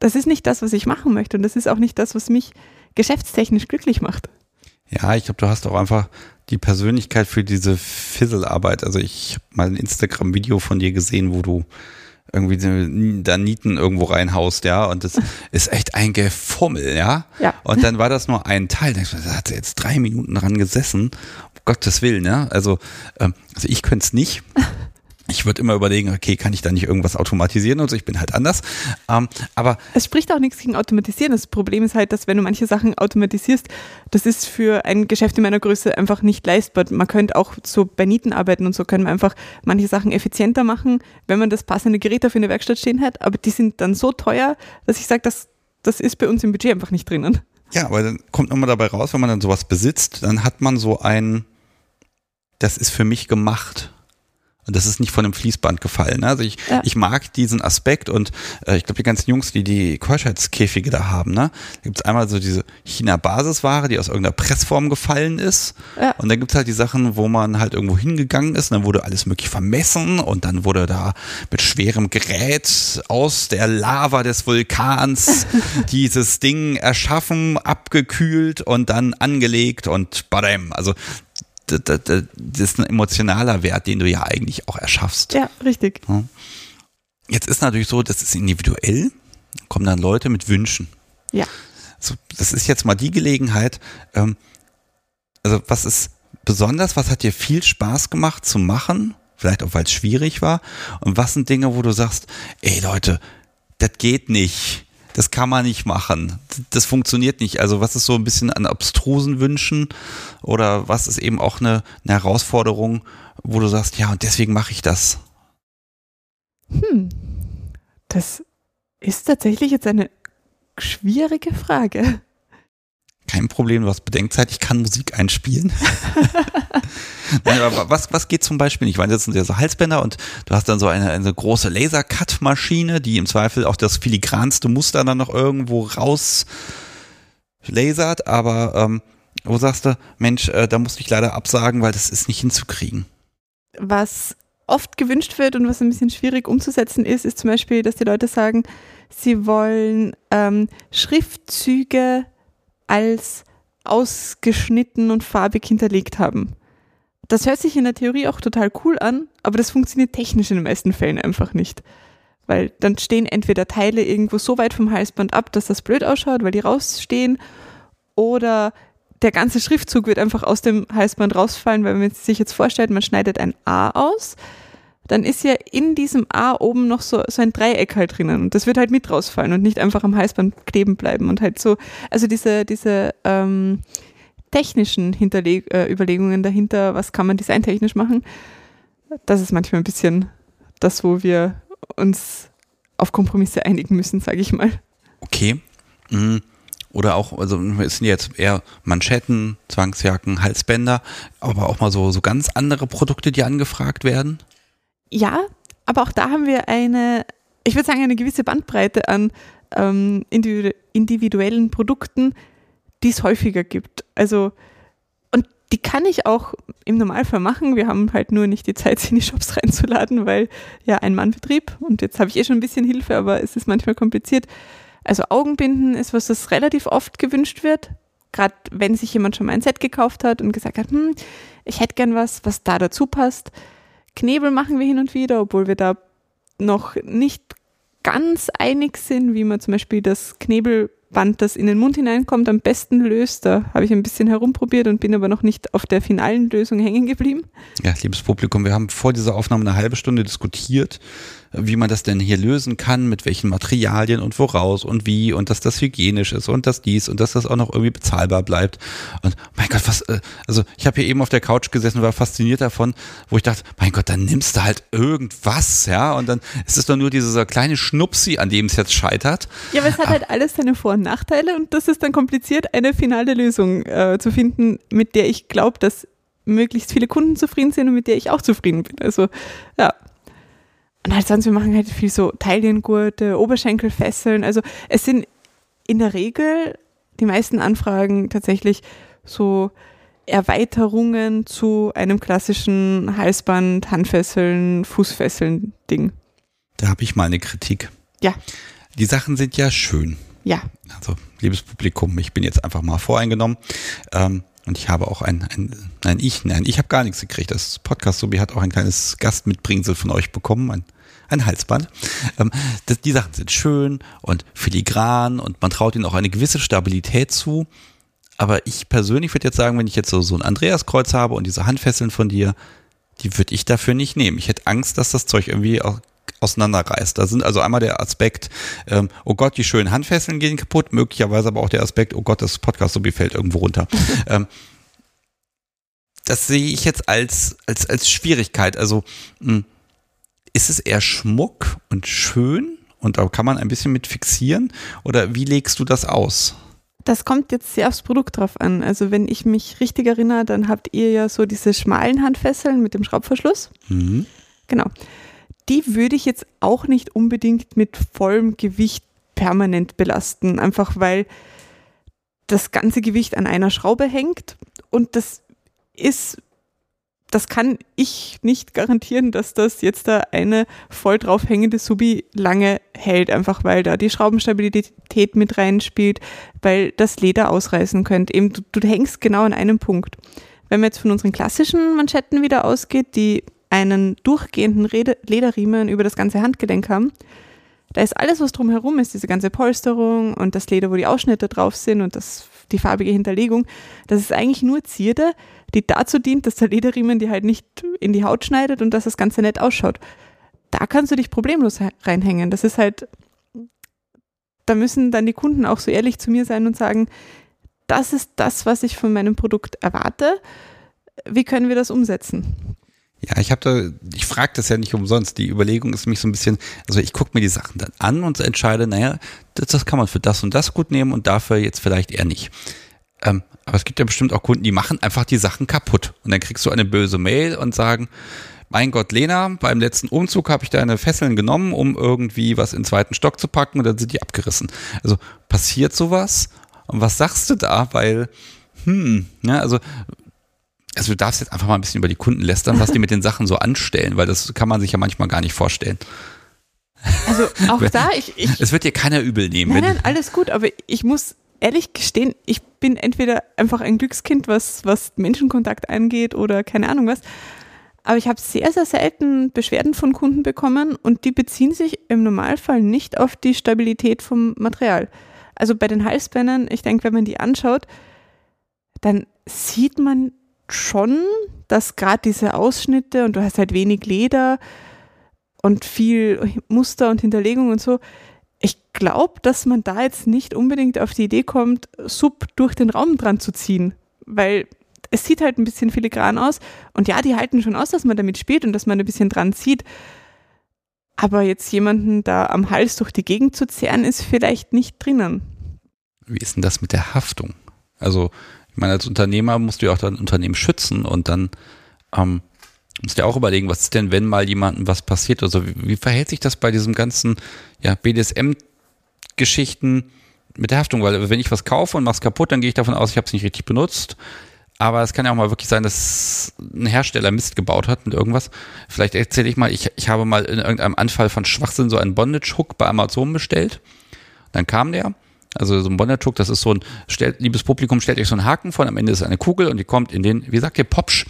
das ist nicht das, was ich machen möchte und das ist auch nicht das, was mich geschäftstechnisch glücklich macht. Ja, ich glaube, du hast auch einfach die Persönlichkeit für diese Fizzle-Arbeit. Also ich habe mal ein Instagram-Video von dir gesehen, wo du irgendwie da Nieten irgendwo reinhaust, ja, und das ist echt ein Gefummel, ja. ja. Und dann war das nur ein Teil, da hat sie jetzt drei Minuten dran gesessen, um Gottes Willen, ja. Also, ähm, also ich könnte es nicht. Ich würde immer überlegen, okay, kann ich da nicht irgendwas automatisieren und so, ich bin halt anders. Ähm, aber es spricht auch nichts gegen Automatisieren. Das Problem ist halt, dass wenn du manche Sachen automatisierst, das ist für ein Geschäft in meiner Größe einfach nicht leistbar. Man könnte auch so bei Nieten arbeiten und so können wir einfach manche Sachen effizienter machen, wenn man das passende Gerät auf in der Werkstatt stehen hat, aber die sind dann so teuer, dass ich sage, das, das ist bei uns im Budget einfach nicht drinnen. Ja, aber dann kommt nochmal dabei raus, wenn man dann sowas besitzt, dann hat man so ein, das ist für mich gemacht. Und das ist nicht von einem Fließband gefallen. Also ich, ja. ich mag diesen Aspekt und äh, ich glaube, die ganzen Jungs, die die Keuschheitskäfige da haben, ne, da gibt es einmal so diese China-Basisware, die aus irgendeiner Pressform gefallen ist. Ja. Und dann gibt es halt die Sachen, wo man halt irgendwo hingegangen ist und dann wurde alles möglich vermessen und dann wurde da mit schwerem Gerät aus der Lava des Vulkans dieses Ding erschaffen, abgekühlt und dann angelegt und badam. Also das, das, ist ein emotionaler Wert, den du ja eigentlich auch erschaffst. Ja, richtig. Jetzt ist natürlich so, das ist individuell, kommen dann Leute mit Wünschen. Ja. Also, das ist jetzt mal die Gelegenheit, ähm, also was ist besonders, was hat dir viel Spaß gemacht zu machen, vielleicht auch weil es schwierig war, und was sind Dinge, wo du sagst, ey Leute, das geht nicht das kann man nicht machen. Das funktioniert nicht. Also was ist so ein bisschen an abstrusen Wünschen oder was ist eben auch eine, eine Herausforderung, wo du sagst, ja, und deswegen mache ich das? Hm, das ist tatsächlich jetzt eine schwierige Frage. Kein Problem, du hast Bedenkzeit, ich kann Musik einspielen. Nein, aber was, was geht zum Beispiel nicht? Ich meine, das sind ja so Halsbänder und du hast dann so eine, eine große Laser-Cut-Maschine, die im Zweifel auch das filigranste Muster dann noch irgendwo raus lasert, aber ähm, wo sagst du, Mensch, äh, da musste ich leider absagen, weil das ist nicht hinzukriegen? Was oft gewünscht wird und was ein bisschen schwierig umzusetzen ist, ist zum Beispiel, dass die Leute sagen, sie wollen ähm, Schriftzüge als ausgeschnitten und farbig hinterlegt haben. Das hört sich in der Theorie auch total cool an, aber das funktioniert technisch in den meisten Fällen einfach nicht. Weil dann stehen entweder Teile irgendwo so weit vom Halsband ab, dass das blöd ausschaut, weil die rausstehen, oder der ganze Schriftzug wird einfach aus dem Halsband rausfallen, weil man sich jetzt vorstellt, man schneidet ein A aus, dann ist ja in diesem A oben noch so, so ein Dreieck halt drinnen und das wird halt mit rausfallen und nicht einfach am Halsband kleben bleiben und halt so, also diese, diese ähm, technischen Hinterleg äh, Überlegungen dahinter, was kann man designtechnisch machen, das ist manchmal ein bisschen das, wo wir uns auf Kompromisse einigen müssen, sage ich mal. Okay. Mhm. Oder auch, also es sind jetzt eher Manschetten, Zwangsjacken, Halsbänder, aber auch mal so, so ganz andere Produkte, die angefragt werden? Ja, aber auch da haben wir eine, ich würde sagen, eine gewisse Bandbreite an ähm, individuellen Produkten, die es häufiger gibt. Also, und die kann ich auch im Normalfall machen. Wir haben halt nur nicht die Zeit, sie in die Shops reinzuladen, weil ja ein Mannbetrieb und jetzt habe ich eh schon ein bisschen Hilfe, aber es ist manchmal kompliziert. Also Augenbinden ist was, das relativ oft gewünscht wird. Gerade wenn sich jemand schon mal ein Set gekauft hat und gesagt hat, hm, ich hätte gern was, was da dazu passt. Knebel machen wir hin und wieder, obwohl wir da noch nicht ganz einig sind, wie man zum Beispiel das Knebel Band, das in den Mund hineinkommt, am besten löst. Da habe ich ein bisschen herumprobiert und bin aber noch nicht auf der finalen Lösung hängen geblieben. Ja, liebes Publikum, wir haben vor dieser Aufnahme eine halbe Stunde diskutiert, wie man das denn hier lösen kann, mit welchen Materialien und woraus und wie und dass das hygienisch ist und dass dies und dass das auch noch irgendwie bezahlbar bleibt. Und mein Gott, was, äh, also ich habe hier eben auf der Couch gesessen und war fasziniert davon, wo ich dachte, mein Gott, dann nimmst du halt irgendwas, ja, und dann ist es doch nur dieser kleine Schnupsi, an dem es jetzt scheitert. Ja, aber es hat halt alles seine Vor- und Nachteile und das ist dann kompliziert, eine finale Lösung äh, zu finden, mit der ich glaube, dass möglichst viele Kunden zufrieden sind und mit der ich auch zufrieden bin. Also ja. Und halt sonst, wir machen halt viel so Taillengurte, Oberschenkelfesseln. Also es sind in der Regel die meisten Anfragen tatsächlich so Erweiterungen zu einem klassischen Halsband, Handfesseln, Fußfesseln Ding. Da habe ich mal eine Kritik. Ja. Die Sachen sind ja schön. Ja. Also, liebes Publikum, ich bin jetzt einfach mal voreingenommen. Ähm, und ich habe auch ein, ein nein, ich, nein, ich habe gar nichts gekriegt. Das Podcast Sobi hat auch ein kleines Gastmitbringsel von euch bekommen, ein, ein Halsband. Ähm, das, die Sachen sind schön und filigran und man traut ihnen auch eine gewisse Stabilität zu. Aber ich persönlich würde jetzt sagen, wenn ich jetzt so, so ein Andreaskreuz habe und diese Handfesseln von dir, die würde ich dafür nicht nehmen. Ich hätte Angst, dass das Zeug irgendwie auch auseinanderreißt. Da sind also einmal der Aspekt, ähm, oh Gott, die schönen Handfesseln gehen kaputt, möglicherweise aber auch der Aspekt, oh Gott, das Podcast so fällt irgendwo runter. ähm, das sehe ich jetzt als, als, als Schwierigkeit. Also mh, hm, ist es eher Schmuck und schön und da kann man ein bisschen mit fixieren oder wie legst du das aus? Das kommt jetzt sehr aufs Produkt drauf an. Also wenn ich mich richtig erinnere, dann habt ihr ja so diese schmalen Handfesseln mit dem Schraubverschluss. Mhm. Genau die würde ich jetzt auch nicht unbedingt mit vollem Gewicht permanent belasten, einfach weil das ganze Gewicht an einer Schraube hängt und das ist, das kann ich nicht garantieren, dass das jetzt da eine voll draufhängende Subi lange hält, einfach weil da die Schraubenstabilität mit reinspielt, weil das Leder ausreißen könnte. Eben, du, du hängst genau an einem Punkt. Wenn man jetzt von unseren klassischen Manschetten wieder ausgeht, die einen durchgehenden Lederriemen über das ganze Handgelenk haben. Da ist alles, was drumherum ist, diese ganze Polsterung und das Leder, wo die Ausschnitte drauf sind und das, die farbige Hinterlegung, das ist eigentlich nur Zierde, die dazu dient, dass der Lederriemen die halt nicht in die Haut schneidet und dass das Ganze nett ausschaut. Da kannst du dich problemlos reinhängen. Das ist halt, da müssen dann die Kunden auch so ehrlich zu mir sein und sagen, das ist das, was ich von meinem Produkt erwarte. Wie können wir das umsetzen? Ja, ich habe da, ich frage das ja nicht umsonst. Die Überlegung ist mich so ein bisschen, also ich gucke mir die Sachen dann an und entscheide, naja, das, das kann man für das und das gut nehmen und dafür jetzt vielleicht eher nicht. Ähm, aber es gibt ja bestimmt auch Kunden, die machen einfach die Sachen kaputt. Und dann kriegst du eine böse Mail und sagen, mein Gott, Lena, beim letzten Umzug habe ich deine Fesseln genommen, um irgendwie was in den zweiten Stock zu packen und dann sind die abgerissen. Also passiert sowas? Und was sagst du da? Weil hm, ja, also also du darfst jetzt einfach mal ein bisschen über die Kunden lästern, was die mit den Sachen so anstellen, weil das kann man sich ja manchmal gar nicht vorstellen. Also auch da, ich, ich. Es wird dir keiner übel nehmen. Nein, nein, alles gut, aber ich muss ehrlich gestehen, ich bin entweder einfach ein Glückskind, was, was Menschenkontakt angeht oder keine Ahnung was. Aber ich habe sehr, sehr selten Beschwerden von Kunden bekommen und die beziehen sich im Normalfall nicht auf die Stabilität vom Material. Also bei den Halsbändern, ich denke, wenn man die anschaut, dann sieht man schon, dass gerade diese Ausschnitte und du hast halt wenig Leder und viel Muster und Hinterlegung und so. Ich glaube, dass man da jetzt nicht unbedingt auf die Idee kommt, Sub durch den Raum dran zu ziehen, weil es sieht halt ein bisschen filigran aus. Und ja, die halten schon aus, dass man damit spielt und dass man ein bisschen dran zieht. Aber jetzt jemanden da am Hals durch die Gegend zu zerren, ist vielleicht nicht drinnen. Wie ist denn das mit der Haftung? Also, ich meine, als Unternehmer musst du ja auch dein Unternehmen schützen und dann ähm, musst ja auch überlegen, was ist denn, wenn mal jemandem was passiert? Also, wie, wie verhält sich das bei diesem ganzen ja, BDSM-Geschichten mit der Haftung? Weil, wenn ich was kaufe und mach's kaputt, dann gehe ich davon aus, ich habe es nicht richtig benutzt. Aber es kann ja auch mal wirklich sein, dass ein Hersteller Mist gebaut hat mit irgendwas. Vielleicht erzähle ich mal, ich, ich habe mal in irgendeinem Anfall von Schwachsinn so einen Bondage-Hook bei Amazon bestellt. Dann kam der. Also so ein Bondage-Hook, das ist so ein, stellt, liebes Publikum, stellt euch so einen Haken vor, am Ende ist eine Kugel und die kommt in den, wie sagt ihr, Popsch.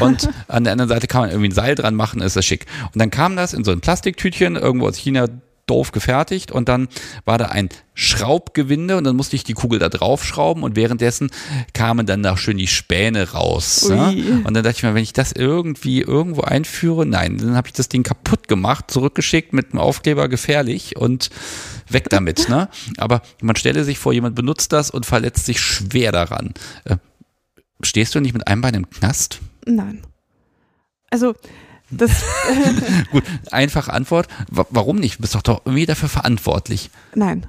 Und an der anderen Seite kann man irgendwie ein Seil dran machen, ist das schick. Und dann kam das in so ein Plastiktütchen, irgendwo aus China doof gefertigt und dann war da ein Schraubgewinde und dann musste ich die Kugel da draufschrauben und währenddessen kamen dann noch schön die Späne raus. Ja? Und dann dachte ich mir, wenn ich das irgendwie irgendwo einführe, nein, dann habe ich das Ding kaputt gemacht, zurückgeschickt mit einem Aufkleber gefährlich und weg damit. ne? Aber man stelle sich vor, jemand benutzt das und verletzt sich schwer daran. Äh, stehst du nicht mit einem Bein im Knast? Nein. Also das Gut, einfache Antwort. Warum nicht? Du bist doch, doch irgendwie dafür verantwortlich. Nein.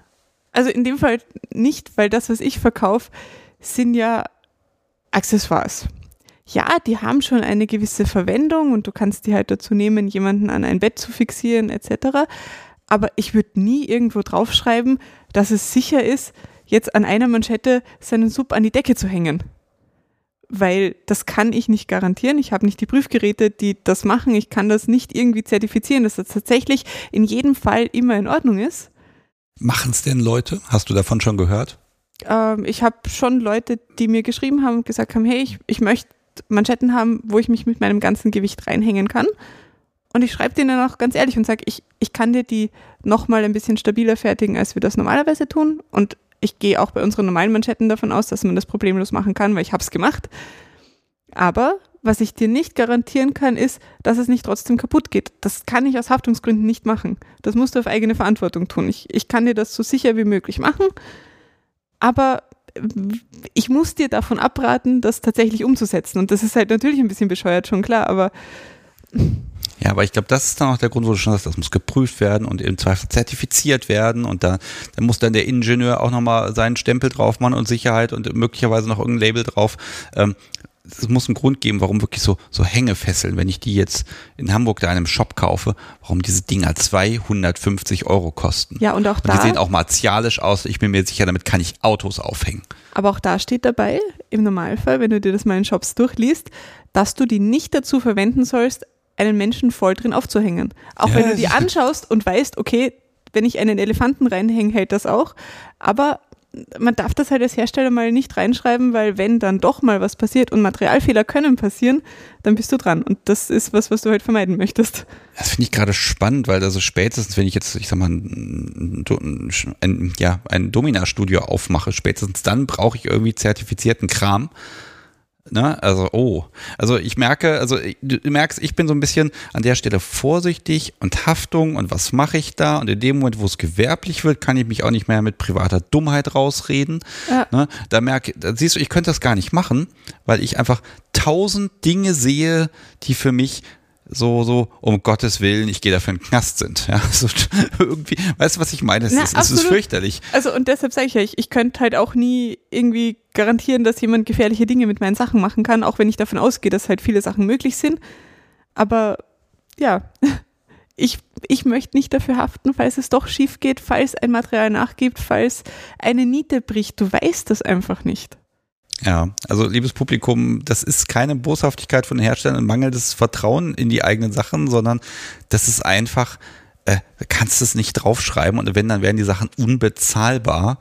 Also in dem Fall nicht, weil das, was ich verkaufe, sind ja Accessoires. Ja, die haben schon eine gewisse Verwendung und du kannst die halt dazu nehmen, jemanden an ein Bett zu fixieren etc. Aber ich würde nie irgendwo draufschreiben, dass es sicher ist, jetzt an einer Manschette seinen Sub an die Decke zu hängen weil das kann ich nicht garantieren. Ich habe nicht die Prüfgeräte, die das machen. Ich kann das nicht irgendwie zertifizieren, dass das tatsächlich in jedem Fall immer in Ordnung ist. Machen es denn Leute? Hast du davon schon gehört? Ähm, ich habe schon Leute, die mir geschrieben haben und gesagt haben, hey, ich, ich möchte Manschetten haben, wo ich mich mit meinem ganzen Gewicht reinhängen kann. Und ich schreibe denen auch ganz ehrlich und sage, ich, ich kann dir die nochmal ein bisschen stabiler fertigen, als wir das normalerweise tun. Und ich gehe auch bei unseren normalen Manschetten davon aus, dass man das problemlos machen kann, weil ich habe es gemacht. Aber was ich dir nicht garantieren kann, ist, dass es nicht trotzdem kaputt geht. Das kann ich aus Haftungsgründen nicht machen. Das musst du auf eigene Verantwortung tun. Ich, ich kann dir das so sicher wie möglich machen, aber ich muss dir davon abraten, das tatsächlich umzusetzen. Und das ist halt natürlich ein bisschen bescheuert, schon klar, aber ja, aber ich glaube, das ist dann auch der Grund, wo du schon sagst, das muss geprüft werden und im Zweifel zertifiziert werden und da, da muss dann der Ingenieur auch nochmal seinen Stempel drauf machen und Sicherheit und möglicherweise noch irgendein Label drauf. Ähm, es muss einen Grund geben, warum wirklich so, so Hängefesseln, wenn ich die jetzt in Hamburg da in einem Shop kaufe, warum diese Dinger 250 Euro kosten. Ja, und auch und da. Die sehen auch martialisch aus. Ich bin mir sicher, damit kann ich Autos aufhängen. Aber auch da steht dabei, im Normalfall, wenn du dir das mal in Shops durchliest, dass du die nicht dazu verwenden sollst, einen Menschen voll drin aufzuhängen. Auch ja, wenn du die anschaust und weißt, okay, wenn ich einen Elefanten reinhänge, hält das auch. Aber man darf das halt als Hersteller mal nicht reinschreiben, weil wenn dann doch mal was passiert und Materialfehler können passieren, dann bist du dran. Und das ist was, was du halt vermeiden möchtest. Das finde ich gerade spannend, weil da so spätestens, wenn ich jetzt, ich sag mal, ein, ein ja, ein Domina-Studio aufmache, spätestens dann brauche ich irgendwie zertifizierten Kram Ne? Also, oh. Also ich merke, also du merkst, ich bin so ein bisschen an der Stelle vorsichtig und Haftung und was mache ich da? Und in dem Moment, wo es gewerblich wird, kann ich mich auch nicht mehr mit privater Dummheit rausreden. Ja. Ne? Da merke, da siehst du, ich könnte das gar nicht machen, weil ich einfach tausend Dinge sehe, die für mich so, so, um Gottes Willen, ich gehe dafür in den Knast sind. Ja, so irgendwie, weißt du, was ich meine? Es, Na, ist, es ist fürchterlich. Also, und deshalb sage ich ja, ich, ich könnte halt auch nie irgendwie garantieren, dass jemand gefährliche Dinge mit meinen Sachen machen kann, auch wenn ich davon ausgehe, dass halt viele Sachen möglich sind. Aber ja, ich, ich möchte nicht dafür haften, falls es doch schief geht, falls ein Material nachgibt, falls eine Niete bricht. Du weißt das einfach nicht. Ja, also liebes Publikum, das ist keine Boshaftigkeit von den Herstellern mangelndes Vertrauen in die eigenen Sachen, sondern das ist einfach, äh, kannst es nicht draufschreiben und wenn, dann werden die Sachen unbezahlbar.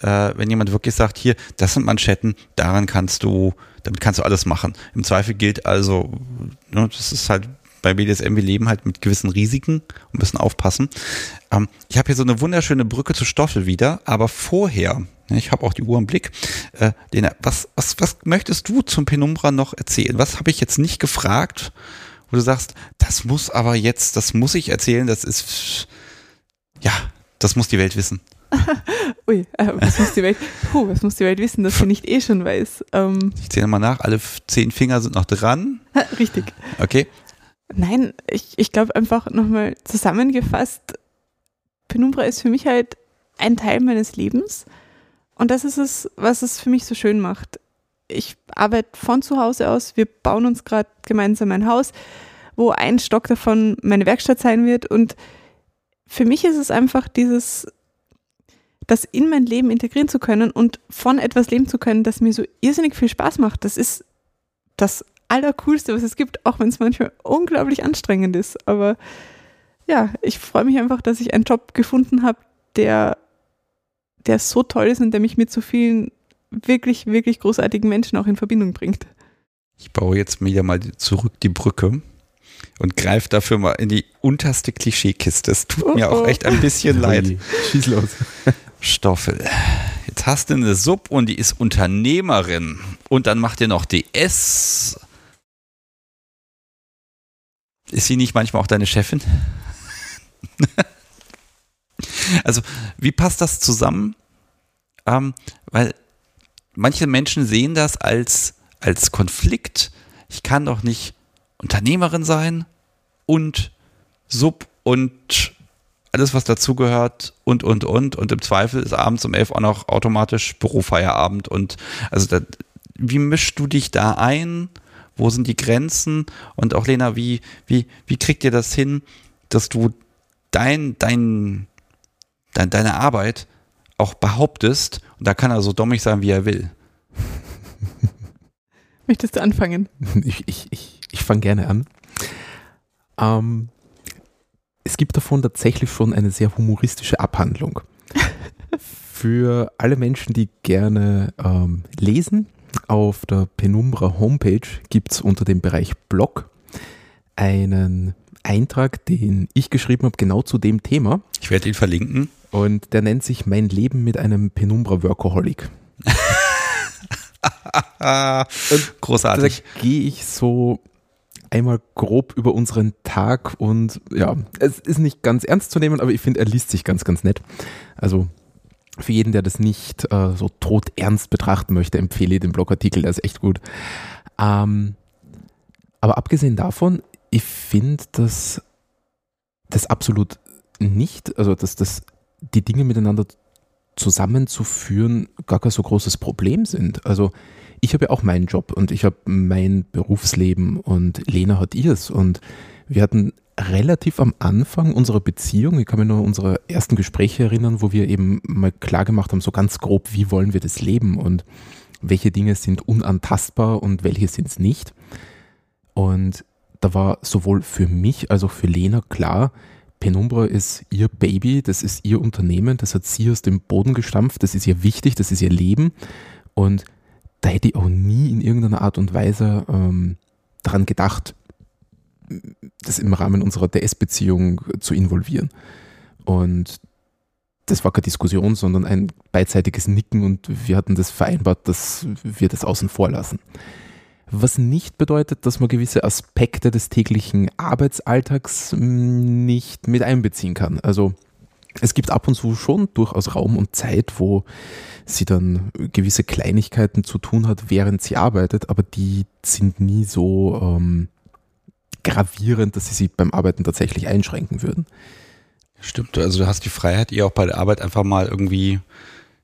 Äh, wenn jemand wirklich sagt, hier, das sind Manschetten, daran kannst du, damit kannst du alles machen. Im Zweifel gilt also, ne, das ist halt bei BDSM, wir leben halt mit gewissen Risiken und müssen aufpassen. Ähm, ich habe hier so eine wunderschöne Brücke zu Stoffel wieder, aber vorher, ich habe auch die Uhr im Blick, äh, Lena, was, was, was möchtest du zum Penumbra noch erzählen? Was habe ich jetzt nicht gefragt, wo du sagst, das muss aber jetzt, das muss ich erzählen, das ist, ja, das muss die Welt wissen. Ui, äh, was muss die Welt, puh, was muss die Welt wissen, dass sie nicht eh schon weiß? Ähm, ich zähle mal nach, alle zehn Finger sind noch dran. Richtig. Okay, Nein, ich, ich glaube einfach nochmal zusammengefasst, Penumbra ist für mich halt ein Teil meines Lebens und das ist es, was es für mich so schön macht. Ich arbeite von zu Hause aus, wir bauen uns gerade gemeinsam ein Haus, wo ein Stock davon meine Werkstatt sein wird und für mich ist es einfach dieses, das in mein Leben integrieren zu können und von etwas leben zu können, das mir so irrsinnig viel Spaß macht. Das ist das Allercoolste, was es gibt, auch wenn es manchmal unglaublich anstrengend ist. Aber ja, ich freue mich einfach, dass ich einen Job gefunden habe, der, der so toll ist und der mich mit so vielen wirklich, wirklich großartigen Menschen auch in Verbindung bringt. Ich baue jetzt wieder mal zurück die Brücke und greife dafür mal in die unterste Klischeekiste. Es tut oh, mir auch oh. echt ein bisschen leid. Schieß los. Stoffel. Jetzt hast du eine Sub und die ist Unternehmerin. Und dann macht ihr noch DS ist sie nicht manchmal auch deine Chefin? also, wie passt das zusammen? Ähm, weil manche Menschen sehen das als, als Konflikt. Ich kann doch nicht Unternehmerin sein und Sub und alles, was dazugehört und, und, und. Und im Zweifel ist abends um elf auch noch automatisch Bürofeierabend. Und also, da, wie mischst du dich da ein? Wo sind die Grenzen? Und auch Lena, wie, wie, wie kriegt ihr das hin, dass du dein, dein, dein, deine Arbeit auch behauptest? Und da kann er so dommig sein, wie er will. Möchtest du anfangen? Ich, ich, ich, ich fange gerne an. Ähm, es gibt davon tatsächlich schon eine sehr humoristische Abhandlung. Für alle Menschen, die gerne ähm, lesen, auf der Penumbra Homepage gibt es unter dem Bereich Blog einen Eintrag, den ich geschrieben habe, genau zu dem Thema. Ich werde ihn verlinken. Und der nennt sich Mein Leben mit einem Penumbra Workaholic. Großartig. Da gehe ich so einmal grob über unseren Tag und ja, es ist nicht ganz ernst zu nehmen, aber ich finde, er liest sich ganz, ganz nett. Also für jeden, der das nicht äh, so todernst betrachten möchte, empfehle ich den Blogartikel, der ist echt gut. Ähm, aber abgesehen davon, ich finde, dass das absolut nicht, also dass das die Dinge miteinander zusammenzuführen gar kein so großes Problem sind. Also ich habe ja auch meinen Job und ich habe mein Berufsleben und Lena hat ihrs und wir hatten relativ am Anfang unserer Beziehung, ich kann mich nur an unsere ersten Gespräche erinnern, wo wir eben mal klar gemacht haben, so ganz grob, wie wollen wir das leben und welche Dinge sind unantastbar und welche sind es nicht. Und da war sowohl für mich als auch für Lena klar, Penumbra ist ihr Baby, das ist ihr Unternehmen, das hat sie aus dem Boden gestampft, das ist ihr wichtig, das ist ihr Leben. Und da hätte ich auch nie in irgendeiner Art und Weise ähm, daran gedacht, das im Rahmen unserer DS-Beziehung zu involvieren. Und das war keine Diskussion, sondern ein beidseitiges Nicken und wir hatten das vereinbart, dass wir das außen vor lassen. Was nicht bedeutet, dass man gewisse Aspekte des täglichen Arbeitsalltags hm, nicht mit einbeziehen kann. Also es gibt ab und zu schon durchaus Raum und Zeit, wo sie dann gewisse Kleinigkeiten zu tun hat, während sie arbeitet, aber die sind nie so ähm, gravierend, dass sie sie beim Arbeiten tatsächlich einschränken würden. Stimmt, also du hast die Freiheit, ihr auch bei der Arbeit einfach mal irgendwie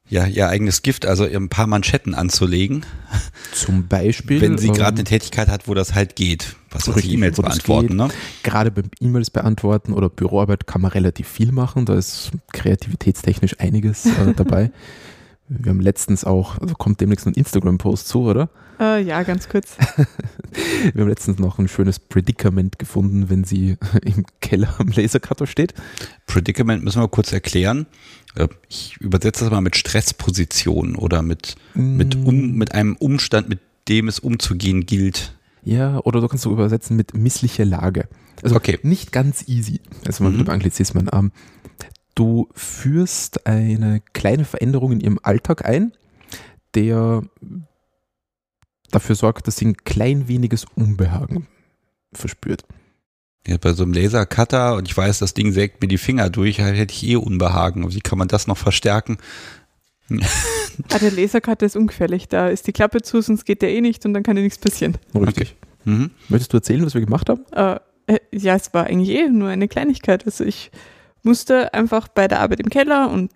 ja, ihr eigenes Gift, also ein paar Manschetten anzulegen. Zum Beispiel. Wenn sie gerade ähm, eine Tätigkeit hat, wo das halt geht. Was weiß E-Mails beantworten, ne? Gerade beim E-Mails beantworten oder Büroarbeit kann man relativ viel machen. Da ist kreativitätstechnisch einiges äh, dabei. Wir haben letztens auch, also kommt demnächst ein Instagram-Post zu, oder? Äh, ja, ganz kurz. Wir haben letztens noch ein schönes Predicament gefunden, wenn sie im Keller am Lasercutter steht. Predicament müssen wir kurz erklären. Äh, Ich übersetze das mal mit Stressposition oder mit, mit, um, mit einem Umstand, mit dem es umzugehen gilt. Ja, oder du kannst du übersetzen mit missliche Lage. Also Okay. nicht ganz easy. Also mal Mhm. mit dem Anglizismen. Ähm, du führst eine kleine Veränderung in ihrem Alltag ein, der dafür sorgt, dass sie ein klein weniges Unbehagen verspürt. Ja, bei so einem Lasercutter und ich weiß, das Ding sägt mir die Finger durch, halt hätte ich eh Unbehagen. Wie kann man das noch verstärken? Ah, der Lasercutter ist ungefährlich. Da ist die Klappe zu, sonst geht der eh nicht und dann kann dir nichts passieren. Richtig. Mhm. Möchtest du erzählen, was wir gemacht haben? Äh, äh, ja, es war eigentlich eh nur eine Kleinigkeit. Also ich musste einfach bei der Arbeit im Keller und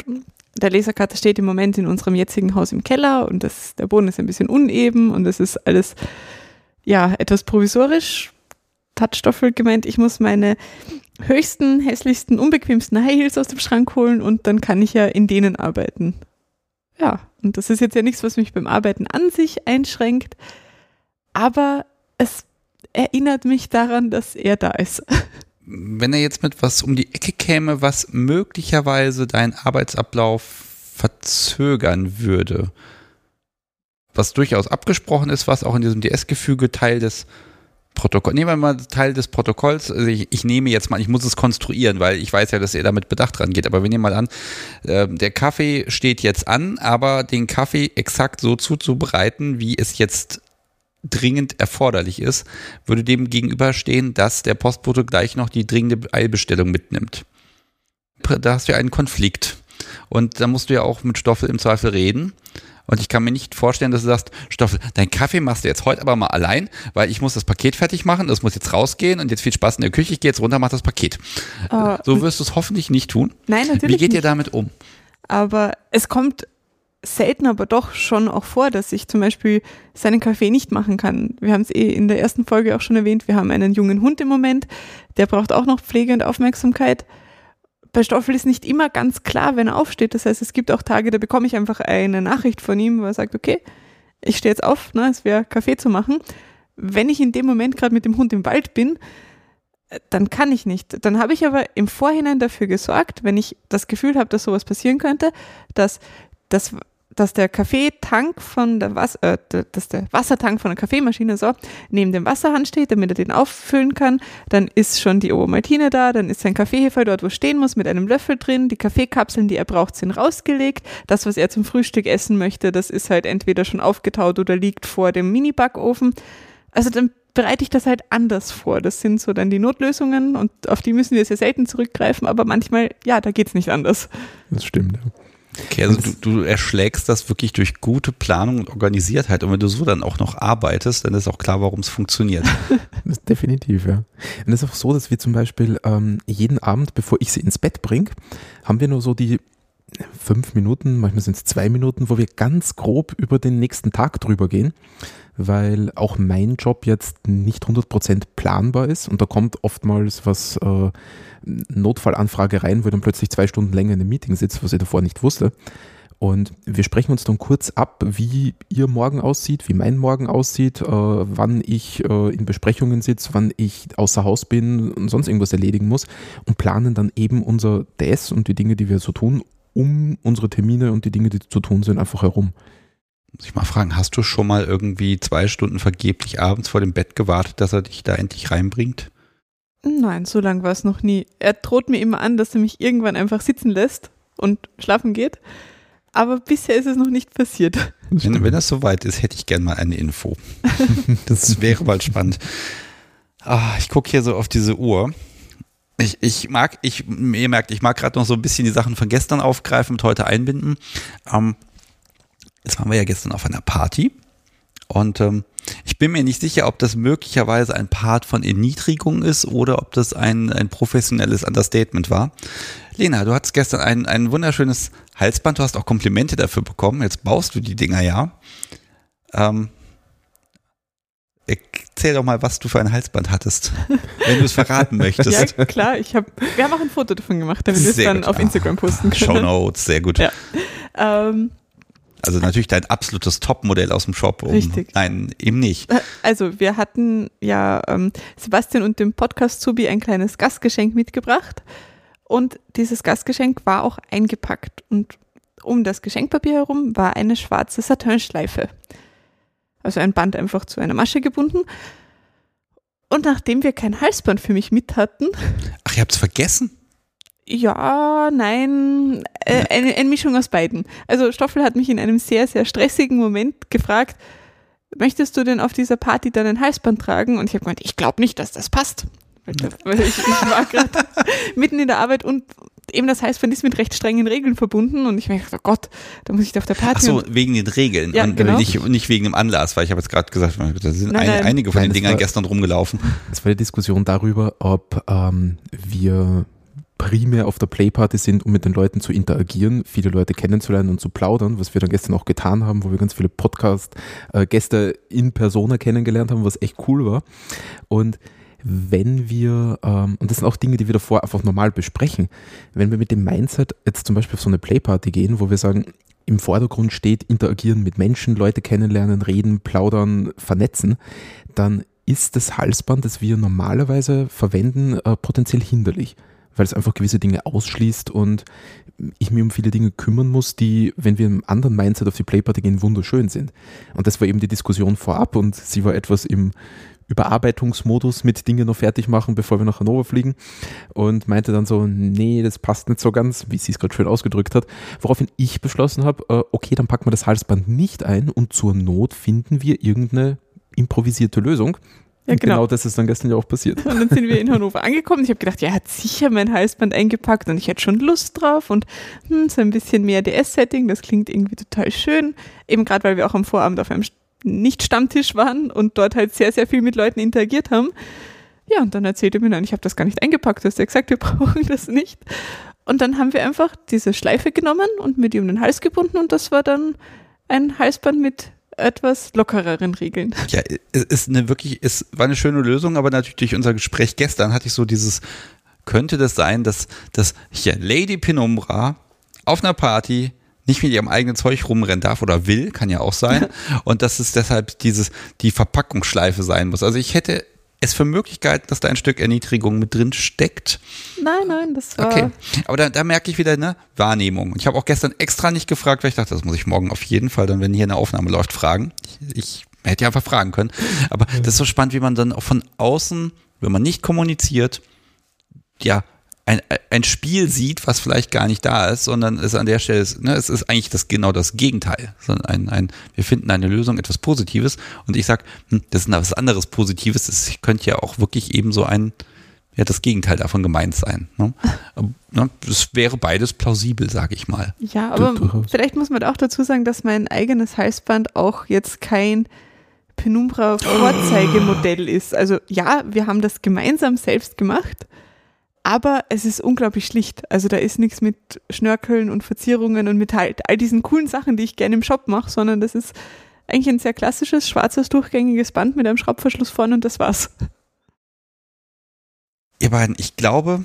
der Lasercutter steht im Moment in unserem jetzigen Haus im Keller und das, der Boden ist ein bisschen uneben und es ist alles ja etwas provisorisch. Hat Stoffel gemeint, ich muss meine höchsten, hässlichsten, unbequemsten High Heels aus dem Schrank holen und dann kann ich ja in denen arbeiten. Ja, und das ist jetzt ja nichts, was mich beim Arbeiten an sich einschränkt, aber es erinnert mich daran, dass er da ist. Wenn er jetzt mit was um die Ecke käme, was möglicherweise deinen Arbeitsablauf verzögern würde, was durchaus abgesprochen ist, was auch in diesem DS-Gefüge Teil des Protokolls, nehmen wir mal Teil des Protokolls, also ich, ich nehme jetzt mal, ich muss es konstruieren, weil ich weiß ja, dass er damit Bedacht rangeht, aber wir nehmen mal an, äh, der Kaffee steht jetzt an, aber den Kaffee exakt so zuzubereiten, wie es jetzt dringend erforderlich ist, würde dem gegenüberstehen, dass der Postbote gleich noch die dringende Eilbestellung mitnimmt. Da hast du ja einen Konflikt. Und da musst du ja auch mit Stoffel im Zweifel reden. Und ich kann mir nicht vorstellen, dass du sagst, Stoffel, dein Kaffee machst du jetzt heute aber mal allein, weil ich muss das Paket fertig machen, das muss jetzt rausgehen und jetzt viel Spaß in der Küche, ich gehe jetzt runter, mach das Paket. Äh, So wirst du es hoffentlich nicht tun. Nein, natürlich. Wie geht ihr nicht. damit um? Aber es kommt selten, aber doch schon auch vor, dass ich zum Beispiel seinen Kaffee nicht machen kann. Wir haben es eh in der ersten Folge auch schon erwähnt. Wir haben einen jungen Hund im Moment, der braucht auch noch Pflege und Aufmerksamkeit. Bei Stoffel ist nicht immer ganz klar, wenn er aufsteht. Das heißt, es gibt auch Tage, da bekomme ich einfach eine Nachricht von ihm, wo er sagt, okay, ich stehe jetzt auf, ne, es wäre Kaffee zu machen. Wenn ich in dem Moment gerade mit dem Hund im Wald bin, dann kann ich nicht. Dann habe ich aber im Vorhinein dafür gesorgt, wenn ich das Gefühl habe, dass sowas passieren könnte, dass, dass, dass der Kaffeetank von der Was äh, dass der Wassertank von der Kaffeemaschine so neben dem Wasserhahn steht, damit er den auffüllen kann. Dann ist schon die Obermaltine da, dann ist sein Kaffeehefer dort, wo stehen muss, mit einem Löffel drin. Die Kaffeekapseln, die er braucht, sind rausgelegt. Das, was er zum Frühstück essen möchte, das ist halt entweder schon aufgetaut oder liegt vor dem Mini-Backofen. Also dann bereite ich das halt anders vor. Das sind so dann die Notlösungen und auf die müssen wir sehr selten zurückgreifen, aber manchmal, ja, da geht's nicht anders. Das stimmt. Ja. Okay, also du, du erschlägst das wirklich durch gute Planung und Organisiertheit. Und wenn du so dann auch noch arbeitest, dann ist auch klar, warum es funktioniert. Das ist definitiv, ja. Und es ist auch so, dass wir zum Beispiel ähm, jeden Abend, bevor ich sie ins Bett bringe, haben wir nur so die fünf Minuten, manchmal sind es zwei Minuten, wo wir ganz grob über den nächsten Tag drüber gehen, weil auch mein Job jetzt nicht 100% planbar ist und da kommt oftmals was äh, Notfallanfrage rein, wo ich dann plötzlich zwei Stunden länger in einem Meeting sitze, was ich davor nicht wusste. Und wir sprechen uns dann kurz ab, wie ihr Morgen aussieht, wie mein Morgen aussieht, äh, wann ich äh, in Besprechungen sitze, wann ich außer Haus bin und sonst irgendwas erledigen muss und planen dann eben unser DS und die Dinge, die wir so tun, um unsere Termine und die Dinge, die zu tun sind, einfach herum. Muss ich mal fragen, hast du schon mal irgendwie zwei Stunden vergeblich abends vor dem Bett gewartet, dass er dich da endlich reinbringt? Nein, so lang war es noch nie. Er droht mir immer an, dass er mich irgendwann einfach sitzen lässt und schlafen geht. Aber bisher ist es noch nicht passiert. Wenn, wenn das soweit ist, hätte ich gern mal eine Info. Das wäre mal spannend. Ah, ich gucke hier so auf diese Uhr. Ich, ich mag, ich, ihr merkt, ich mag gerade noch so ein bisschen die Sachen von gestern aufgreifen und heute einbinden. Ähm, jetzt waren wir ja gestern auf einer Party und ähm, ich bin mir nicht sicher, ob das möglicherweise ein Part von Erniedrigung ist oder ob das ein, ein professionelles Understatement war. Lena, du hattest gestern ein, ein wunderschönes Halsband, du hast auch Komplimente dafür bekommen, jetzt baust du die Dinger ja. Ähm, erzähl doch mal, was du für ein Halsband hattest, wenn du es verraten möchtest. Ja, klar, ich hab, wir haben auch ein Foto davon gemacht, damit wir es dann gut. auf Instagram posten können. Show Notes, sehr gut. Ja. Ähm, Also natürlich dein absolutes Topmodell aus dem Shop. Um, Richtig. Nein, eben nicht. Also wir hatten ja ähm, Sebastian und dem Podcast Zubi ein kleines Gastgeschenk mitgebracht und dieses Gastgeschenk war auch eingepackt und um das Geschenkpapier herum war eine schwarze Satinschleife. Also ein Band einfach zu einer Masche gebunden. Und nachdem wir kein Halsband für mich mit hatten, Ach, ihr habt's vergessen? Ja, nein, äh, eine, eine Mischung aus beiden. Also Stoffel hat mich in einem sehr, sehr stressigen Moment gefragt, möchtest du denn auf dieser Party dann ein Halsband tragen? Und ich habe gemeint, ich glaube nicht, dass das passt. Weil, ich, ich war gerade mitten in der Arbeit und eben das Halsband ist mit recht strengen Regeln verbunden und ich mir gedacht, oh Gott, da muss ich da auf der Party. Ach so, wegen den Regeln Ja, und genau. nicht, nicht wegen dem Anlass, weil ich habe jetzt gerade gesagt, da sind Nein, ein, nein. einige von Nein, den Dingern war- gestern rumgelaufen. Es war die Diskussion darüber, ob ähm, wir primär auf der Playparty sind, um mit den Leuten zu interagieren, viele Leute kennenzulernen und zu plaudern, was wir dann gestern auch getan haben, wo wir ganz viele Podcast-Gäste in Persona kennengelernt haben, was echt cool war. Und wenn wir, ähm, und das sind auch Dinge, die wir davor einfach normal besprechen, wenn wir mit dem Mindset jetzt zum Beispiel auf so eine Playparty gehen, wo wir sagen, im Vordergrund steht interagieren mit Menschen, Leute kennenlernen, reden, plaudern, vernetzen, dann ist das Halsband, das wir normalerweise verwenden, äh, potenziell hinderlich, weil es einfach gewisse Dinge ausschließt und ich mir um viele Dinge kümmern muss, die, wenn wir im anderen Mindset auf die Playparty gehen, wunderschön sind. Und das war eben die Diskussion vorab und sie war etwas im Überarbeitungsmodus mit Dinge noch fertig machen, bevor wir nach Hannover fliegen und meinte dann so, nee, das passt nicht so ganz, wie sie es gerade schön ausgedrückt hat, woraufhin ich beschlossen habe, äh, okay, dann packen wir das Halsband nicht ein und zur Not finden wir irgendeine improvisierte Lösung. Ja, genau. genau das ist dann gestern ja auch passiert. Und dann sind wir in Hannover angekommen. Ich habe gedacht, ja, er hat sicher mein Halsband eingepackt und ich hätte schon Lust drauf und hm, so ein bisschen mehr DS-Setting, das klingt irgendwie total schön. Eben gerade, weil wir auch am Vorabend auf einem Nicht-Stammtisch waren und dort halt sehr, sehr viel mit Leuten interagiert haben. Ja, und dann erzählte er mir, nein, ich habe das gar nicht eingepackt. Du hast ja gesagt, wir brauchen das nicht. Und dann haben wir einfach diese Schleife genommen und mir die um den Hals gebunden und das war dann ein Halsband mit etwas lockereren Regeln. Ja, es ist eine wirklich, es war eine schöne Lösung, aber natürlich durch unser Gespräch gestern hatte ich so dieses, könnte das sein, dass, dass hier Lady Penumbra auf einer Party nicht mit ihrem eigenen Zeug rumrennen darf oder will, kann ja auch sein. Und dass es deshalb dieses, die Verpackungsschleife sein muss. Also ich hätte es für Möglichkeiten, dass da ein Stück Erniedrigung mit drin steckt. Nein, nein, das war. Okay. Aber da, da merke ich wieder eine Wahrnehmung. Ich habe auch gestern extra nicht gefragt, weil ich dachte, das muss ich morgen auf jeden Fall dann, wenn hier eine Aufnahme läuft, fragen. Ich, ich hätte ja einfach fragen können. Aber das ist so spannend, wie man dann auch von außen, wenn man nicht kommuniziert, ja, ein, ein Spiel sieht, was vielleicht gar nicht da ist, sondern es an der Stelle ist, ne, es ist eigentlich das genau das Gegenteil. Sondern ein, ein, wir finden eine Lösung, etwas Positives. Und ich sag, hm, das ist was anderes Positives. Das könnte ja auch wirklich eben so ein, ja, das Gegenteil davon gemeint sein. Ne? Ne, es wäre beides plausibel, sage ich mal. Ja, aber durchaus. vielleicht muss man auch dazu sagen, dass mein eigenes Halsband auch jetzt kein Penumbra-Vorzeigemodell ist. Also ja, wir haben das gemeinsam selbst gemacht, aber es ist unglaublich schlicht. Also da ist nichts mit Schnörkeln und Verzierungen und mit halt all diesen coolen Sachen, die ich gerne im Shop mache, sondern das ist eigentlich ein sehr klassisches, schwarzes, durchgängiges Band mit einem Schraubverschluss vorne und das war's. Ihr beiden, ich glaube,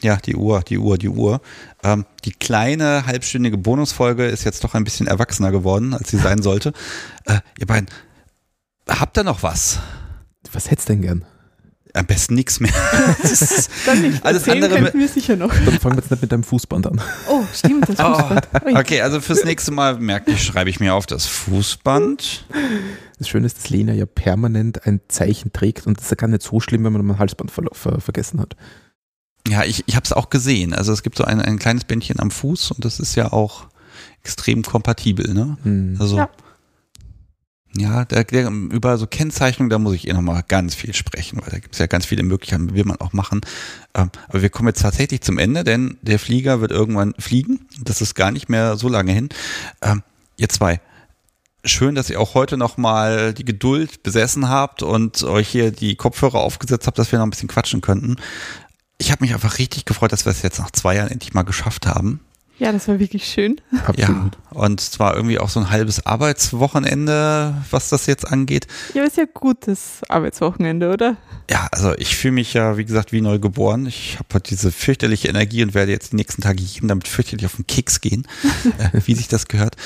ja, die Uhr, die Uhr, die Uhr. Ähm, die kleine halbstündige Bonusfolge ist jetzt doch ein bisschen erwachsener geworden, als sie sein sollte. Äh, ihr beiden, habt ihr noch was? Was hättest du denn gern? Am besten nichts mehr. Das ist- Dann nicht. Alles andere- könnten wir sicher noch. Dann fangen wir jetzt nicht mit deinem Fußband an. Oh, stimmt, das Oh, Fußband. Ui. okay, also fürs nächste Mal merke ich, schreibe ich mir auf das Fußband. Das Schöne ist, dass Lena ja permanent ein Zeichen trägt und das ist ja gar nicht so schlimm, wenn man ein Halsband ver ver vergessen hat. Ja, ich, ich habe es auch gesehen. Also es gibt so ein, ein kleines Bändchen am Fuß und das ist ja auch extrem kompatibel, ne? Hm. Also Ja. Ja, der, der, über so Kennzeichnung, da muss ich eh nochmal ganz viel sprechen, weil da gibt es ja ganz viele Möglichkeiten, will man auch machen. Ähm, aber wir kommen jetzt tatsächlich zum Ende, denn der Flieger wird irgendwann fliegen. Das ist gar nicht mehr so lange hin. Ähm, ihr zwei, schön, dass ihr auch heute nochmal die Geduld besessen habt und euch hier die Kopfhörer aufgesetzt habt, dass wir noch ein bisschen quatschen könnten. Ich habe mich einfach richtig gefreut, dass wir es jetzt nach zwei Jahren endlich mal geschafft haben. Ja, das war wirklich schön. Ja, Absolut. und zwar irgendwie auch so ein halbes Arbeitswochenende, was das jetzt angeht. Ja, ist ja gutes Arbeitswochenende, oder? Ja, also ich fühle mich ja, wie gesagt, wie neu geboren. Ich habe halt diese fürchterliche Energie und werde jetzt die nächsten Tage jedem damit fürchterlich auf den Keks gehen, äh, wie sich das gehört.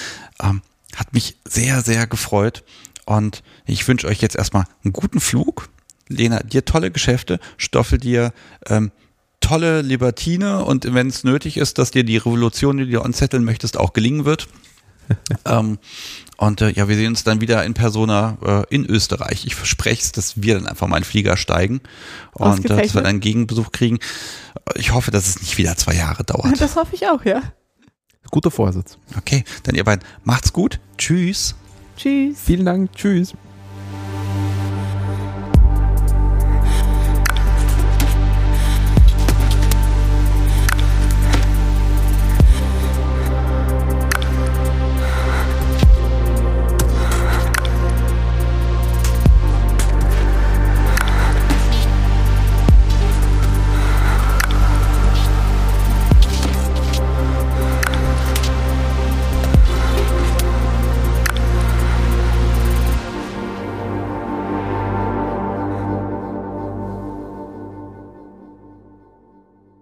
Ähm, Hat mich sehr, sehr gefreut. Und ich wünsche euch jetzt erstmal einen guten Flug. Lena, dir tolle Geschäfte. Stoffel dir ähm, tolle Libertine. Und wenn es nötig ist, dass dir die Revolution, die du anzetteln möchtest, auch gelingen wird. ähm, und äh, ja, wir sehen uns dann wieder in Persona äh, in Österreich. Ich verspreche es, dass wir dann einfach mal in den Flieger steigen und äh, dass wir dann einen Gegenbesuch kriegen. Ich hoffe, dass es nicht wieder zwei Jahre dauert. Das hoffe ich auch, ja. Guter Vorsatz. Okay, dann ihr beiden macht's gut. Tschüss. Tschüss. Vielen Dank. Tschüss.